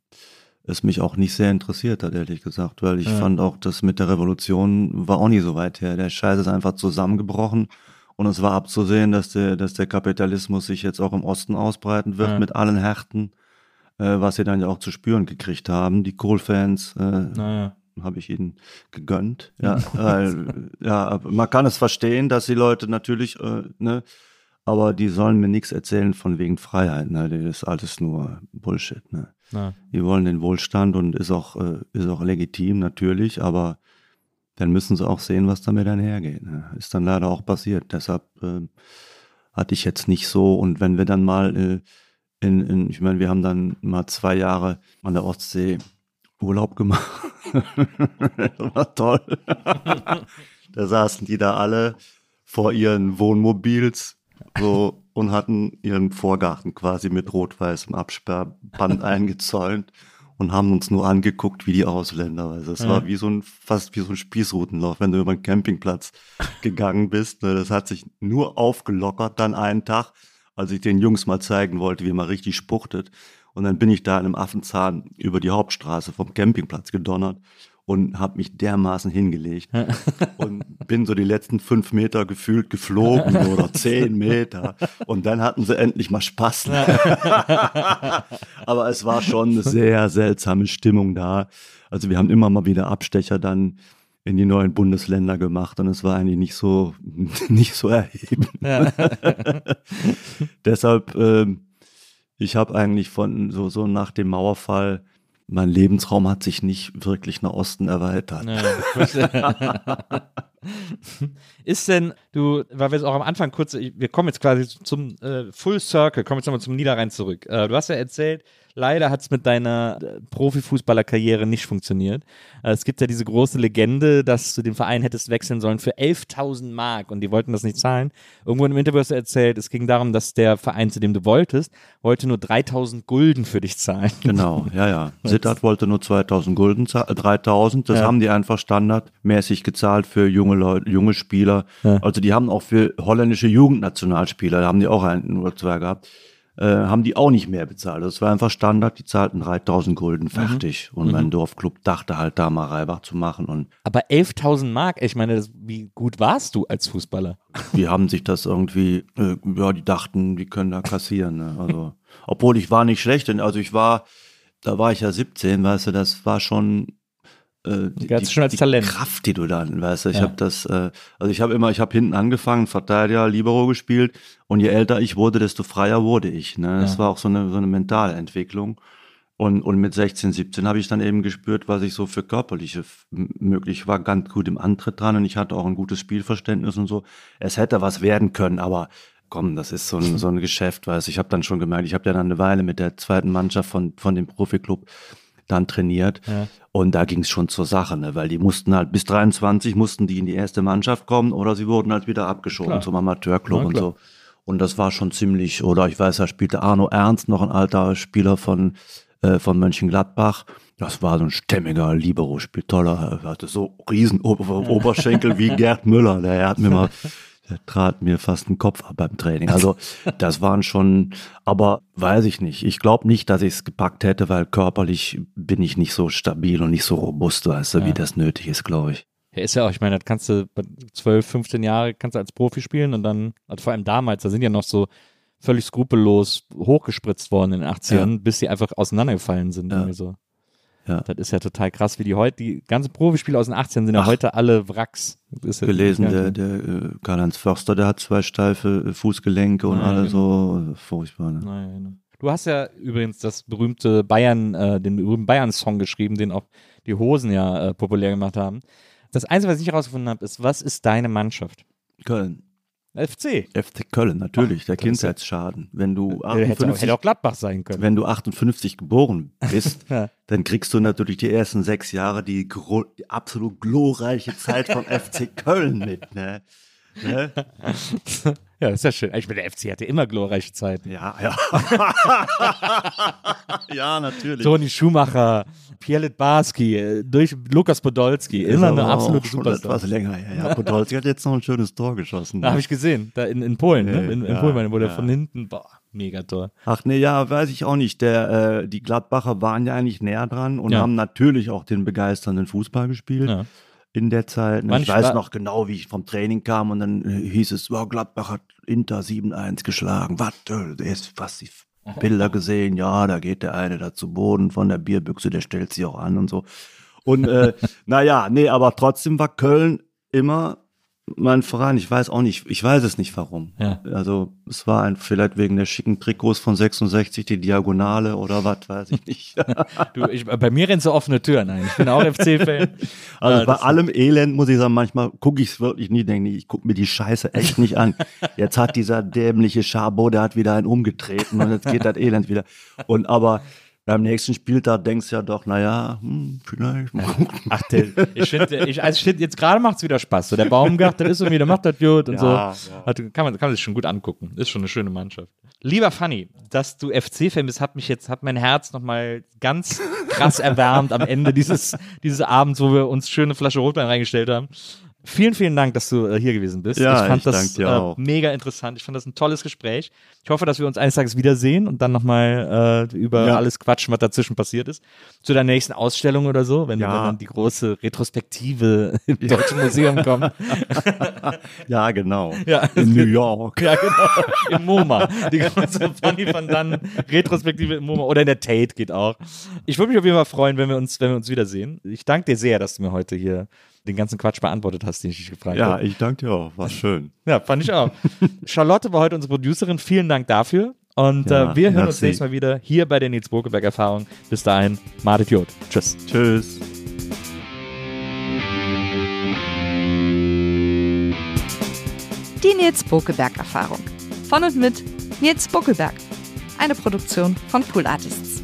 es mich auch nicht sehr interessiert hat, ehrlich gesagt, weil ich Ja. fand auch, das mit der Revolution war auch nie so weit her. Der Scheiß ist einfach zusammengebrochen und es war abzusehen, dass der, dass der Kapitalismus sich jetzt auch im Osten ausbreiten wird Ja. mit allen Härten, äh, was sie dann ja auch zu spüren gekriegt haben. Die Kohl-Fans, äh, Naja. habe ich ihnen gegönnt. Ja, weil, ja, man kann es verstehen, dass die Leute natürlich, äh, ne, aber die sollen mir nichts erzählen von wegen Freiheit. Ne, das ist alles nur Bullshit. Ne. Na. Die wollen den Wohlstand und ist auch, äh, ist auch legitim natürlich, aber dann müssen sie auch sehen, was damit einhergeht. Ne. Ist dann leider auch passiert. Deshalb äh, hatte ich jetzt nicht so. Und wenn wir dann mal äh, in, in, ich meine, wir haben dann mal zwei Jahre an der Ostsee Urlaub gemacht. das war toll. da saßen die da alle vor ihren Wohnmobils so und hatten ihren Vorgarten quasi mit rot-weißem Absperrband eingezäunt und haben uns nur angeguckt wie die Ausländer. Also es Ja. war wie so ein, fast wie so ein Spießrutenlauf, wenn du über einen Campingplatz gegangen bist. ne. Das hat sich nur aufgelockert dann einen Tag, als ich den Jungs mal zeigen wollte, wie man richtig spuchtet. Und dann bin ich da in einem Affenzahn über die Hauptstraße vom Campingplatz gedonnert und habe mich dermaßen hingelegt und bin so die letzten fünf Meter gefühlt geflogen oder zehn Meter. Und dann hatten sie endlich mal Spaß. Aber es war schon eine sehr seltsame Stimmung da. Also wir haben immer mal wieder Abstecher dann in die neuen Bundesländer gemacht und es war eigentlich nicht so nicht so erhebend. Deshalb, ähm, ich habe eigentlich von so so nach dem Mauerfall mein Lebensraum hat sich nicht wirklich nach Osten erweitert. Ja. Ist denn, du, weil wir jetzt auch am Anfang kurz, wir kommen jetzt quasi zum äh, Full Circle, kommen jetzt nochmal zum Niederrhein zurück. Äh, du hast ja erzählt, leider hat es mit deiner äh, Profifußballerkarriere nicht funktioniert. Äh, es gibt ja diese große Legende, dass du den Verein hättest wechseln sollen für 11.000 Mark und die wollten das nicht zahlen. Irgendwo einem Interview hast du erzählt, es ging darum, dass der Verein, zu dem du wolltest, wollte nur 3.000 Gulden für dich zahlen. Genau, ja, ja. Sittard wollte nur 2000 Gulden, zahlen, äh, 3000. Das Ja. haben die einfach standardmäßig gezahlt für junge Leute, junge Spieler. Ja. Also die haben auch für holländische Jugendnationalspieler, da haben die auch einen oder zwei gehabt, äh, haben die auch nicht mehr bezahlt. Das war einfach Standard, die zahlten 3000 Gulden fertig. Und mein Dorfclub dachte halt da mal Reibach zu machen und Aber 11.000 Mark, ich meine, das, wie gut warst du als Fußballer? die haben sich das irgendwie, äh, ja, die dachten, die können da kassieren. Ne? Also, obwohl ich war nicht schlecht, denn also ich war, da war ich ja 17, weißt du, das war schon äh, die, schon als die Talent. Kraft, die du dann, weißt du, ich Ja. habe das, äh, also ich habe immer, ich habe hinten angefangen, Verteidiger, Libero gespielt und je älter ich wurde, desto freier wurde ich. Ne? Das Ja. war auch so eine, so eine Mentalentwicklung. Und, und mit 16, 17 habe ich dann eben gespürt, was ich so für körperliche möglich war, ganz gut im Antritt dran und ich hatte auch ein gutes Spielverständnis und so. Es hätte was werden können, aber komm, das ist so ein, so ein Geschäft, weißt du. Ich habe dann schon gemerkt, ich habe ja dann eine Weile mit der zweiten Mannschaft von, von dem Profiklub dann trainiert Ja. und da ging es schon zur Sache, ne? weil die mussten halt bis 23 mussten die in die erste Mannschaft kommen oder sie wurden halt wieder abgeschoben Klar. zum Amateurclub Na, und so. Und das war schon ziemlich, oder ich weiß, da spielte Arno Ernst, noch ein alter Spieler von, äh, von Mönchengladbach. Das war so ein stämmiger Libero, spielt toller, er hatte so riesen Ober Oberschenkel wie Gerd Müller. Der hat mir mal, der trat mir fast den Kopf ab beim Training. Also das waren schon, aber weiß ich nicht. Ich glaube nicht, dass ich es gepackt hätte, weil körperlich bin ich nicht so stabil und nicht so robust, weißt du, Ja. wie das nötig ist, glaube ich. Ja, ist ja auch, ich meine, das kannst du bei 12, 15 Jahre kannst du als Profi spielen und dann, also vor allem damals, da sind ja noch so völlig skrupellos hochgespritzt worden in den 80ern, bis sie einfach auseinandergefallen sind. Ja. So. Ja. Das ist ja total krass, wie die heute, die ganzen Profispiele aus den 80ern sind ja Ach. heute alle Wracks. Ja- gelesen, der, der äh, Karl-Heinz Förster, der hat zwei steife äh, Fußgelenke und alle genau. so furchtbar. Ne? Naja, genau. Du hast ja übrigens das berühmte Bayern, äh, den berühmten Bayern-Song geschrieben, den auch die Hosen ja äh, populär gemacht haben. Das Einzige, was ich herausgefunden habe, ist, was ist deine Mannschaft? Köln. FC. FC Köln, natürlich, Ach, der Kindheitsschaden. Wenn du Hätte, hätte, auch, 58, hätte auch Gladbach sein können. wenn du 58 geboren bist, dann kriegst du natürlich die ersten sechs Jahre die, die absolut glorreiche Zeit vom FC Köln mit. Ne? Ne? Ja, ist ja schön. Ich meine, der FC hatte immer glorreiche Zeiten. Ja, ja. ja, natürlich. Toni Schumacher, Pierlet Barski, äh, durch Lukas Podolski, Ist immer eine absolute Superstar. etwas länger her. Ja, Podolski hat jetzt noch ein schönes Tor geschossen. Da habe ich gesehen, da in, in Polen, ne? in, in Ja, Polen, wo der ja. von hinten, boah. Megator. Ach nee, ja, weiß ich auch nicht. Der, äh, die Gladbacher waren ja eigentlich näher dran und Ja. haben natürlich auch den begeisternden Fußball gespielt. Ja. In der Zeit. Wann ich weiß noch genau, wie ich vom Training kam und dann äh, hieß es, wow, Gladbach hat Inter 7-1 geschlagen. Was? äh, fast die Bilder gesehen. Ja, da geht der eine da zu Boden von der Bierbüchse, der stellt sich auch an und so. Und äh, naja, nee, aber trotzdem war Köln immer mein Verein. Ich weiß auch nicht, ich weiß es nicht warum. Ja. Also es war ein, vielleicht wegen der schicken Trikots von 66, die Diagonale oder was, weiß ich nicht. Du, ich, bei mir rennst du offene Türen ein. Ich bin auch FC-Fan. Also Äh, bei allem Elend muss ich sagen, manchmal gucke ich es wirklich nie, denke ich, ich gucke mir die Scheiße echt nicht an. Jetzt hat dieser dämliche Chabot, der hat wieder einen umgetreten und jetzt geht das Elend wieder. Und aber beim nächsten Spieltag denkst du ja doch, naja, hm, vielleicht mal gucken. Ach, der, ich finde, ich, also ich jetzt gerade macht es wieder Spaß. So, der Baumgart, der ist irgendwie, der macht das gut und Ja, so. ja. Hat, kann, man, kann man sich schon gut angucken. Ist schon eine schöne Mannschaft. Lieber Fanny, dass du FC-Fan bist, hat mich jetzt, hat mein Herz nochmal ganz krass erwärmt am Ende dieses, dieses Abends, wo wir uns schöne Flasche Rotwein reingestellt haben. Vielen, vielen Dank, dass du äh, hier gewesen bist. Ja, ich fand ich das äh, mega interessant. Ich fand das ein tolles Gespräch. Ich hoffe, dass wir uns eines Tages wiedersehen und dann nochmal äh, über Ja. alles quatschen, was dazwischen passiert ist. Zu der nächsten Ausstellung oder so, wenn, Ja. dann die große Retrospektive im Deutschen Museum kommt. Ja, genau. Ja. In New York. Ja, genau. Im MoMA. Die große Fanny van Dann Retrospektive im MoMA. Oder in der Tate geht auch. Ich würde mich auf jeden Fall freuen, wenn wir uns, wenn wir uns wiedersehen. Ich danke dir sehr, dass du mir heute hier den ganzen Quatsch beantwortet hast, den ich dich gefragt Ja, habe. ich danke dir auch. War schön. Ja, fand ich auch. Charlotte war heute unsere Producerin. Vielen Dank dafür. Und Ja, äh, wir hören uns nächstes Mal wieder hier bei der Nils Bokeberg Erfahrung. Bis dahin, Mardet Jod. Tschüss. Tschüss. Die Nils Bokeberg Erfahrung. Von und mit Nils Bokeberg. Eine Produktion von Pool Artists.